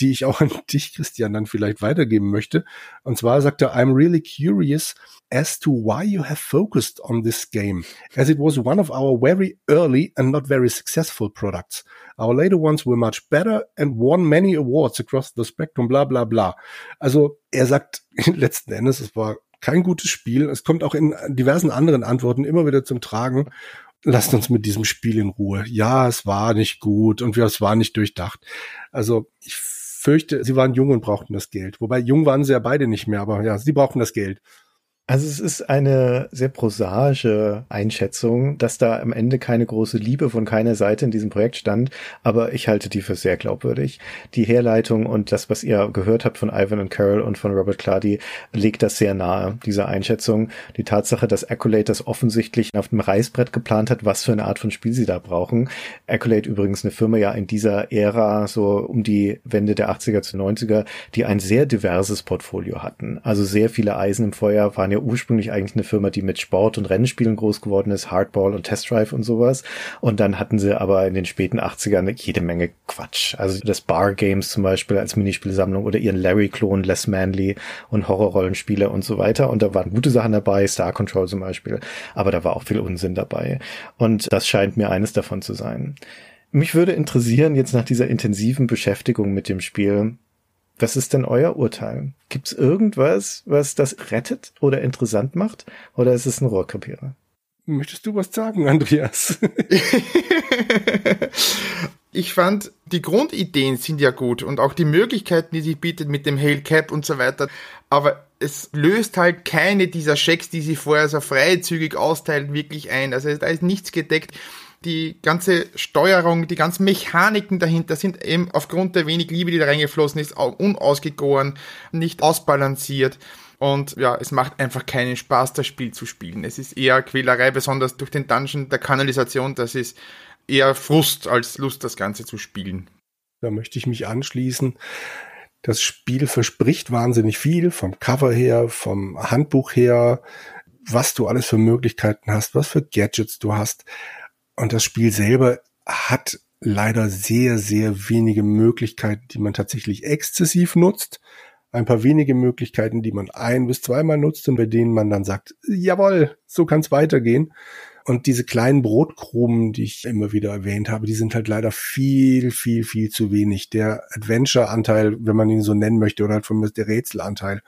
die ich auch an dich, Christian, dann vielleicht weitergeben möchte. Und zwar sagt er, I'm really curious as to why you have focused on this game, as it was one of our very early and not very successful products. Our later ones were much better and won many awards across the spectrum, bla bla bla. Also er sagt letzten Endes, es war kein gutes Spiel. Es kommt auch in diversen anderen Antworten immer wieder zum Tragen. Lasst uns mit diesem Spiel in Ruhe. Ja, es war nicht gut und es war nicht durchdacht. Also ich fürchte, sie waren jung und brauchten das Geld. Wobei jung waren sie ja beide nicht mehr, aber ja, sie brauchten das Geld. Also es ist eine sehr prosaische Einschätzung, dass da am Ende keine große Liebe von keiner Seite in diesem Projekt stand, aber ich halte die für sehr glaubwürdig. Die Herleitung und das, was ihr gehört habt von Ivan und Carol und von Robert Clady, legt das sehr nahe, diese Einschätzung. Die Tatsache, dass Accolade das offensichtlich auf dem Reißbrett geplant hat, was für eine Art von Spiel sie da brauchen. Accolade übrigens eine Firma ja in dieser Ära, so um die Wende der 80er zu 90er, die ein sehr diverses Portfolio hatten. Also sehr viele Eisen im Feuer waren ja ja ursprünglich eigentlich eine Firma, die mit Sport und Rennspielen groß geworden ist, Hardball und Test Drive und sowas. Und dann hatten sie aber in den späten 80ern jede Menge Quatsch. Also das Bar Games zum Beispiel als Minispielsammlung oder ihren Larry-Klon Les Manly und Horrorrollenspiele und so weiter. Und da waren gute Sachen dabei, Star Control zum Beispiel. Aber da war auch viel Unsinn dabei. Und das scheint mir eines davon zu sein. Mich würde interessieren, jetzt nach dieser intensiven Beschäftigung mit dem Spiel, was ist denn euer Urteil? Gibt es irgendwas, was das rettet oder interessant macht? Oder ist es ein Rohrkrepierer? Möchtest du was sagen, Andreas? ich fand, die Grundideen sind ja gut und auch die Möglichkeiten, die sie bietet mit dem Hail Cap und so weiter. Aber es löst halt keine dieser Schecks, die sie vorher so freizügig austeilen, wirklich ein. Also da ist nichts gedeckt. Die ganze Steuerung, die ganzen Mechaniken dahinter sind eben aufgrund der wenig Liebe, die da reingeflossen ist, unausgegoren, nicht ausbalanciert. Und ja, es macht einfach keinen Spaß, das Spiel zu spielen. Es ist eher Quälerei, besonders durch den Dungeon der Kanalisation. Das ist eher Frust als Lust, das Ganze zu spielen. Da möchte ich mich anschließen. Das Spiel verspricht wahnsinnig viel vom Cover her, vom Handbuch her, was du alles für Möglichkeiten hast, was für Gadgets du hast. Und das Spiel selber hat leider sehr, sehr wenige Möglichkeiten, die man tatsächlich exzessiv nutzt ein paar wenige Möglichkeiten, die man ein bis zweimal nutzt und bei denen man dann sagt, jawohl, so kann es weitergehen. Und diese kleinen Brotkrumen, die ich immer wieder erwähnt habe, die sind halt leider viel, viel, viel zu wenig. Der Adventure-Anteil, wenn man ihn so nennen möchte, oder halt von mir der Rätselanteil,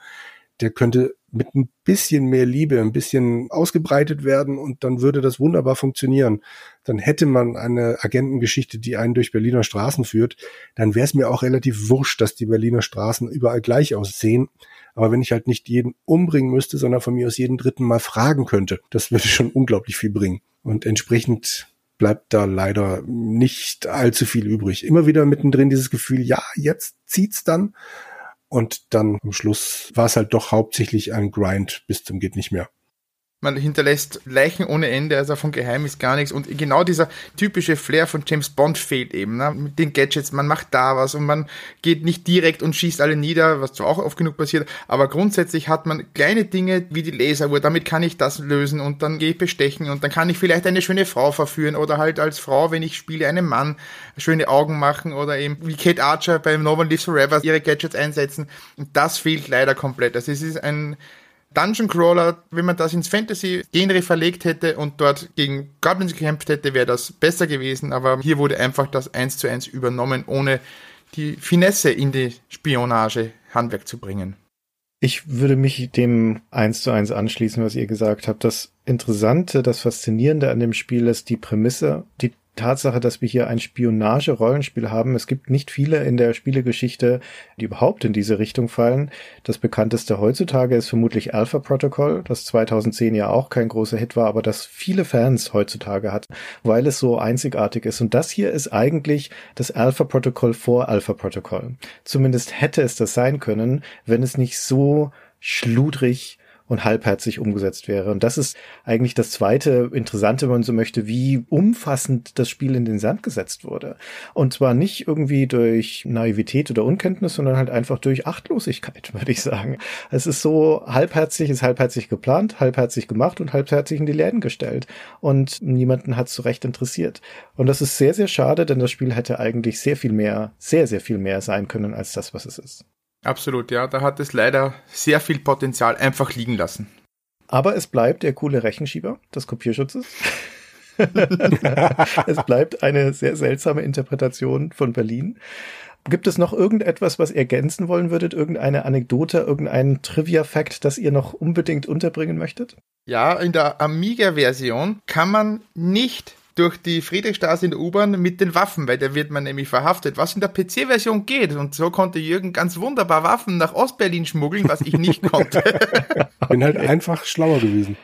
der könnte mit ein bisschen mehr Liebe, ein bisschen ausgebreitet werden und dann würde das wunderbar funktionieren. Dann hätte man eine Agentengeschichte, die einen durch Berliner Straßen führt. Dann wäre es mir auch relativ wurscht, dass die Berliner Straßen überall gleich aussehen. Aber wenn ich halt nicht jeden umbringen müsste, sondern von mir aus jeden dritten Mal fragen könnte, das würde schon unglaublich viel bringen. Und entsprechend bleibt da leider nicht allzu viel übrig. Immer wieder mittendrin dieses Gefühl, ja, jetzt zieht's dann. Und dann am Schluss war es halt doch hauptsächlich ein Grind bis zum geht nicht mehr. Man hinterlässt Leichen ohne Ende, also von Geheim ist gar nichts. Und genau dieser typische Flair von James Bond fehlt eben. Ne? Mit den Gadgets, man macht da was und man geht nicht direkt und schießt alle nieder, was zwar auch oft genug passiert, aber grundsätzlich hat man kleine Dinge wie die Laseruhr, damit kann ich das lösen und dann gehe ich bestechen und dann kann ich vielleicht eine schöne Frau verführen oder halt als Frau, wenn ich spiele, einem Mann schöne Augen machen oder eben wie Kate Archer beim No One Lives Forever ihre Gadgets einsetzen. Und das fehlt leider komplett. Also es ist ein Dungeon Crawler, wenn man das ins Fantasy-Genre verlegt hätte und dort gegen Goblins gekämpft hätte, wäre das besser gewesen, aber hier wurde einfach das eins zu eins übernommen, ohne die Finesse in die Spionage Handwerk zu bringen. Ich würde mich dem eins zu eins anschließen, was ihr gesagt habt. Das Interessante, das Faszinierende an dem Spiel ist die Prämisse, die Tatsache, dass wir hier ein Spionage-Rollenspiel haben. Es gibt nicht viele in der Spielegeschichte, die überhaupt in diese Richtung fallen. Das bekannteste heutzutage ist vermutlich Alpha Protocol, das 2010 ja auch kein großer Hit war, aber das viele Fans heutzutage hat, weil es so einzigartig ist. Und das hier ist eigentlich das Alpha Protocol vor Alpha Protocol. Zumindest hätte es das sein können, wenn es nicht so schludrig und halbherzig umgesetzt wäre. Und das ist eigentlich das zweite Interessante, wenn man so möchte, wie umfassend das Spiel in den Sand gesetzt wurde. Und zwar nicht irgendwie durch Naivität oder Unkenntnis, sondern halt einfach durch Achtlosigkeit, würde ich sagen. Es ist so halbherzig, ist halbherzig geplant, halbherzig gemacht und halbherzig in die Läden gestellt. Und niemanden hat so recht interessiert. Und das ist sehr, sehr schade, denn das Spiel hätte eigentlich sehr viel mehr, sehr, sehr viel mehr sein können als das, was es ist. Absolut, ja. Da hat es leider sehr viel Potenzial einfach liegen lassen. Aber es bleibt der coole Rechenschieber des Kopierschutzes. es bleibt eine sehr seltsame Interpretation von Berlin. Gibt es noch irgendetwas, was ihr ergänzen wollen würdet? Irgendeine Anekdote, irgendein Trivia-Fact, das ihr noch unbedingt unterbringen möchtet? Ja, in der Amiga-Version kann man nicht durch die Friedrichstraße in der U-Bahn mit den Waffen, weil da wird man nämlich verhaftet, was in der PC-Version geht. Und so konnte Jürgen ganz wunderbar Waffen nach Ostberlin schmuggeln, was ich nicht konnte. Bin halt einfach schlauer gewesen.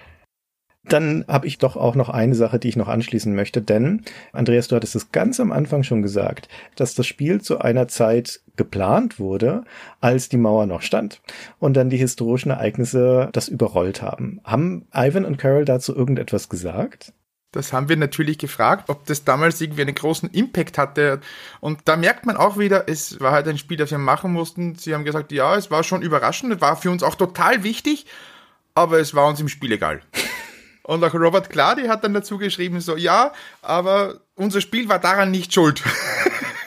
Dann habe ich doch auch noch eine Sache, die ich noch anschließen möchte, denn Andreas, du hattest es ganz am Anfang schon gesagt, dass das Spiel zu einer Zeit geplant wurde, als die Mauer noch stand und dann die historischen Ereignisse das überrollt haben. Haben Ivan und Carol dazu irgendetwas gesagt? Das haben wir natürlich gefragt, ob das damals irgendwie einen großen Impact hatte. Und da merkt man auch wieder, es war halt ein Spiel, das wir machen mussten. Sie haben gesagt, ja, es war schon überraschend, war für uns auch total wichtig, aber es war uns im Spiel egal. Und auch Robert Clady hat dann dazu geschrieben, so, ja, aber unser Spiel war daran nicht schuld.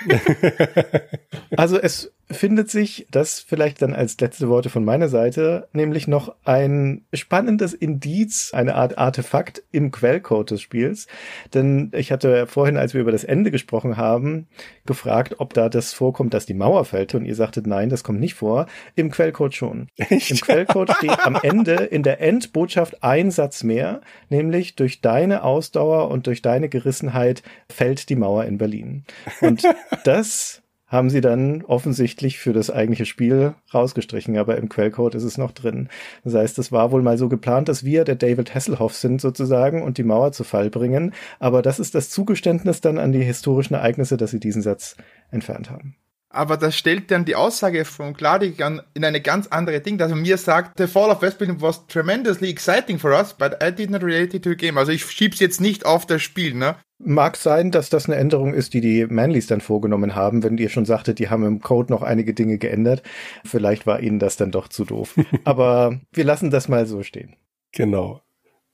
also es findet sich, das vielleicht dann als letzte Worte von meiner Seite, nämlich noch ein spannendes Indiz, eine Art Artefakt im Quellcode des Spiels. Denn ich hatte vorhin, als wir über das Ende gesprochen haben, gefragt, ob da das vorkommt, dass die Mauer fällt. Und ihr sagtet, nein, das kommt nicht vor. Im Quellcode schon. Echt? Im Quellcode steht am Ende in der Endbotschaft ein Satz mehr, nämlich durch deine Ausdauer und durch deine Gerissenheit fällt die Mauer in Berlin. Und das haben sie dann offensichtlich für das eigentliche Spiel rausgestrichen, aber im Quellcode ist es noch drin. Das heißt, es war wohl mal so geplant, dass wir der David Hasselhoff sind sozusagen und die Mauer zu Fall bringen, aber das ist das Zugeständnis dann an die historischen Ereignisse, dass sie diesen Satz entfernt haben. Aber das stellt dann die Aussage von Gladik in eine ganz andere Ding, dass er mir sagt, the fall of West Berlin was tremendously exciting for us, but I did not relate it to the game. Also ich schieb's jetzt nicht auf das Spiel, ne? Mag sein, dass das eine Änderung ist, die die Manlys dann vorgenommen haben, wenn ihr schon sagtet, die haben im Code noch einige Dinge geändert. Vielleicht war ihnen das dann doch zu doof. Aber wir lassen das mal so stehen. Genau.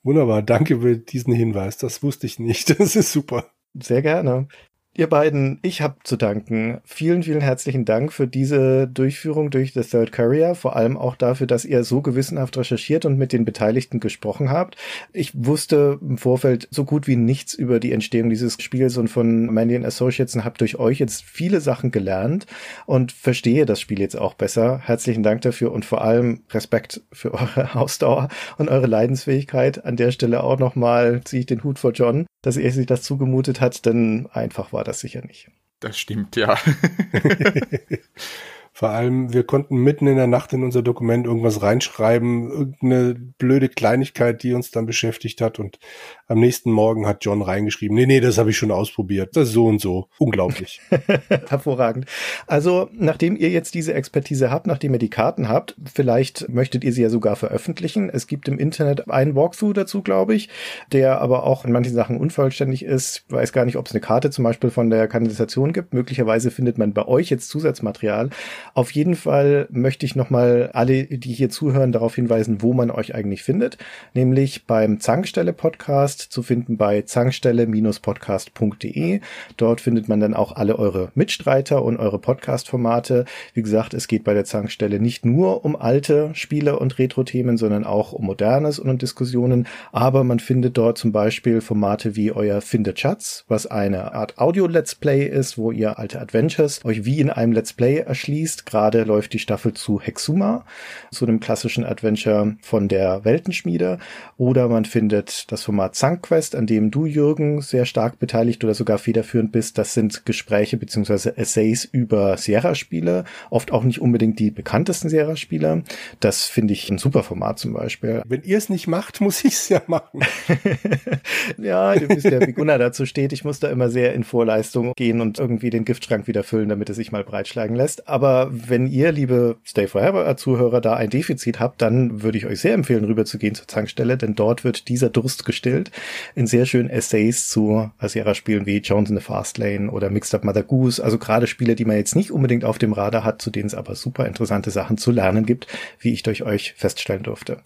Wunderbar. Danke für diesen Hinweis. Das wusste ich nicht. Das ist super. Sehr gerne. Ihr beiden, ich habe zu danken. Vielen, vielen herzlichen Dank für diese Durchführung durch The Third Courier, vor allem auch dafür, dass ihr so gewissenhaft recherchiert und mit den Beteiligten gesprochen habt. Ich wusste im Vorfeld so gut wie nichts über die Entstehung dieses Spiels und von Mandy Associates und habe durch euch jetzt viele Sachen gelernt und verstehe das Spiel jetzt auch besser. Herzlichen Dank dafür und vor allem Respekt für eure Ausdauer und eure Leidensfähigkeit. An der Stelle auch nochmal ziehe ich den Hut vor John, dass er sich das zugemutet hat, denn einfach war das sicher nicht. Das stimmt, ja. Vor allem, wir konnten mitten in der Nacht in unser Dokument irgendwas reinschreiben, irgendeine blöde Kleinigkeit, die uns dann beschäftigt hat. Und am nächsten Morgen hat John reingeschrieben, nee, nee, das habe ich schon ausprobiert. Das ist so und so. Unglaublich. Hervorragend. Also, nachdem ihr jetzt diese Expertise habt, nachdem ihr die Karten habt, vielleicht möchtet ihr sie ja sogar veröffentlichen. Es gibt im Internet einen Walkthrough dazu, glaube ich, der aber auch in manchen Sachen unvollständig ist. Ich weiß gar nicht, ob es eine Karte zum Beispiel von der Kanalisation gibt. Möglicherweise findet man bei euch jetzt Zusatzmaterial. Auf jeden Fall möchte ich nochmal alle, die hier zuhören, darauf hinweisen, wo man euch eigentlich findet. Nämlich beim Zankstelle Podcast zu finden bei zankstelle-podcast.de. Dort findet man dann auch alle eure Mitstreiter und eure Podcast-Formate. Wie gesagt, es geht bei der Zankstelle nicht nur um alte Spiele und Retro-Themen, sondern auch um modernes und um Diskussionen. Aber man findet dort zum Beispiel Formate wie euer Finde Schatz, was eine Art Audio-Let's Play ist, wo ihr alte Adventures euch wie in einem Let's Play erschließt Gerade läuft die Staffel zu Hexuma, zu einem klassischen Adventure von der Weltenschmiede. Oder man findet das Format Zankquest, an dem du, Jürgen, sehr stark beteiligt oder sogar federführend bist. Das sind Gespräche beziehungsweise Essays über Sierra-Spiele, oft auch nicht unbedingt die bekanntesten Sierra-Spiele. Das finde ich ein super Format zum Beispiel. Wenn ihr es nicht macht, muss ich es ja machen. ja, du bist ja, wie Gunnar dazu steht. Ich muss da immer sehr in Vorleistung gehen und irgendwie den Giftschrank wieder füllen, damit es sich mal breitschlagen lässt. Aber wenn ihr, liebe Stay Forever Zuhörer, da ein Defizit habt, dann würde ich euch sehr empfehlen, rüber zu gehen zur Zankstelle, denn dort wird dieser Durst gestillt in sehr schönen Essays zu Asiera-Spielen wie Jones in the Fast Lane oder Mixed Up Mother Goose. Also gerade Spiele, die man jetzt nicht unbedingt auf dem Radar hat, zu denen es aber super interessante Sachen zu lernen gibt, wie ich durch euch feststellen durfte.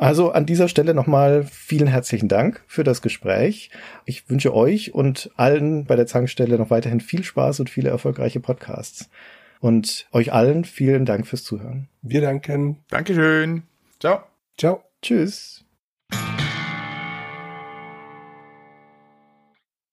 Also an dieser Stelle nochmal vielen herzlichen Dank für das Gespräch. Ich wünsche euch und allen bei der Zankstelle noch weiterhin viel Spaß und viele erfolgreiche Podcasts. Und euch allen vielen Dank fürs Zuhören. Wir danken. Dankeschön. Ciao. Ciao. Tschüss.